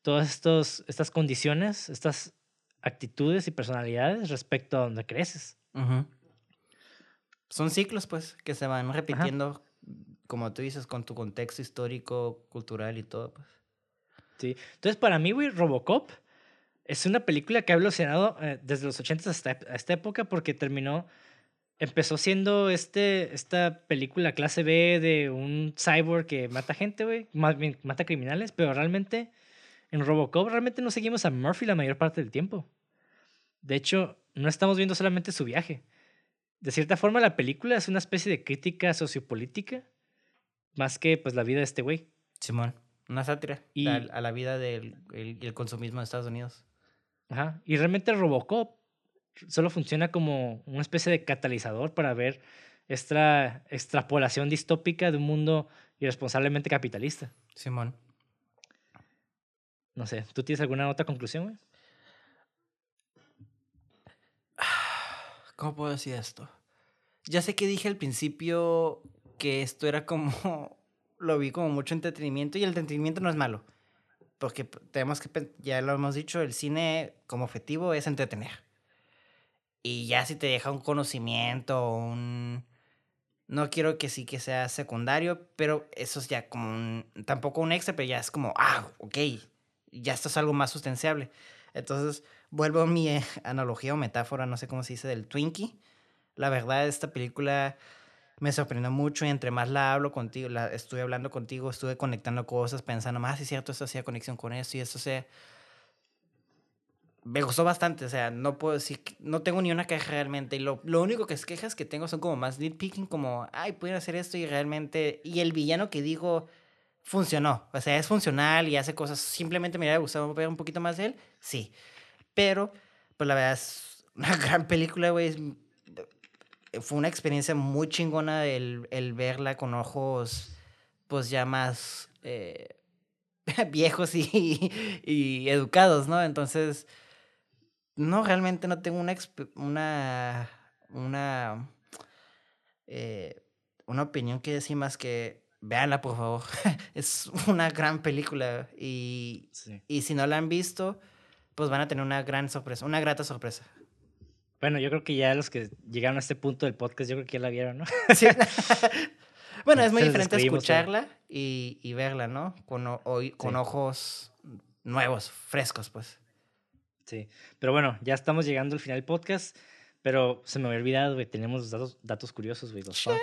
todas estos, estas condiciones, estas actitudes y personalidades respecto a donde creces. Son ciclos, pues, que se van repitiendo, como tú dices, con tu contexto histórico, cultural y todo, pues. Sí. Entonces, para mí, güey, Robocop es una película que ha evolucionado eh, desde los 80 hasta esta época porque terminó, empezó siendo este, esta película clase B de un cyborg que mata gente, güey, mata criminales, pero realmente en Robocop realmente no seguimos a Murphy la mayor parte del tiempo. De hecho, no estamos viendo solamente su viaje. De cierta forma, la película es una especie de crítica sociopolítica más que pues la vida de este güey. Simón. Una sátira Y- a, a la vida del el, el consumismo de Estados Unidos. Ajá. Y realmente Robocop solo funciona como una especie de catalizador para ver esta extrapolación distópica de un mundo irresponsablemente capitalista. Simón. No sé, ¿tú tienes alguna otra conclusión, güey? ¿Cómo puedo decir esto? Ya sé que dije al principio que esto era como. Lo vi como mucho entretenimiento y el entretenimiento no es malo. Porque tenemos que. Ya lo hemos dicho, el cine como objetivo es entretener. Y ya si te deja un conocimiento un. No quiero que sí que sea secundario, pero eso es ya como un. Tampoco un extra, pero ya es como. Ah, ok. Ya esto es algo más sustanciable. Entonces, vuelvo a mi eh, analogía o metáfora, no sé cómo se dice, del Twinkie. La verdad, esta película me sorprendió mucho y entre más la hablo contigo, la estuve hablando contigo, estuve conectando cosas, pensando, más si es cierto, esto hacía conexión con esto y esto sea... Me gustó bastante, o sea, no puedo decir, no tengo ni una queja realmente. Y lo, lo único que es quejas que tengo son como más nitpicking, como, ay, pueden hacer esto y realmente... Y el villano que digo funcionó, o sea, es funcional y hace cosas, simplemente me hubiera gustado ver un poquito más de él, sí. Pero, pues la verdad es una gran película, güey. es- Fue una experiencia muy chingona el, el verla con ojos, pues ya más, eh, viejos y, y educados, ¿no? Entonces, no, realmente no tengo una, una, una, eh, una opinión que decir más que véanla, por favor. es una gran película y, y si no la han visto, pues van a tener una gran sorpresa, una grata sorpresa. Bueno, yo creo que ya los que llegaron a este punto del podcast, yo creo que ya la vieron, ¿no? Sí. bueno, es muy diferente escucharla y, y, verla, ¿no? Con, con ojos nuevos, frescos, pues. Sí, pero bueno, ya estamos llegando al final del podcast, pero se me había olvidado, güey, tenemos datos, datos curiosos, güey, los fun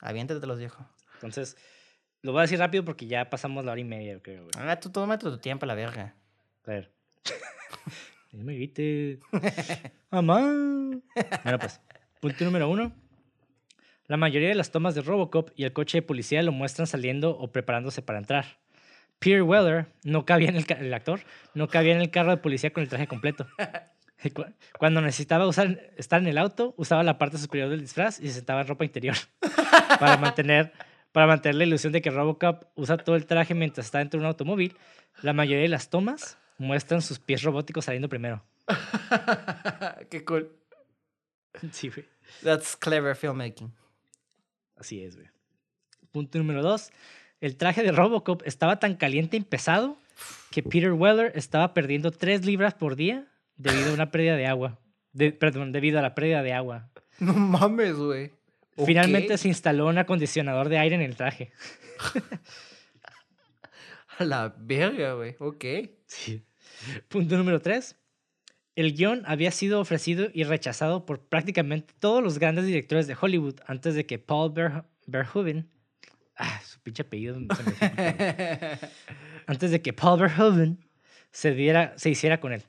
Aviéntate los viejo. Entonces, lo voy a decir rápido porque ya pasamos la hora y media, creo, güey. Ah, tú tómate tu tiempo, la verga. A ver. no me grite. Mamá. Bueno, pues, punto número uno. La mayoría de las tomas de Robocop y el coche de policía lo muestran saliendo o preparándose para entrar. Pierre Weller no cabía en el, actor, no cabía en el carro de policía con el traje completo. Cuando necesitaba usar, estar en el auto, usaba la parte superior del disfraz y se sentaba en ropa interior para mantener, para mantener la ilusión de que Robocop usa todo el traje mientras está dentro de un automóvil. La mayoría de las tomas muestran sus pies robóticos saliendo primero. Qué cool. Sí, güey. That's clever filmmaking. Así es, güey. Punto número dos. El traje de Robocop estaba tan caliente y pesado que Peter Weller estaba perdiendo tres libras por día debido a una pérdida de agua. perdón, debido a la pérdida de agua. No mames, güey. Finalmente se instaló un acondicionador de aire en el traje. a la verga, güey. Ok. Sí. Punto número tres. El guion había sido ofrecido y rechazado por prácticamente todos los grandes directores de Hollywood antes de que Paul Verhoeven Ah, su pinche apellido. Antes de que Paul Verhoeven se, diera, se hiciera con él.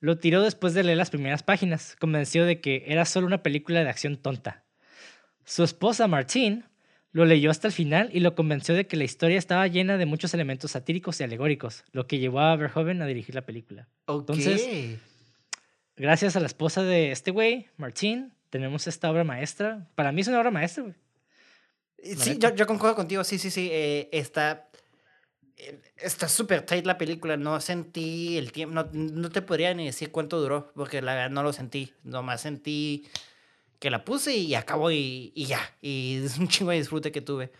Lo tiró después de leer las primeras páginas, convencido de que era solo una película de acción tonta. Su esposa Martine lo leyó hasta el final y lo convenció de que la historia estaba llena de muchos elementos satíricos y alegóricos, lo que llevó a Verhoeven a dirigir la película. Entonces, gracias a la esposa de este güey, Martine, tenemos esta obra maestra. Para mí es una obra maestra, güey. Sí, yo, yo, concuerdo contigo, sí, sí, sí. Eh, está eh, está súper tight la película. No sentí el tiempo, no, no, te podría ni decir cuánto duró, porque la verdad no lo sentí. Nomás sentí que la puse y acabó y, y ya. Y es un chingo de disfrute que tuve.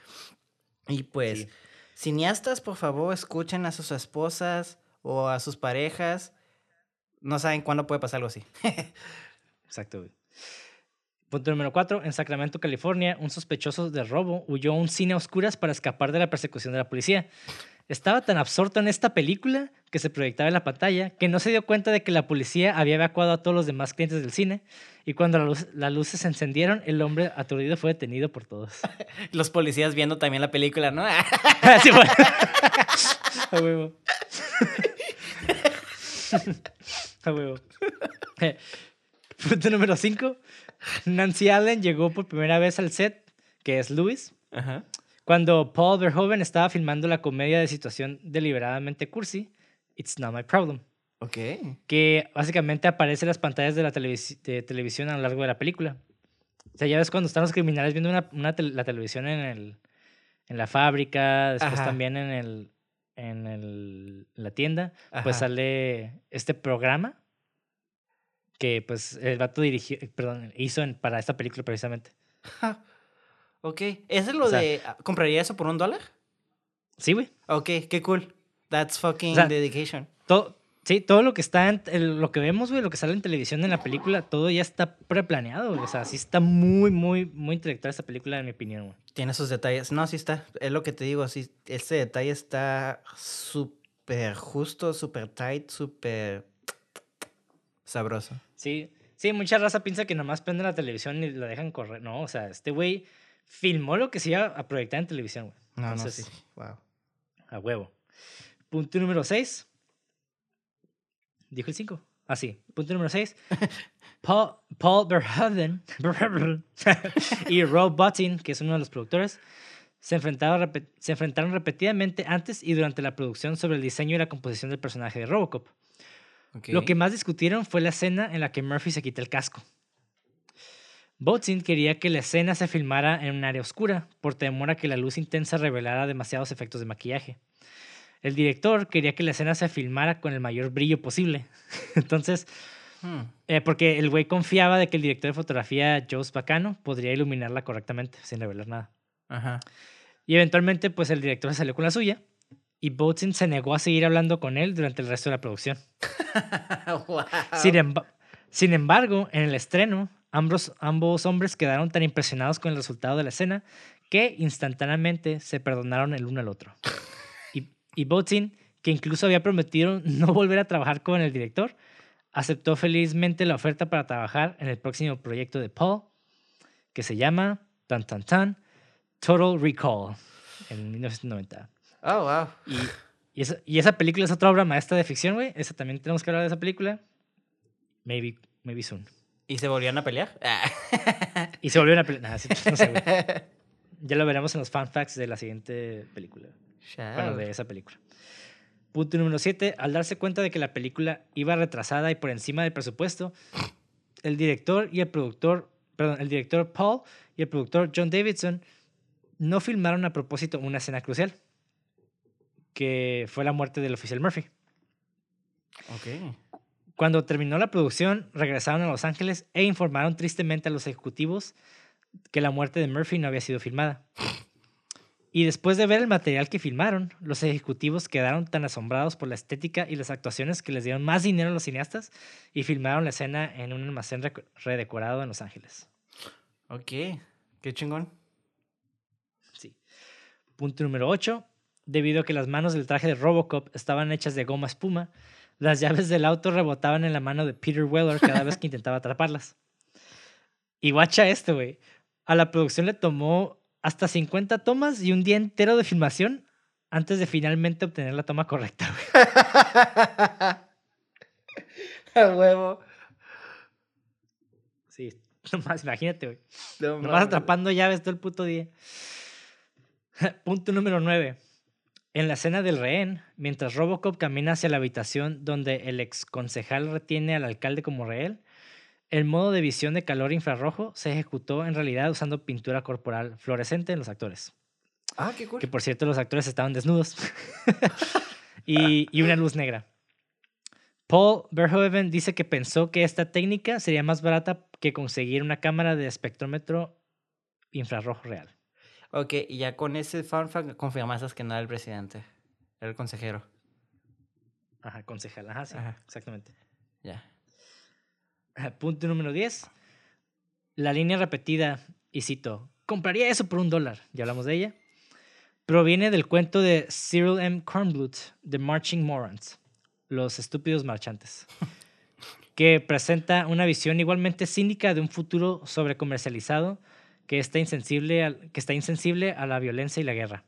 Y pues, cineastas, por favor, escuchen a sus esposas o a sus parejas. No saben cuándo puede pasar algo así. Exacto, Punto número 4. En Sacramento, California, un sospechoso de robo huyó a un cine a oscuras para escapar de la persecución de la policía. Estaba tan absorto en esta película que se proyectaba en la pantalla que no se dio cuenta de que la policía había evacuado a todos los demás clientes del cine y cuando las luces se encendieron, el hombre aturdido fue detenido por todos. Los policías viendo también la película, ¿no? sí, bueno. a huevo. a huevo. Punto número 5. Nancy Allen llegó por primera vez al set, que es Louis, cuando Paul Verhoeven estaba filmando la comedia de situación deliberadamente cursi, It's Not My Problem. Ok. Que básicamente aparece en las pantallas de la televisión a lo largo de la película. O sea, ya ves cuando están los criminales viendo una, la televisión en, el, en la fábrica, después también en, el, en el, la tienda, pues sale este programa que pues el vato dirigió, perdón, hizo para esta película precisamente. Ok, ¿es lo de, ah, ¿compraría eso por un dólar? Sí, güey. Ok, qué cool. That's fucking dedication. Sí, todo lo que está, en, lo que vemos, güey, lo que sale en televisión en la película, todo ya está preplaneado, güey. O sea, sí está muy, muy, muy intelectual esta película, en mi opinión, güey. Tiene sus detalles. No, sí está. Es lo que te digo, sí. Este detalle está súper justo, súper tight, súper sabroso. Sí, sí, mucha raza piensa que nomás prende la televisión y la dejan correr. No, o sea, este güey filmó lo que se iba a proyectar en televisión, güey. No, no, sí. Wow. A huevo. Punto número 6. Dijo el 5. Ah, sí. Punto número 6. Paul, Paul Verhoeven y Rob Bottin, que es uno de los productores, se enfrentaron, se enfrentaron repetidamente antes y durante la producción sobre el diseño y la composición del personaje de Robocop. Lo que más discutieron fue la escena en la que Murphy se quita el casco. Botzin quería que la escena se filmara en un área oscura, por temor a que la luz intensa revelara demasiados efectos de maquillaje. el director quería que la escena se filmara con el mayor brillo posible. Entonces, Hmm. eh, porque el güey confiaba de que el director de fotografía, Joe Bacano, podría iluminarla correctamente, sin revelar nada. Ajá. Y eventualmente, pues el director se salió con la suya y Boatin se negó a seguir hablando con él durante el resto de la producción. Wow. Sin, emba- sin embargo, en el estreno, ambos, ambos hombres quedaron tan impresionados con el resultado de la escena que instantáneamente se perdonaron el uno al otro. Y, y que incluso había prometido no volver a trabajar con el director, aceptó felizmente la oferta para trabajar en el próximo proyecto de Paul, que se llama tan tan tan Total Recall en 1990. Oh, wow. Y, y, esa, y esa película es otra obra maestra de ficción, güey. Esa también tenemos que hablar de esa película. Maybe, maybe soon. ¿Y se volvieron a pelear? Y se no sé, güey. Ya lo veremos en los fan facts de la siguiente película. Bueno, de esa película. Punto número 7. Al darse cuenta de que la película iba retrasada y por encima del presupuesto, el director y el productor, perdón, el director Paul y el productor John Davidson no filmaron a propósito una escena crucial, que fue la muerte del oficial Murphy. Ok. Cuando terminó la producción, regresaron a Los Ángeles e informaron tristemente a los ejecutivos que la muerte de Murphy no había sido filmada. Y después de ver el material que filmaron, los ejecutivos quedaron tan asombrados por la estética y las actuaciones que les dieron más dinero a los cineastas y filmaron la escena en un almacén redecorado en Los Ángeles. Ok. Qué chingón. Sí. Punto número 8. Debido a que las manos del traje de Robocop estaban hechas de goma espuma, las llaves del auto rebotaban en la mano de Peter Weller cada vez que intentaba atraparlas. Y guacha esto, güey. A la producción le tomó hasta 50 tomas y un día entero de filmación antes de finalmente obtener la toma correcta, güey. A huevo. Sí, nomás imagínate, güey. No Nomás atrapando llaves todo el puto día. Punto número 9. En la escena del rehén, mientras Robocop camina hacia la habitación donde el ex concejal retiene al alcalde como rehén, el modo de visión de calor infrarrojo se ejecutó en realidad usando pintura corporal fluorescente en los actores. Ah, qué cool. Que por cierto, los actores estaban desnudos. y, y una luz negra. Paul Verhoeven dice que pensó que esta técnica sería más barata que conseguir una cámara de espectrómetro infrarrojo real. Ok, y ya con ese fun fact confirmaste que no era el presidente. Era el consejero. Ajá, concejal. Ajá, sí, Ajá. exactamente. Ya. Ajá, Punto número 10. La línea repetida, y cito, compraría eso por un dólar, ya hablamos de ella, proviene del cuento de Cyril M. Kornblut, The Marching Morons, Los Estúpidos Marchantes, que presenta una visión igualmente cínica de un futuro sobrecomercializado que está, insensible al- que está insensible a la violencia y la guerra.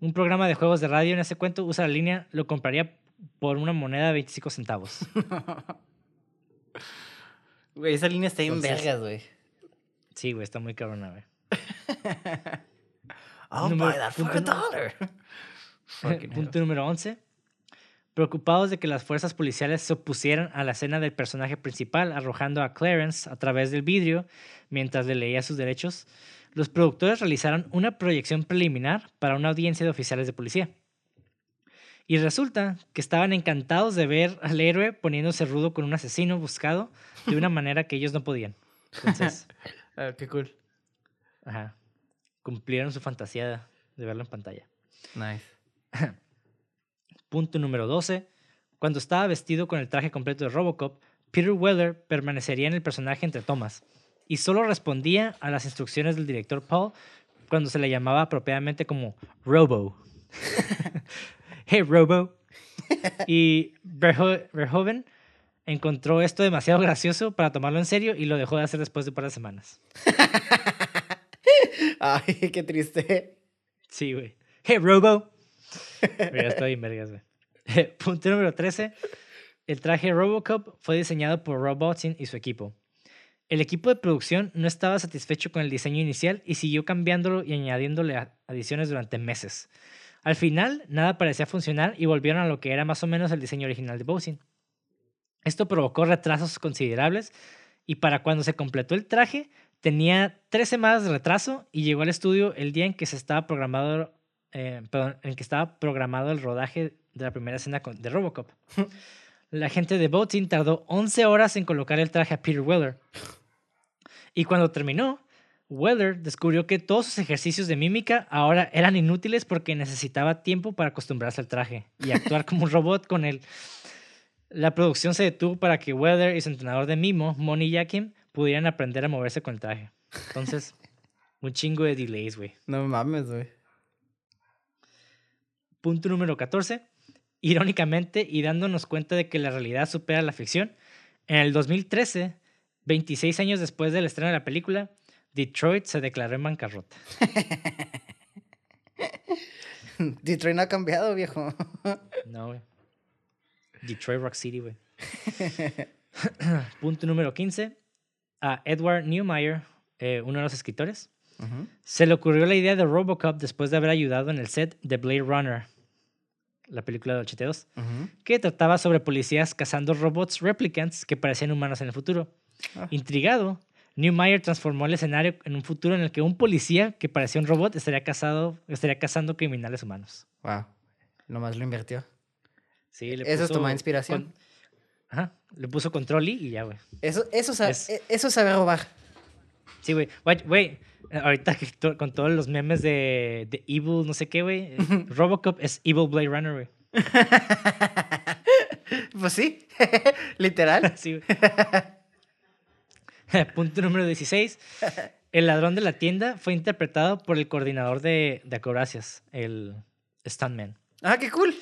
Un programa de juegos de radio en ese cuento usa la línea, lo compraría por una moneda de 25 centavos. Güey, esa línea está Entonces- vergas, güey. Sí, güey, está muy cabrona, güey. I'll buy that for a dollar. Punto número 11. Preocupados de que las fuerzas policiales se opusieran a la escena del personaje principal arrojando a Clarence a través del vidrio mientras le leía sus derechos, los productores realizaron una proyección preliminar para una audiencia de oficiales de policía. Y resulta que estaban encantados de ver al héroe poniéndose rudo con un asesino buscado de una manera que ellos no podían. Entonces, Ah, qué cool. ajá, cumplieron su fantasía de verlo en pantalla. Nice. Punto número 12. Cuando estaba vestido con el traje completo de Robocop, Peter Weller permanecería en el personaje entre tomas y solo respondía a las instrucciones del director Paul cuando se le llamaba apropiadamente como Robo. hey, Robo. Y Verho- Verhoeven encontró esto demasiado gracioso para tomarlo en serio y lo dejó de hacer después de un par de semanas. Ay, qué triste. Sí, güey. Hey, Robo. Mira, estoy en vergas. Punto número 13. El traje Robocop fue diseñado por Rob Bottin y su equipo. El equipo de producción no estaba satisfecho con el diseño inicial y siguió cambiándolo y añadiéndole adiciones durante meses. Al final, nada parecía funcionar y volvieron a lo que era más o menos el diseño original de Bowsin. Esto provocó retrasos considerables y para cuando se completó el traje tenía tres semanas de retraso y llegó al estudio el día en que se estaba programado eh, perdón, en el que estaba programado el rodaje de la primera escena con- de Robocop. La gente de Boating tardó 11 horas en colocar el traje a Peter Weller. Y cuando terminó, Weller descubrió que todos sus ejercicios de mímica ahora eran inútiles porque necesitaba tiempo para acostumbrarse al traje y actuar como un robot con él. La producción se detuvo para que Weller y su entrenador de mimo, Moni Yakin, pudieran aprender a moverse con el traje. Entonces, un chingo de delays, güey. No mames, güey. Punto número 14. Irónicamente, y dándonos cuenta de que la realidad supera la ficción, en el 2013, 26 años después del estreno de la película, Detroit se declaró en bancarrota. Detroit no ha cambiado, viejo. No, güey. Detroit Rock City, güey. Punto número 15. A Edward Neumeyer, eh, uno de los escritores, se le ocurrió la idea de Robocop después de haber ayudado en el set de Blade Runner, la película del 82. Ujú. que trataba sobre policías cazando robots replicants que parecían humanos en el futuro. Ah. Intrigado, Newmeyer transformó el escenario en un futuro en el que un policía que parecía un robot estaría, cazado, estaría cazando criminales humanos. Wow. Nomás lo invirtió. Sí, le Eso es tomar inspiración. con- Ajá, le puso control y ya, güey. Eso, eso, Es- e- eso sabe robar. Sí, güey. Güey, ahorita con todos los memes de, de Evil, no sé qué, güey. Robocop es Evil Blade Runner, güey. pues sí, literal. Sí, güey. Punto número 16. El ladrón de la tienda fue interpretado por el coordinador de, de acrobacias, el Stuntman, Ah, qué cool.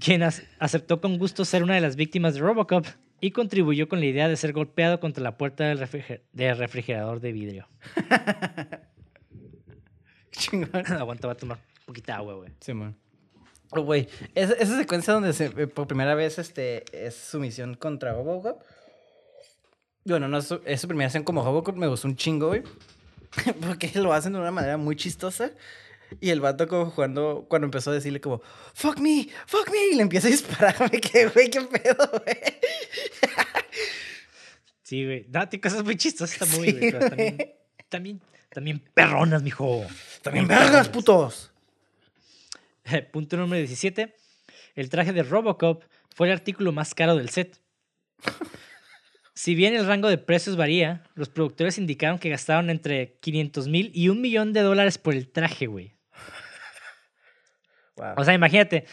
quien ac- aceptó con gusto ser una de las víctimas de Robocop y contribuyó con la idea de ser golpeado contra la puerta del, refriger- del refrigerador de vidrio. Chingón. Aguanta, va a tomar poquita agua, güey. Simón. Oh, güey, esa, esa secuencia donde se, eh, por primera vez este, es su misión contra Robocop. Bueno, no es su, es su primera acción como Robocop, me gustó un chingo, güey. Porque lo hacen de una manera muy chistosa. Y el vato como jugando, cuando empezó a decirle como, fuck me, fuck me, y le empieza a disparar, me quedé, güey, qué pedo, güey. Sí, güey. Date cosas muy chistosas, está muy, Sí, güey. pero también, también, también perronas, mijo. También vergas, putos. Punto número 17. El traje de Robocop fue el artículo más caro del set. Si bien el rango de precios varía, los productores indicaron que gastaron entre 500 mil y un millón de dólares por el traje, güey. Wow. O sea, imagínate,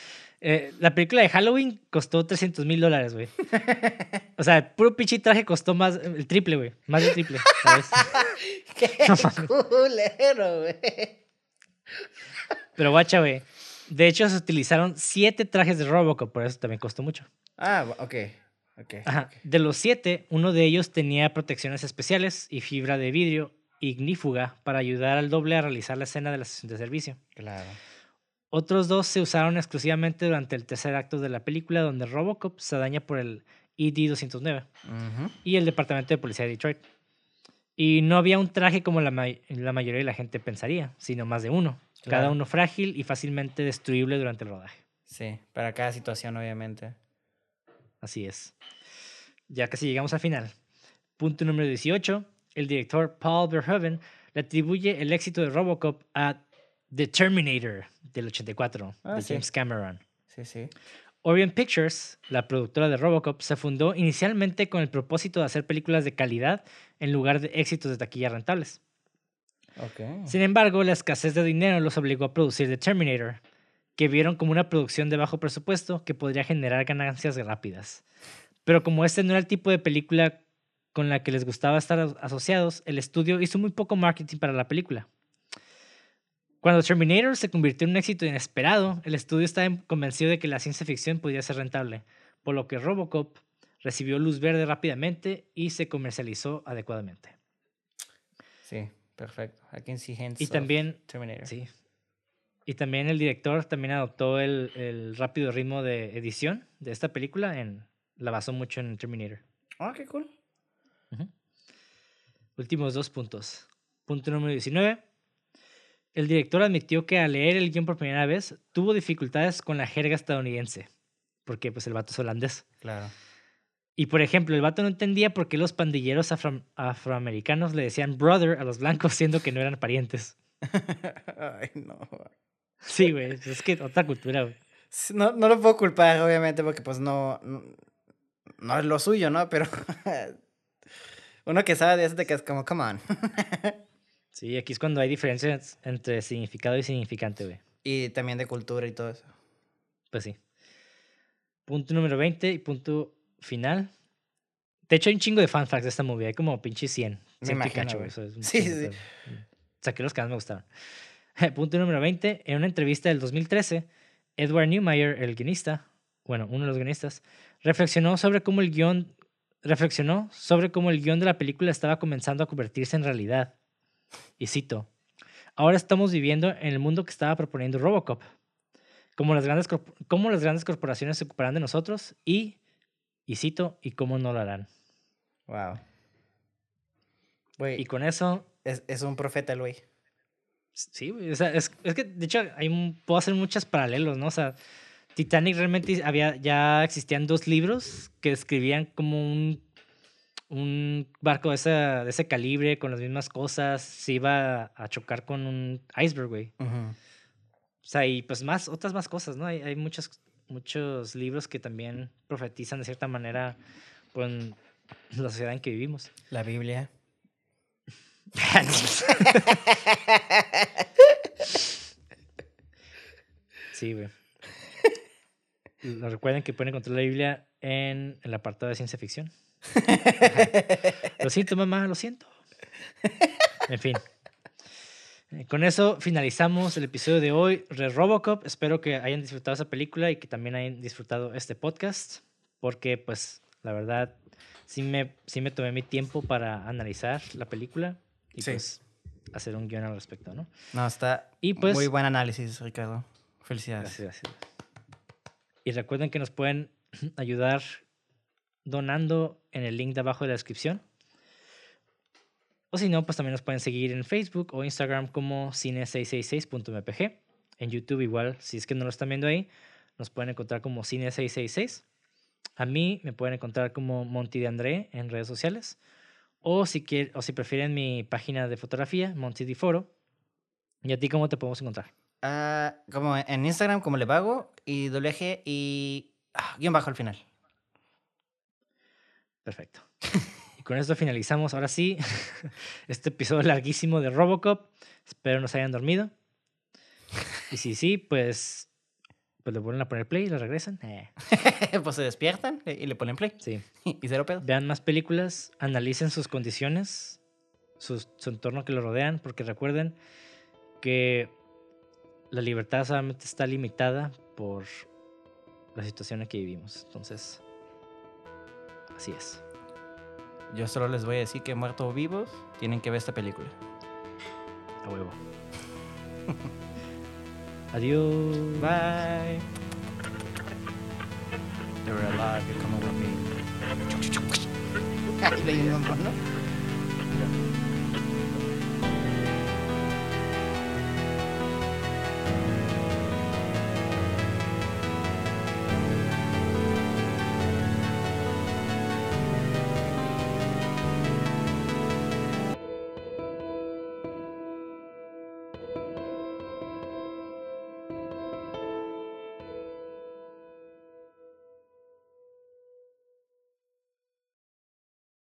eh, la película de Halloween costó 300 mil dólares, güey. O sea, el puro pinche traje costó más, el triple, güey. Más del triple, ¿sabes? qué culero, güey. Pero guacha, güey. De hecho, se utilizaron siete trajes de Robocop, por eso también costó mucho. Ah, ok. Ok. Ajá. De los siete, uno de ellos tenía protecciones especiales y fibra de vidrio ignífuga para ayudar al doble a realizar la escena de la sesión de servicio. Claro. Otros dos se usaron exclusivamente durante el tercer acto de la película, donde Robocop se daña por el E ED-209 Ujú. y el Departamento de Policía de Detroit. Y no había un traje como la, may- la mayoría de la gente pensaría, sino más de uno, cada uno frágil y fácilmente destruible durante el rodaje. Sí, para cada situación, obviamente. Así es. Ya casi llegamos al final. Punto número 18. El director Paul Verhoeven le atribuye el éxito de Robocop a The Terminator del 84 Ah, de sí. James Cameron. Sí, sí. Orient Pictures, la productora de Robocop, se fundó inicialmente con el propósito de hacer películas de calidad en lugar de éxitos de taquilla rentables. Ok. Sin embargo, la escasez de dinero los obligó a producir The Terminator, que vieron como una producción de bajo presupuesto que podría generar ganancias rápidas. Pero como este no era el tipo de película con la que les gustaba estar as- asociados, el estudio hizo muy poco marketing para la película. Cuando Terminator se convirtió en un éxito inesperado, el estudio estaba convencido de que la ciencia ficción podía ser rentable, por lo que Robocop recibió luz verde rápidamente y se comercializó adecuadamente. Sí, perfecto. I can see hints Y también Terminator. Sí. Y también el director también adoptó el, el rápido ritmo de edición de esta película. En, la basó mucho en Terminator. Ah, qué cool. Últimos dos puntos. Punto número 19. El director admitió que al leer el guion por primera vez tuvo dificultades con la jerga estadounidense. Porque pues el vato es holandés. Claro. Y por ejemplo, el vato no entendía por qué los pandilleros afro- afroamericanos le decían brother a los blancos siendo que no eran parientes. Ay, no. Sí, güey. Es que otra cultura, güey. No, no lo puedo culpar, obviamente, porque pues no, no, no es lo suyo, ¿no? Pero uno que sabe de eso te quedas como, come on. Sí, aquí es cuando hay diferencias entre significado y significante, güey. y también de cultura y todo eso. Pues sí. Punto número 20 y punto final. De hecho, hay un chingo de fan facts de esta movie. Hay como pinche 100. Me 100 imagino, Pikachu, güey. eso es Sí, sí. Saqué los que más me gustaron. Punto número 20. En una entrevista del 2013, Edward Newmeyer, el guionista, bueno, uno de los guionistas, reflexionó sobre cómo el guion reflexionó sobre cómo el guion de la película estaba comenzando a convertirse en realidad. Y cito, ahora estamos viviendo en el mundo que estaba proponiendo Robocop. Como las grandes, cómo las grandes corporaciones se ocuparán de nosotros y, y cito, y cómo no lo harán. Wow. Y con eso, es, es un profeta el güey. sí, o sea, es, es que de hecho hay, puedo hacer muchos paralelos, ¿no? O sea, Titanic realmente había, ya existían dos libros que describían como un, un barco de ese, de ese calibre, con las mismas cosas, se iba a chocar con un iceberg, güey. O sea, y pues más, otras más cosas, ¿no? Hay, hay muchos, muchos libros que también profetizan de cierta manera pues, la sociedad en que vivimos. La Biblia. sí, güey. Recuerden que pueden encontrar la Biblia en el apartado de ciencia ficción. Lo siento, mamá, lo siento. En fin. Eh, Con eso finalizamos el episodio de hoy de Robocop. Espero que hayan disfrutado esa película y que también hayan disfrutado este podcast. Porque, pues, la verdad, sí me, sí me tomé mi tiempo para analizar la película y Sí. pues hacer un guion al respecto, ¿no? No, está Y pues- muy buen análisis, Ricardo. Felicidades. Gracias, gracias. Y recuerden que nos pueden ayudar donando en el link de abajo de la descripción. O si no, pues también nos pueden seguir en Facebook o Instagram como cine666.mpg. En YouTube igual, si es que no lo están viendo ahí, nos pueden encontrar como cine666. A mí me pueden encontrar como Monty de André en redes sociales. O si, quieren, o si prefieren mi página de fotografía, Monty de Foro. ¿Y a ti cómo te podemos encontrar? Ah, como en Instagram, como le pago, y doble y ah, guion bajo al final. Perfecto. Y con esto finalizamos, ahora sí, este episodio larguísimo de Robocop. Espero no se hayan dormido. Y si sí, pues, pues le vuelven a poner play y lo regresan. Eh, pues se despiertan y le ponen play. sí. Y cero pedo. Vean más películas, analicen sus condiciones, sus- su entorno que lo rodean, porque recuerden que la libertad solamente está limitada por la situación en que vivimos. Entonces, así es. Yo solo les voy a decir que muertos o vivos tienen que ver esta película. A huevo. Adiós. Bye. They were alive, you're coming with me. Ahí le